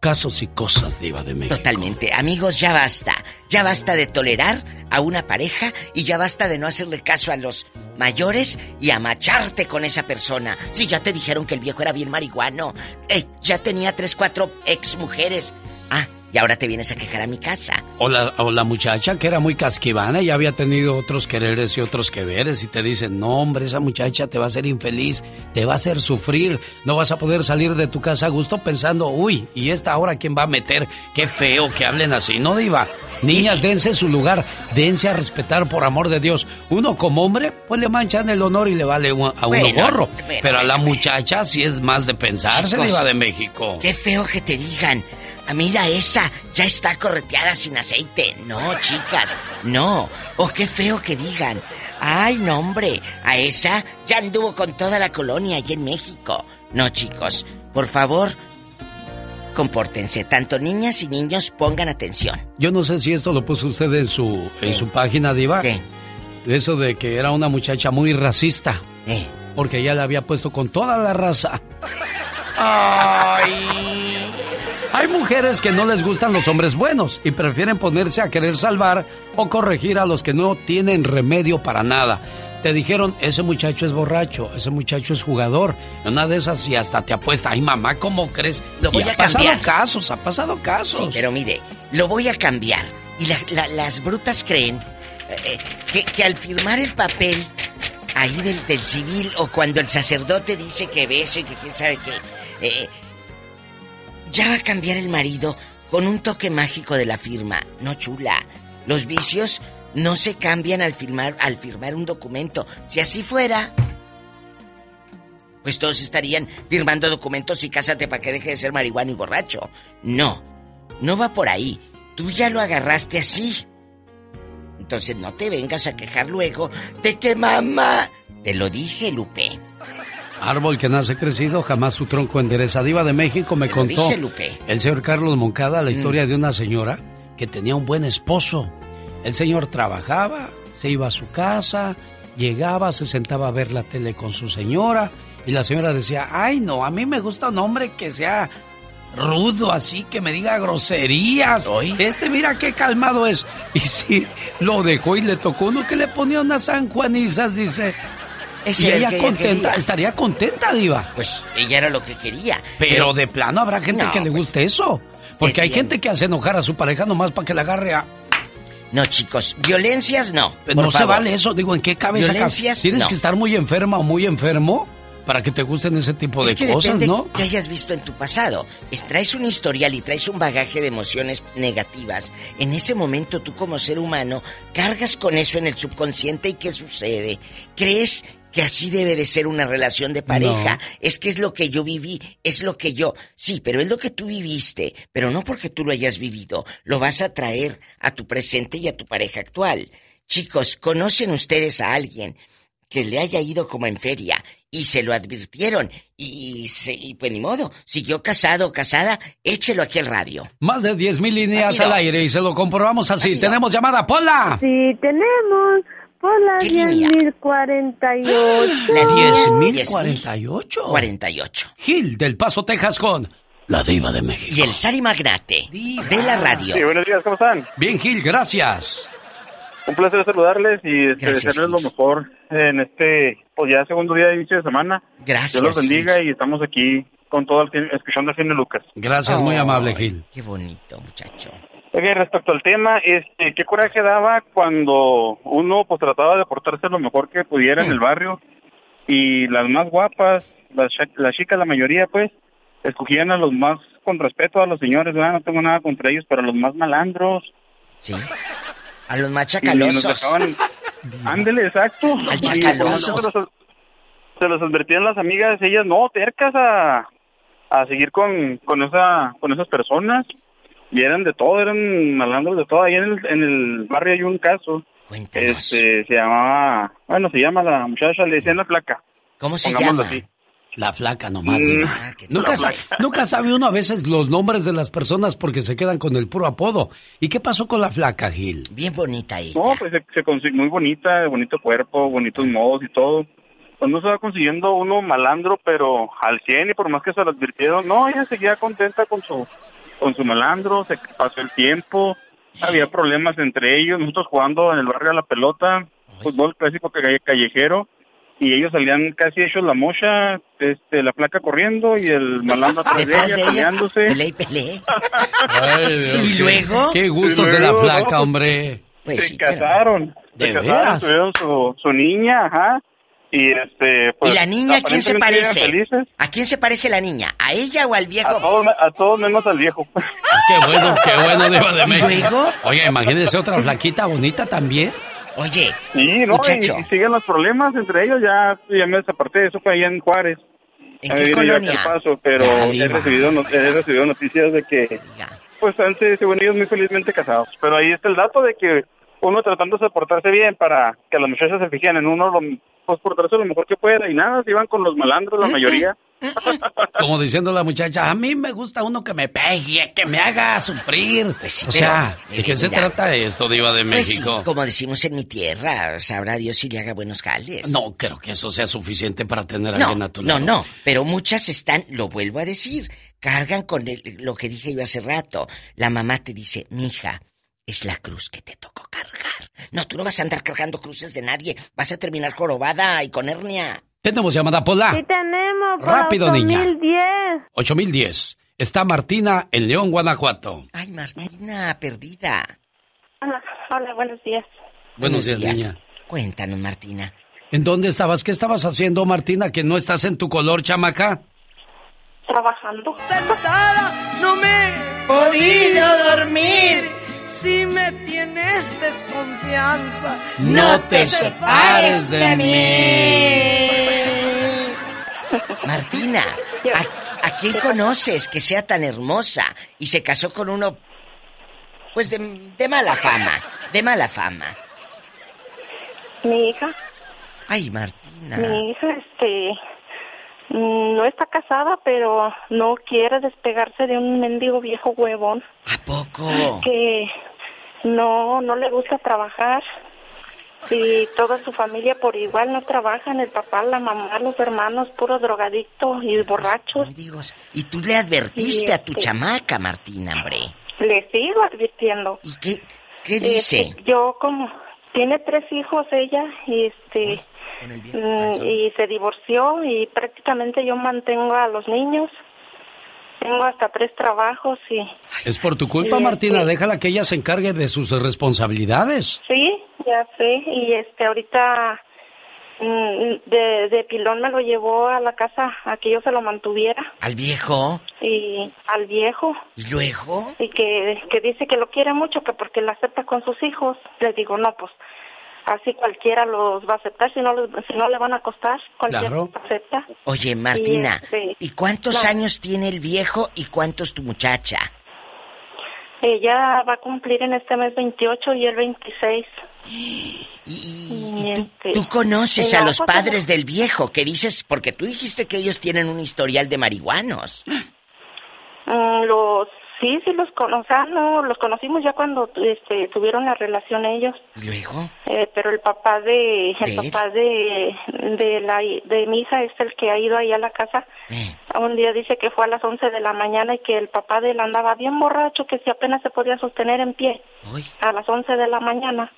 casos y cosas, Diva de México. Totalmente. Amigos, ya basta. Ya basta de tolerar a una pareja y ya basta de no hacerle caso a los mayores y amacharte con esa persona. Si ya te dijeron que el viejo era bien marihuano, eh, ya tenía tres, cuatro ex mujeres. Y ahora te vienes a quejar a mi casa. O la, o la muchacha que era muy casquivana y había tenido otros quereres y otros que veres y te dicen, no hombre, esa muchacha te va a hacer infeliz, te va a hacer sufrir, no vas a poder salir de tu casa a gusto pensando, uy, ¿y esta hora quién va a meter? Qué feo que hablen así, ¿no, Diva? Niñas, dense su lugar, dense a respetar por amor de Dios. Uno como hombre, pues le manchan el honor y le vale a uno gorro. Pero, a la muchacha sí es más de pensarse, Diva de México. Qué feo que te digan. Ah, mira, esa ya está correteada sin aceite. No, chicas, no. O qué feo que digan. Ay, no, hombre, a esa ya anduvo con toda la colonia allí en México. No, chicos, por favor, compórtense. Tanto niñas y niños pongan atención. Yo no sé si esto lo puso usted en su, en su página, Diva. ¿Qué? Eso de que era una muchacha muy racista. ¿Eh? Porque ella la había puesto con toda la raza. Ay. Hay mujeres que no les gustan los hombres buenos y prefieren ponerse a querer salvar o corregir a los que no tienen remedio para nada. Te dijeron, ese muchacho es borracho, ese muchacho es jugador. Una de esas y hasta te apuesta, ay mamá, ¿cómo crees? Lo voy y a ha pasado casos, ha pasado casos. Sí, pero mire, lo voy a cambiar. Y la- la- las brutas creen eh, que, que al firmar el papel ahí del, del civil o cuando el sacerdote dice que beso y que quién sabe qué, eh, ya va a cambiar el marido con un toque mágico de la firma. No chula. Los vicios no se cambian al firmar, al firmar un documento. Si así fuera, pues todos estarían firmando documentos y cásate para que deje de ser marihuano y borracho. No, no va por ahí. Tú ya lo agarraste así. Entonces no te vengas a quejar luego de que mamá... Te lo dije, Lupe. Árbol que nace crecido, jamás su tronco endereza. Diva de México me Te contó dije, Lupe. el señor Carlos Moncada la Mm. historia de una señora que tenía un buen esposo. El señor trabajaba, se iba a su casa, llegaba, se sentaba a ver la tele con su señora y la señora decía, ay no, a mí me gusta un hombre que sea rudo así, que me diga groserías. Este mira qué calmado es. Y sí, lo dejó y le tocó uno que le ponía unas sanjuanizas, dice. Ese y el ella que ella contenta, quería. estaría contenta, Diva. Pues ella era lo que quería. Pero, de plano habrá gente No, que le pues, guste eso. Porque hay gente que hace enojar a su pareja nomás para que la agarre a... No, chicos, violencias no. no por se vale eso. Digo, ¿en qué cabeza? cabe? Violencias, Tienes no. que estar muy enferma o muy enfermo para que te gusten ese tipo de es que cosas, ¿no? que hayas visto en tu pasado. Es- traes un historial y traes un bagaje de emociones negativas. En ese momento tú como ser humano cargas con eso en el subconsciente y ¿qué sucede? ¿Crees que así debe de ser una relación de pareja? No. Es que es lo que yo viví, es lo que yo... Sí, pero es lo que tú viviste, pero no porque tú lo hayas vivido. Lo vas a traer a tu presente y a tu pareja actual. Chicos, ¿conocen ustedes a alguien que le haya ido como en feria y se lo advirtieron y, se, y pues ni modo, siguió casado o casada, échelo aquí al radio. Más de 10 mil líneas Rápido. al aire y se lo comprobamos así. Tenemos llamada, Pola. Sí, tenemos por la ¿Qué línea? 10.048. La 10.048. 10.048. 48. Gil del Paso, Texas con la diva de México. Y el Sari Magnate de la radio. Sí, buenos días, ¿cómo están? Bien, Gil, gracias. Un placer saludarles y este, Gracias, desearles lo mejor en este, pues ya segundo día de inicio de semana. Gracias, Dios los bendiga y estamos aquí con todo el fin- escuchando al fin de Lucas. Gracias, muy Ay, amable, Gil. Qué bonito, muchacho. Ok, respecto al tema, este, qué coraje daba cuando uno pues trataba de portarse lo mejor que pudiera en el barrio y las más guapas, las, las chicas, la mayoría pues, escogían a los más con respeto a los señores, ¿verdad? no tengo nada contra ellos, pero a los más malandros. Sí. A los Y nos machacalosos. dejaban... Ándele, exacto. Al Y chacaloso. por eso Se los, se los advertían las amigas, ellas no, tercas a, a seguir con, con, esa, con esas personas. Y eran de todo, eran malandros de todo. Ahí en el, en el barrio hay un caso. Este, se llamaba, bueno, se llama la muchacha, le decían la placa. ¿Cómo se Pongámoslo llama? así. La flaca nomás, Mm. Ah, Nunca, la sa- flaca. nunca sabe uno a veces los nombres de las personas porque se quedan con el puro apodo. ¿Y qué pasó con la flaca, Gil? Bien bonita ella. No, pues se, se consigue muy bonita, de bonito cuerpo, bonitos modos y todo. Pues no se va consiguiendo uno malandro, pero al 100 y por más que se lo advirtieron, no, ella seguía contenta con su con su malandro, se pasó el tiempo, había problemas entre ellos, nosotros jugando en el barrio a la pelota, fútbol clásico calle- callejero, y ellos salían casi hechos la mocha, este, la placa corriendo y el malandro atrás de ella de ella, peleándose. pelea y pelea. Ay, Dios, ¿Y luego? Qué gustos de la no, hombre. Pues se sí, pero- casaron, ¿De se casaron, veras? tuvieron su, su niña, ajá, y este, pues, ¿Y la niña a quién se parece? felices. ¿A quién se parece la niña? ¿A ella o al viejo? A todos, a todos menos al viejo. Qué bueno, qué bueno, Diva de ¿Y México. luego? Oiga, imagínese otra flaquita bonita también. Oye, Sí, no, y, muchacho, y siguen los problemas entre ellos, ya, ya me desaparté, eso fue allá en Juárez. ¿en qué colonia? Paso, pero Ya, he recibido, no- he recibido noticias de que, pues, han sido según ellos muy felizmente casados. Pero ahí está el dato de que uno tratándose de portarse bien para que las muchachas se fijen en uno, lo, pues, portarse lo mejor que pueda. Y nada, se iban con los malandros, la mayoría. Como diciendo la muchacha, a mí me gusta uno que me pegue, que me haga sufrir. Pues sí, o sea, ¿de qué se trata esto, Diva de Pues sí, México? como decimos en mi tierra, sabrá Dios si le haga buenos jales. No creo que eso sea suficiente para tener a no, alguien a tu no, lado. no, pero muchas están, lo vuelvo a decir, cargan con el- lo que dije yo hace rato. La mamá te dice, mija, es la cruz que te tocó cargar. No, tú no vas a andar cargando cruces de nadie, vas a terminar jorobada y con hernia. Tenemos llamada Pola. Sí tenemos, por Rápido, niña. 8010. 8010. Está Martina en León, Guanajuato. Ay, Martina, perdida. Hola, hola, buenos días. Buenos días, niña. Cuéntanos, Martina. ¿En dónde estabas? ¿Qué estabas haciendo, Martina? ¿Que no estás en tu color, chamaca? Trabajando. Sentada, no me he podido dormir. Si me tienes desconfianza, No te separes de Martina, ¿a, a quién conoces que sea tan hermosa y se casó con uno, pues de, de mala fama, de mala fama? Mi hija, Ay, Martina. mi hija, este, mm, no está casada, pero no quiere despegarse de un mendigo viejo huevón ¿A poco? que no, no le gusta trabajar. Y toda su familia por igual no trabajan, el papá, la mamá, los hermanos, puro drogadicto y borrachos. Y tú le advertiste a tu este- chamaca, Martina, hombre. Le sigo advirtiendo. ¿Y qué, qué dice? Este, yo como tiene tres hijos ella y este mm, y se divorció y prácticamente yo mantengo a los niños. Tengo hasta tres trabajos y Es por tu culpa, Sí, Martina. sí. Déjala que ella se encargue de sus responsabilidades. sí, ya sé y este ahorita mm, de, de pilón me lo llevó a la casa a que yo se lo mantuviera ¿Al viejo? y al viejo ¿Y luego? y que, que dice que lo quiere mucho, que porque lo acepta con sus hijos. Le digo, no, pues así cualquiera los va a aceptar, si no, los- si no le van a costar, cualquiera Claro. los acepta. Oye, Martina, Y, este, ¿y cuántos años tiene el viejo y cuántos tu muchacha? Ella va a cumplir en este mes 28 y el 26. ¿Y, este, Tú conoces a los padres del viejo, que dices, porque tú dijiste que ellos tienen un historial de marihuanos. mm, los sí, sí los conocemos, los conocimos ya cuando este, tuvieron la relación ellos. ¿Y luego? Eh, pero el papá de el papá de de la de mi hija es el que ha ido ahí a la casa Eh. un día dice que fue a las 11 de la mañana y que el papá de él andaba bien borracho que si apenas se podía sostener en pie a las 11 de la mañana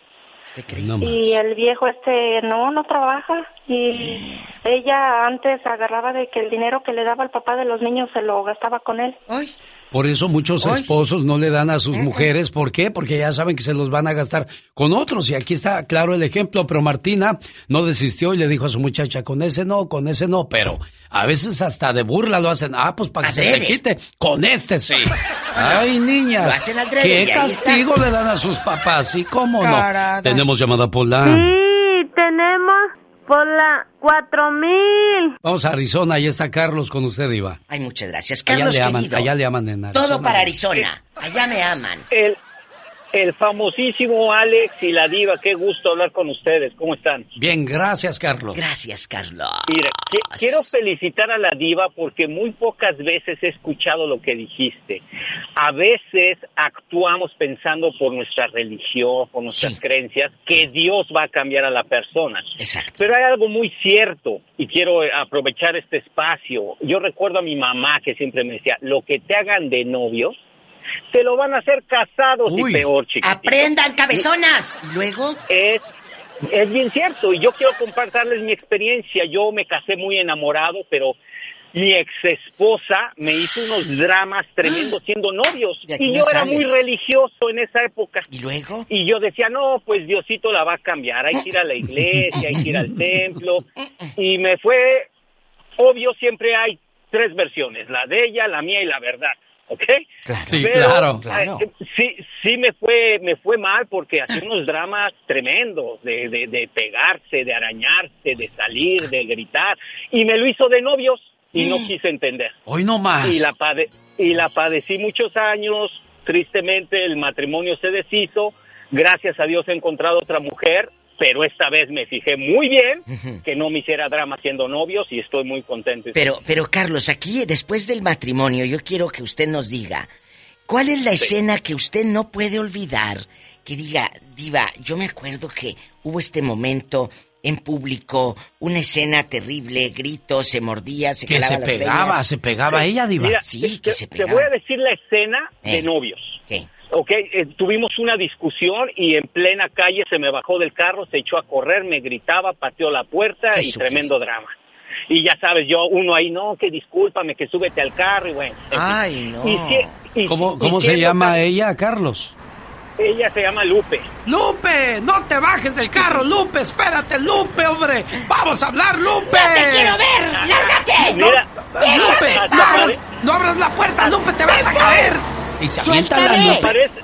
y el viejo este no no trabaja y ella antes agarraba de que el dinero que le daba el papá de los niños se lo gastaba con él Por eso muchos esposos no le dan a sus mujeres. ¿Por qué? Porque ya saben que se los van a gastar con otros. Y aquí está claro el ejemplo. Pero Martina no desistió y le dijo a su muchacha, con ese no, con ese no. Pero a veces hasta de burla lo hacen. Ah, pues para que se Adrede. quite. Con este sí. Ay, niñas. Lo hacen adrede, ¿Qué castigo le dan a sus papás? ¿Y cómo no? Tenemos llamada Pola. Sí, tenemos por la 4000. Vamos a Arizona. Ahí está Carlos con usted, Iba. Ay, muchas gracias. Allá Carlos, le aman, querido. allá le aman en Arizona. Todo para Arizona. Allá me aman. El, el famosísimo Alex y la diva, qué gusto hablar con ustedes. ¿Cómo están? Bien, gracias, Carlos. Gracias, Carlos. Mira, quiero felicitar a la diva porque muy pocas veces he escuchado lo que dijiste. A veces actuamos pensando por nuestra religión, por nuestras creencias, que Dios va a cambiar a la persona. Exacto. Pero hay algo muy cierto y quiero eh, aprovechar este espacio. Yo recuerdo a mi mamá que siempre me decía, lo que te hagan de novios, Se lo van a hacer casados y peor, chiquitito. Aprendan, cabezonas. ¿Y luego? Es, es bien cierto, y yo quiero compartirles mi experiencia. Yo me casé muy enamorado, pero mi ex esposa me hizo unos dramas tremendos siendo novios. Y no yo era sales. muy religioso en esa época. ¿Y luego? Y yo decía, no, pues Diosito la va a cambiar. Hay que ir a la iglesia, hay que ir al templo. Y me fue, obvio, siempre hay tres versiones, la de ella, la mía y la verdad. ¿Ok? Sí, claro. eh, sí, sí me fue, me fue mal porque hacía unos dramas tremendos de, de, de pegarse, de arañarse, de salir, de gritar. Y me lo hizo de novios y no quise entender. Hoy no más. Y la, pade- y la padecí muchos años. Tristemente el matrimonio se deshizo. Gracias a Dios he encontrado otra mujer, pero esta vez me fijé muy bien que no me hiciera drama siendo novios y estoy muy contento. Pero, pero Carlos, aquí después del matrimonio, yo quiero que usted nos diga, ¿cuál es la escena que usted no puede olvidar? Que diga, Diva, yo me acuerdo que hubo este momento en público, una escena terrible, gritos, se mordía, se Que se las pegaba, se pegaba ella, diva. Mira, Sí, te, que se te pegaba. voy a decir la escena de Eh. novios. ¿Qué? Ok, eh, tuvimos una discusión y en plena calle se me bajó del carro, se echó a correr, me gritaba, pateó la puerta y tremendo drama. Y ya sabes, yo uno ahí, no, que discúlpame, que súbete al carro y bueno. Ay, no. Y si- y- ¿Cómo, y cómo se llama tan- ella, Carlos? Ella se llama Lupe. Lupe, no te bajes del carro, Lupe, espérate, Lupe, hombre. Vamos a hablar, Lupe. ¡No te quiero ver! ¡Lárgate! Mira, Lupe, no, abras, no abras la puerta, Lupe, te vas a caer. Y se avienta la ¡Suéltame! Lupe. parece,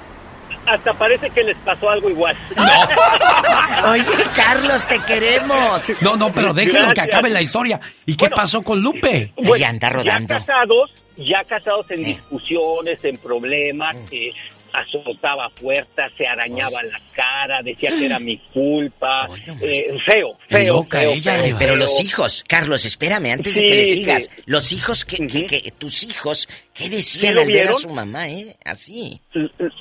hasta parece que les pasó algo igual. Oye, Carlos, te queremos. No, no, pero déjenlo que acabe la historia. ¿Y qué Bueno. pasó con Lupe? Bueno, Ella anda rodando. Ya casados, ya casados en Eh. discusiones, en problemas, que azotaba puertas, se arañaba la cara, decía que era mi culpa. Eh, feo, feo, loca feo, ella, feo. Pero feo. los hijos, Carlos, espérame, antes de Sí, que le sí. sigas, los hijos que, que- que- tus hijos, ¿qué ¿Sí decían lo al ver a su mamá, eh? Así.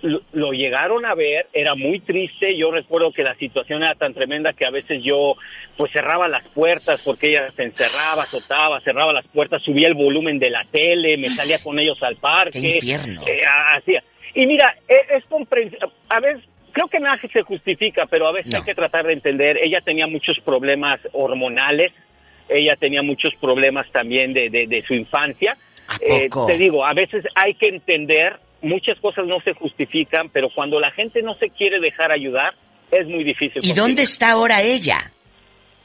lo, lo llegaron a ver, era muy triste, yo recuerdo que la situación era tan tremenda que a veces yo pues cerraba las puertas porque ella se encerraba, azotaba, cerraba las puertas, subía el volumen de la tele, me salía con ellos al parque. ¡Qué infierno! eh, hacía. Y mira, es, es comprensible, a veces creo que nada se justifica, pero a veces No. hay que tratar de entender, ella tenía muchos problemas hormonales, ella tenía muchos problemas también de, de, de su infancia. ¿A Eh, te digo, a veces hay que entender, muchas cosas no se justifican, pero cuando la gente no se quiere dejar ayudar, es muy difícil. ¿Y conseguir. dónde está ahora ella?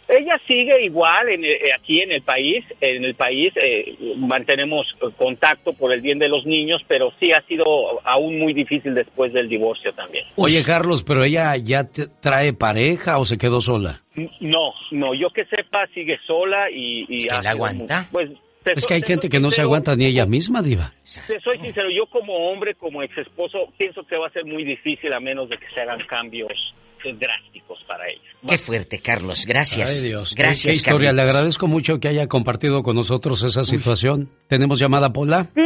Ella sigue igual en, eh, aquí en el país, en el país eh, mantenemos contacto por el bien de los niños, pero sí ha sido aún muy difícil después del divorcio también. Oye, Carlos, pero ella ya te- trae pareja o se quedó sola? No, no, yo que sepa sigue sola y... y ¿Quién ha la aguanta? muy- pues, te Es que hay te gente que no se aguanta ni ella misma, Diva. Te soy sincero, yo como hombre, como ex esposo, pienso que va a ser muy difícil a menos de que se hagan cambios drásticos para ella. Qué fuerte, Carlos. Gracias. Ay, Dios. qué- Gracias, Qué historia. Le Carlitos. agradezco mucho que haya compartido con nosotros esa situación. ¿Tenemos llamada, Pola? Sí,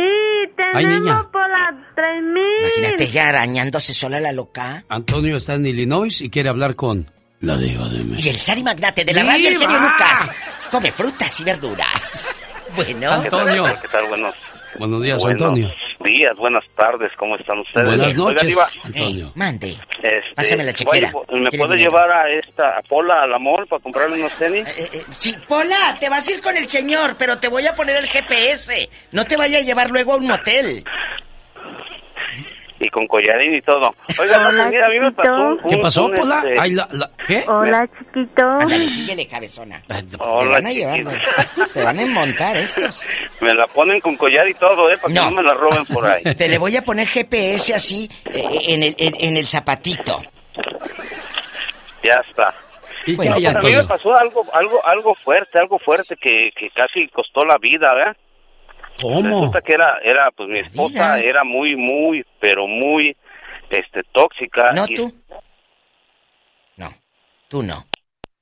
Ay, niña. tenemos las 3000. Imagínate ella arañándose sola la loca. Antonio está en Illinois y quiere hablar con la diva de Y México. el Sari Magnate de la radio, el Lucas. Come frutas y verduras. Bueno. Antonio. ¿Qué tal? Buenos, Buenos días, buenos Antonio. días, buenas tardes, ¿cómo están ustedes? Buenas noches, Antonio. Eh, mande. este, Pásame la chequera. oye, ¿Me ¿Quiere puede dinero? llevar a esta, a Pola, a la mall, para comprarle unos tenis? Eh, eh, sí, Pola, te vas a ir con el señor, pero te voy a poner el GPS. No te vaya a llevar luego a un motel. Y con collarín y todo. Oiga, Hola, mira, a mí me pasó un... ¿Qué pasó, un, Pola? este, Ay, la- la- ¿Qué? Hola, chiquito. Ándale, síguele, cabezona. Te Hola, van a llevar, te van a montar estos. Me la ponen con collar y todo, ¿eh? Para No. que no me la roben por ahí. Te le voy a poner GPS así eh, en, el, en, en el zapatito. Ya está. ¿Y Bueno, qué hay, Pues a mí me pasó algo, algo, algo fuerte, algo fuerte que, que casi costó la vida, ¿verdad? ¿Cómo? Resulta que era, era, pues mi esposa era muy, muy, pero muy, este, tóxica. ¿No y- tú? No, tú no.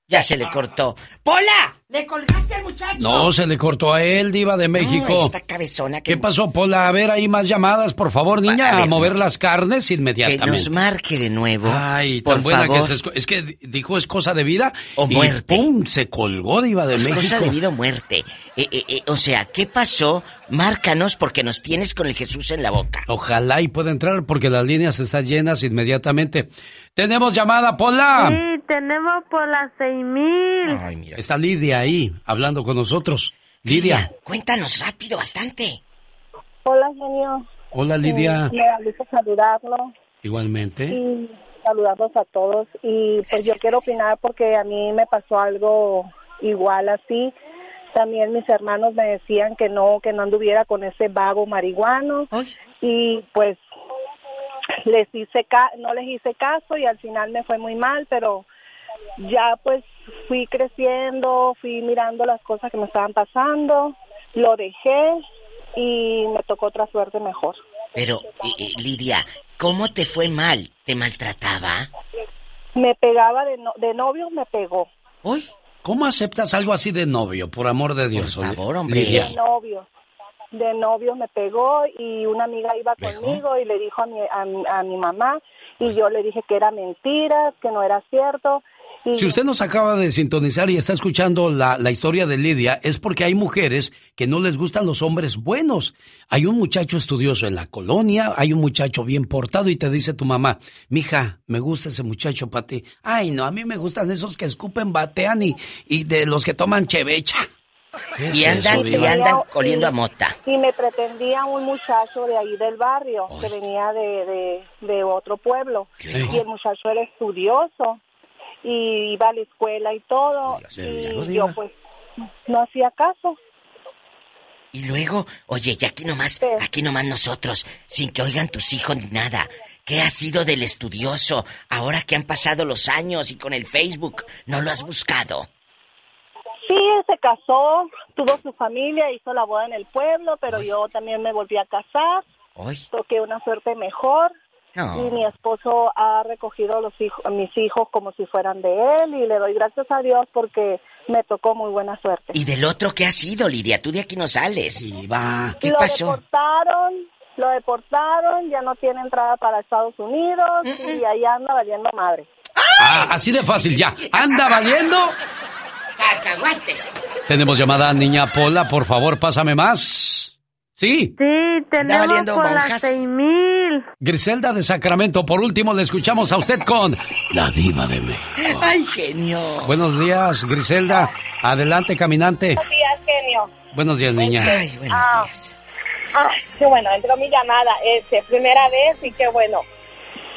Ya se le cortó. ¡Pola! ¿Le colgaste al muchacho? No, se le cortó a él, diva de México. No, esta cabezona que... ¿Qué pasó, Pola? A ver, hay más llamadas, por favor, niña, A a, ver, mover las carnes Que inmediatamente. nos marque de nuevo. Ay, por tan buena favor. que se esco- es que dijo es cosa de vida O y muerte. pum, se colgó diva de Es México. cosa de vida o muerte. Eh, eh, eh, o sea, ¿qué pasó? Márcanos porque nos tienes con el Jesús en la boca. Ojalá y pueda entrar porque las líneas están llenas inmediatamente. Tenemos llamada, Pola. Sí, tenemos por las seis mil. Ay, mira. Está Lidia ahí hablando con nosotros. Lidia. Cuéntanos rápido, bastante. Hola, genio. Hola, Lidia. Eh, me da gusto saludarlo Igualmente. y saludarlos a todos. Y pues yo quiero opinar porque a mí me pasó algo igual así. También mis hermanos me decían que no, que no anduviera con ese vago marihuano. Y pues les hice ca no les hice caso y al final me fue muy mal, pero ya pues fui creciendo, fui mirando las cosas que me estaban pasando, lo dejé y me tocó otra suerte mejor. Pero, eh, Lidia, ¿cómo te fue mal? ¿Te maltrataba? Me pegaba de, no de novios, me pegó. Uy. ¿Cómo aceptas algo así de novio, por amor de Dios? Por favor, hombre. Lidia? De novios. De novios me pegó y una amiga iba conmigo y le dijo a mi, a, mi- a mi mamá y yo le dije que era mentira, que no era cierto. Si usted nos acaba de sintonizar y está escuchando la, la historia de Lidia, es porque hay mujeres que no les gustan los hombres buenos. Hay un muchacho estudioso en la colonia, hay un muchacho bien portado y te dice tu mamá, mija, me gusta ese muchacho para ti. Ay, no, a mí me gustan esos que escupen, batean y, y de los que toman chevecha. ¿Qué es Y andan, eso, y andan oliendo a mota. y me pretendía un muchacho de ahí del barrio que venía de, de, de otro pueblo y el muchacho era estudioso y iba a la escuela y todo y yo pues no hacía caso Y luego, oye, y aquí nomás, aquí nomás nosotros, sin que oigan tus hijos ni nada. ¿Qué ha sido del estudioso ahora que han pasado los años y con el Facebook? ¿No lo has buscado? sí se casó tuvo su familia hizo la boda en el pueblo pero yo también me volví a casar toqué una suerte mejor Y mi esposo ha recogido los hijos, a mis hijos como si fueran de él y le doy gracias a Dios porque me tocó muy buena suerte. ¿Y del otro qué ha sido, Lidia? Tú de aquí no sales. va. ¿Qué lo pasó? deportaron, lo deportaron, ya no tiene entrada para Estados Unidos y ahí anda valiendo madre. Ah, así de fácil, ya. Anda valiendo. Cacahuates. Tenemos llamada niña Pola, por favor, pásame más. Sí. Sí, tenemos valiendo por monjas. las seis mil. Griselda de Sacramento, por último le escuchamos a usted con La Diva de México. ¡Ay, genio! Buenos días, Griselda. Adelante, caminante. Buenos días, genio. Buenos días, niña. Ay, buenos Ah. días. Ah, qué bueno, entró mi llamada, este, primera vez y qué bueno.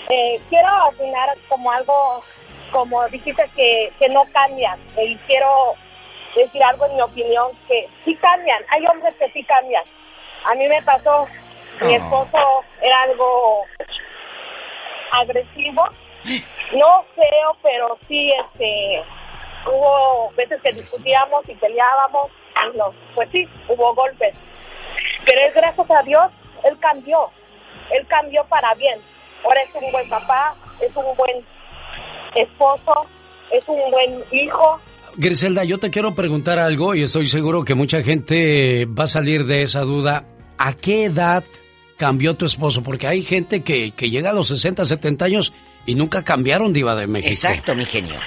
Eh, quiero opinar como algo, como dijiste que, que no cambian, y quiero decir algo en mi opinión, que sí cambian, hay hombres que sí cambian. A mí me pasó, mi esposo era algo agresivo, no feo, pero sí, este, hubo veces que discutíamos y peleábamos, y no, pues sí, hubo golpes. Pero es gracias a Dios, Él cambió. Él cambió para bien. Ahora es un buen papá, es un buen esposo, es un buen hijo. Griselda, yo te quiero preguntar algo y estoy seguro que mucha gente va a salir de esa duda. ¿A qué edad cambió tu esposo? Porque hay gente que, que llega a los 60, 70 años y nunca cambiaron diva de México. Exacto, mi genio.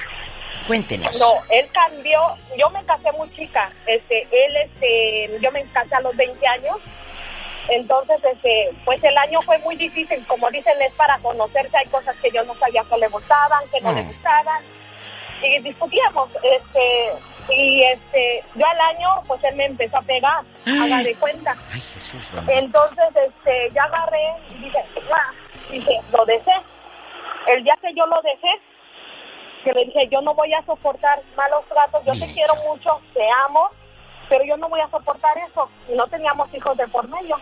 Cuéntenos. No, él cambió. Yo me casé muy chica. Este, él, este, yo me casé a los 20 años. Entonces, este, pues el año fue muy difícil. Como dicen, es para conocerse. Hay cosas que yo no sabía que le gustaban, que no le Mm. gustaban. Y discutíamos. Este, y este, yo al año, pues él me empezó a pegar. Haga de cuenta. Ay, Jesús, bendito. Entonces, este, ya agarré y dije, "Ah", dije, lo dejé. El día que yo lo dejé, que le dije, yo no voy a soportar malos tratos, yo te quiero mucho, te amo, pero yo no voy a soportar eso. Y no teníamos hijos de por medio.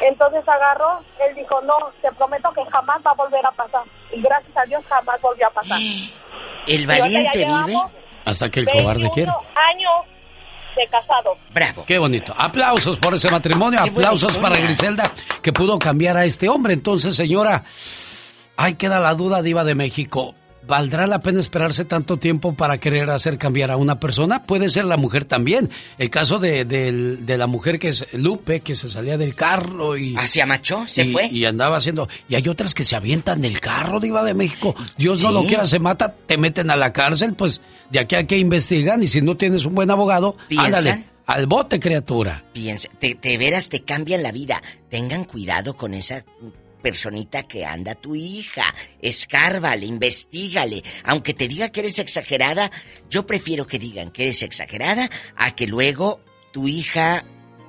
Entonces agarró, él dijo, no, te prometo que jamás va a volver a pasar. Y gracias a Dios jamás volvió a pasar. El valiente vive. Hasta que el cobarde 21 quiere. años de casado. Bravo. Qué bonito. Aplausos por ese matrimonio, Qué aplausos para Griselda que pudo cambiar a este hombre. Entonces, señora, ahí queda la duda, diva de México. ¿Valdrá la pena esperarse tanto tiempo para querer hacer cambiar a una persona? Puede ser la mujer también. El caso de, de- de la mujer que es Lupe, que se salía del carro y... ¿Hacia macho? ¿Se y- fue? Y andaba haciendo... Y hay otras que se avientan del carro, Diva de México. Dios no lo quiera, se mata, te meten a la cárcel, pues de aquí a que investigan y si no tienes un buen abogado, ¿Piensan? ándale, al bote, criatura. Piensa, te, te veras, te cambian la vida. Tengan cuidado con esa personita que anda tu hija. Escárbale, investigale. Aunque te diga que eres exagerada, yo prefiero que digan que eres exagerada a que luego tu hija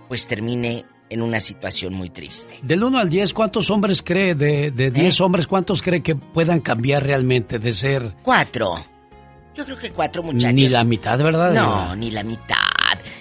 pues termine en una situación muy triste. Del 1 al 10, ¿cuántos hombres cree, de, de 10 hombres, cuántos cree que puedan cambiar realmente de ser... Cuatro. Yo creo que cuatro muchachos. Ni la mitad, ¿verdad? No, ni la mitad.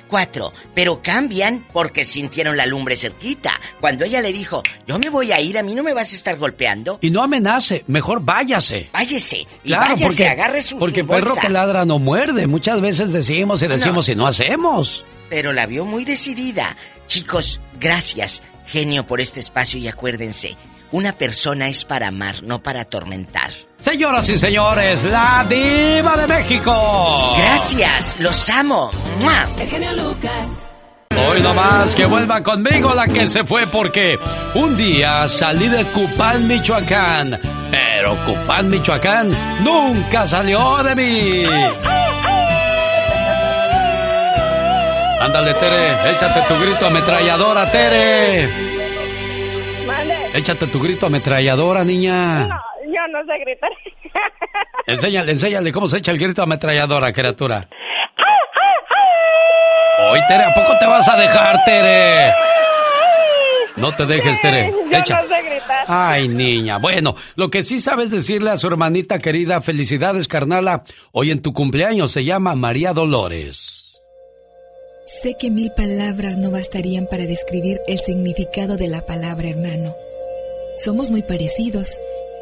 Cuatro. Pero cambian porque sintieron la lumbre cerquita. Cuando ella le dijo, yo me voy a ir, a mí no me vas a estar golpeando. Y no amenace, mejor váyase. Váyese. Y Claro, váyase, porque, agarre su, porque su perro que ladra no muerde. Muchas veces decimos y decimos No. y no hacemos. Pero la vio muy decidida. Chicos, gracias, genio, por este espacio y acuérdense, una persona es para amar, no para atormentar. Señoras y señores, la diva de México. Gracias, los amo. ¡Mua! El genio Lucas. Hoy nomás que vuelva conmigo la que se fue porque un día salí de Cupán, Michoacán. Pero Cupán, Michoacán nunca salió de mí. Ándale, Tere, échate tu grito ametralladora, Tere. Échate tu grito ametralladora, niña. No, yo no sé gritar. Enséñale, enséñale cómo se echa el grito ametralladora, criatura. Hoy, Tere, ¿a poco te vas a dejar, Tere? No te dejes, Tere. Yo Echa. no sé gritar. Ay, niña. Bueno, lo que sí sabes decirle a su hermanita querida, felicidades, carnala. Hoy en tu cumpleaños se llama María Dolores. Sé que mil palabras no bastarían para describir el significado de la palabra hermano. Somos muy parecidos.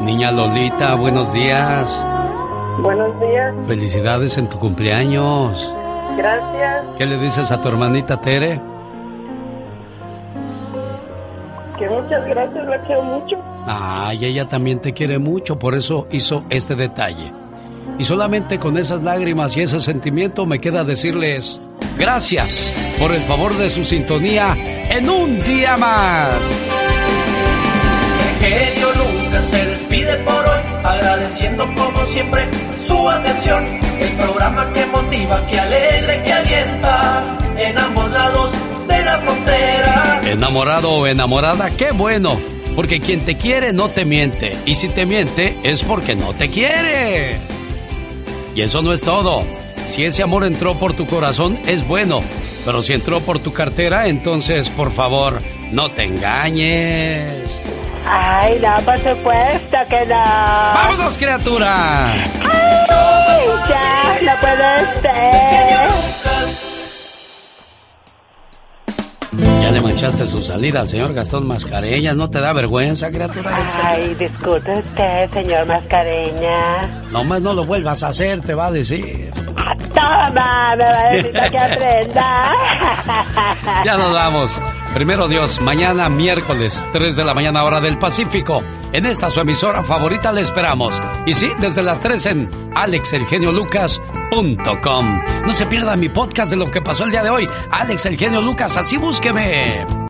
Niña Lolita, buenos días. Buenos días, Felicidades en tu cumpleaños. gracias. ¿Qué le dices a tu hermanita Tere? Que muchas gracias, la quiero mucho. Ay, ella también te quiere mucho, por eso hizo este detalle. Y solamente con esas lágrimas y ese sentimiento me queda decirles gracias por el favor de su sintonía en un día más. El Lucas se despide por hoy, agradeciendo como siempre su atención. El programa que motiva, que alegra y que alienta en ambos lados de la frontera. Enamorado o enamorada, qué bueno, porque quien te quiere no te miente, y si te miente es porque no te quiere. Y eso no es todo. Si ese amor entró por tu corazón, es bueno, pero si entró por tu cartera, entonces, por favor, no te engañes. Ay, no, por supuesto que no. ¡Vámonos, criatura! Ay, ya, no puede ser. Ya le manchaste su salida al señor Gastón Mascareñas, ¿no te da vergüenza, criatura? Ay, disculpe usted, señor Mascareña. Nomás no lo vuelvas a hacer, te va a decir. Toma, me va a decir que aprenda. Ya nos vamos. Primero Dios, mañana miércoles, 3 de la mañana hora del Pacífico. En esta su emisora favorita le esperamos. Y sí, desde las 3 en alexelgeniolucas.com. No se pierda mi podcast de lo que pasó el día de hoy. Alex El Genio Lucas, así búsqueme.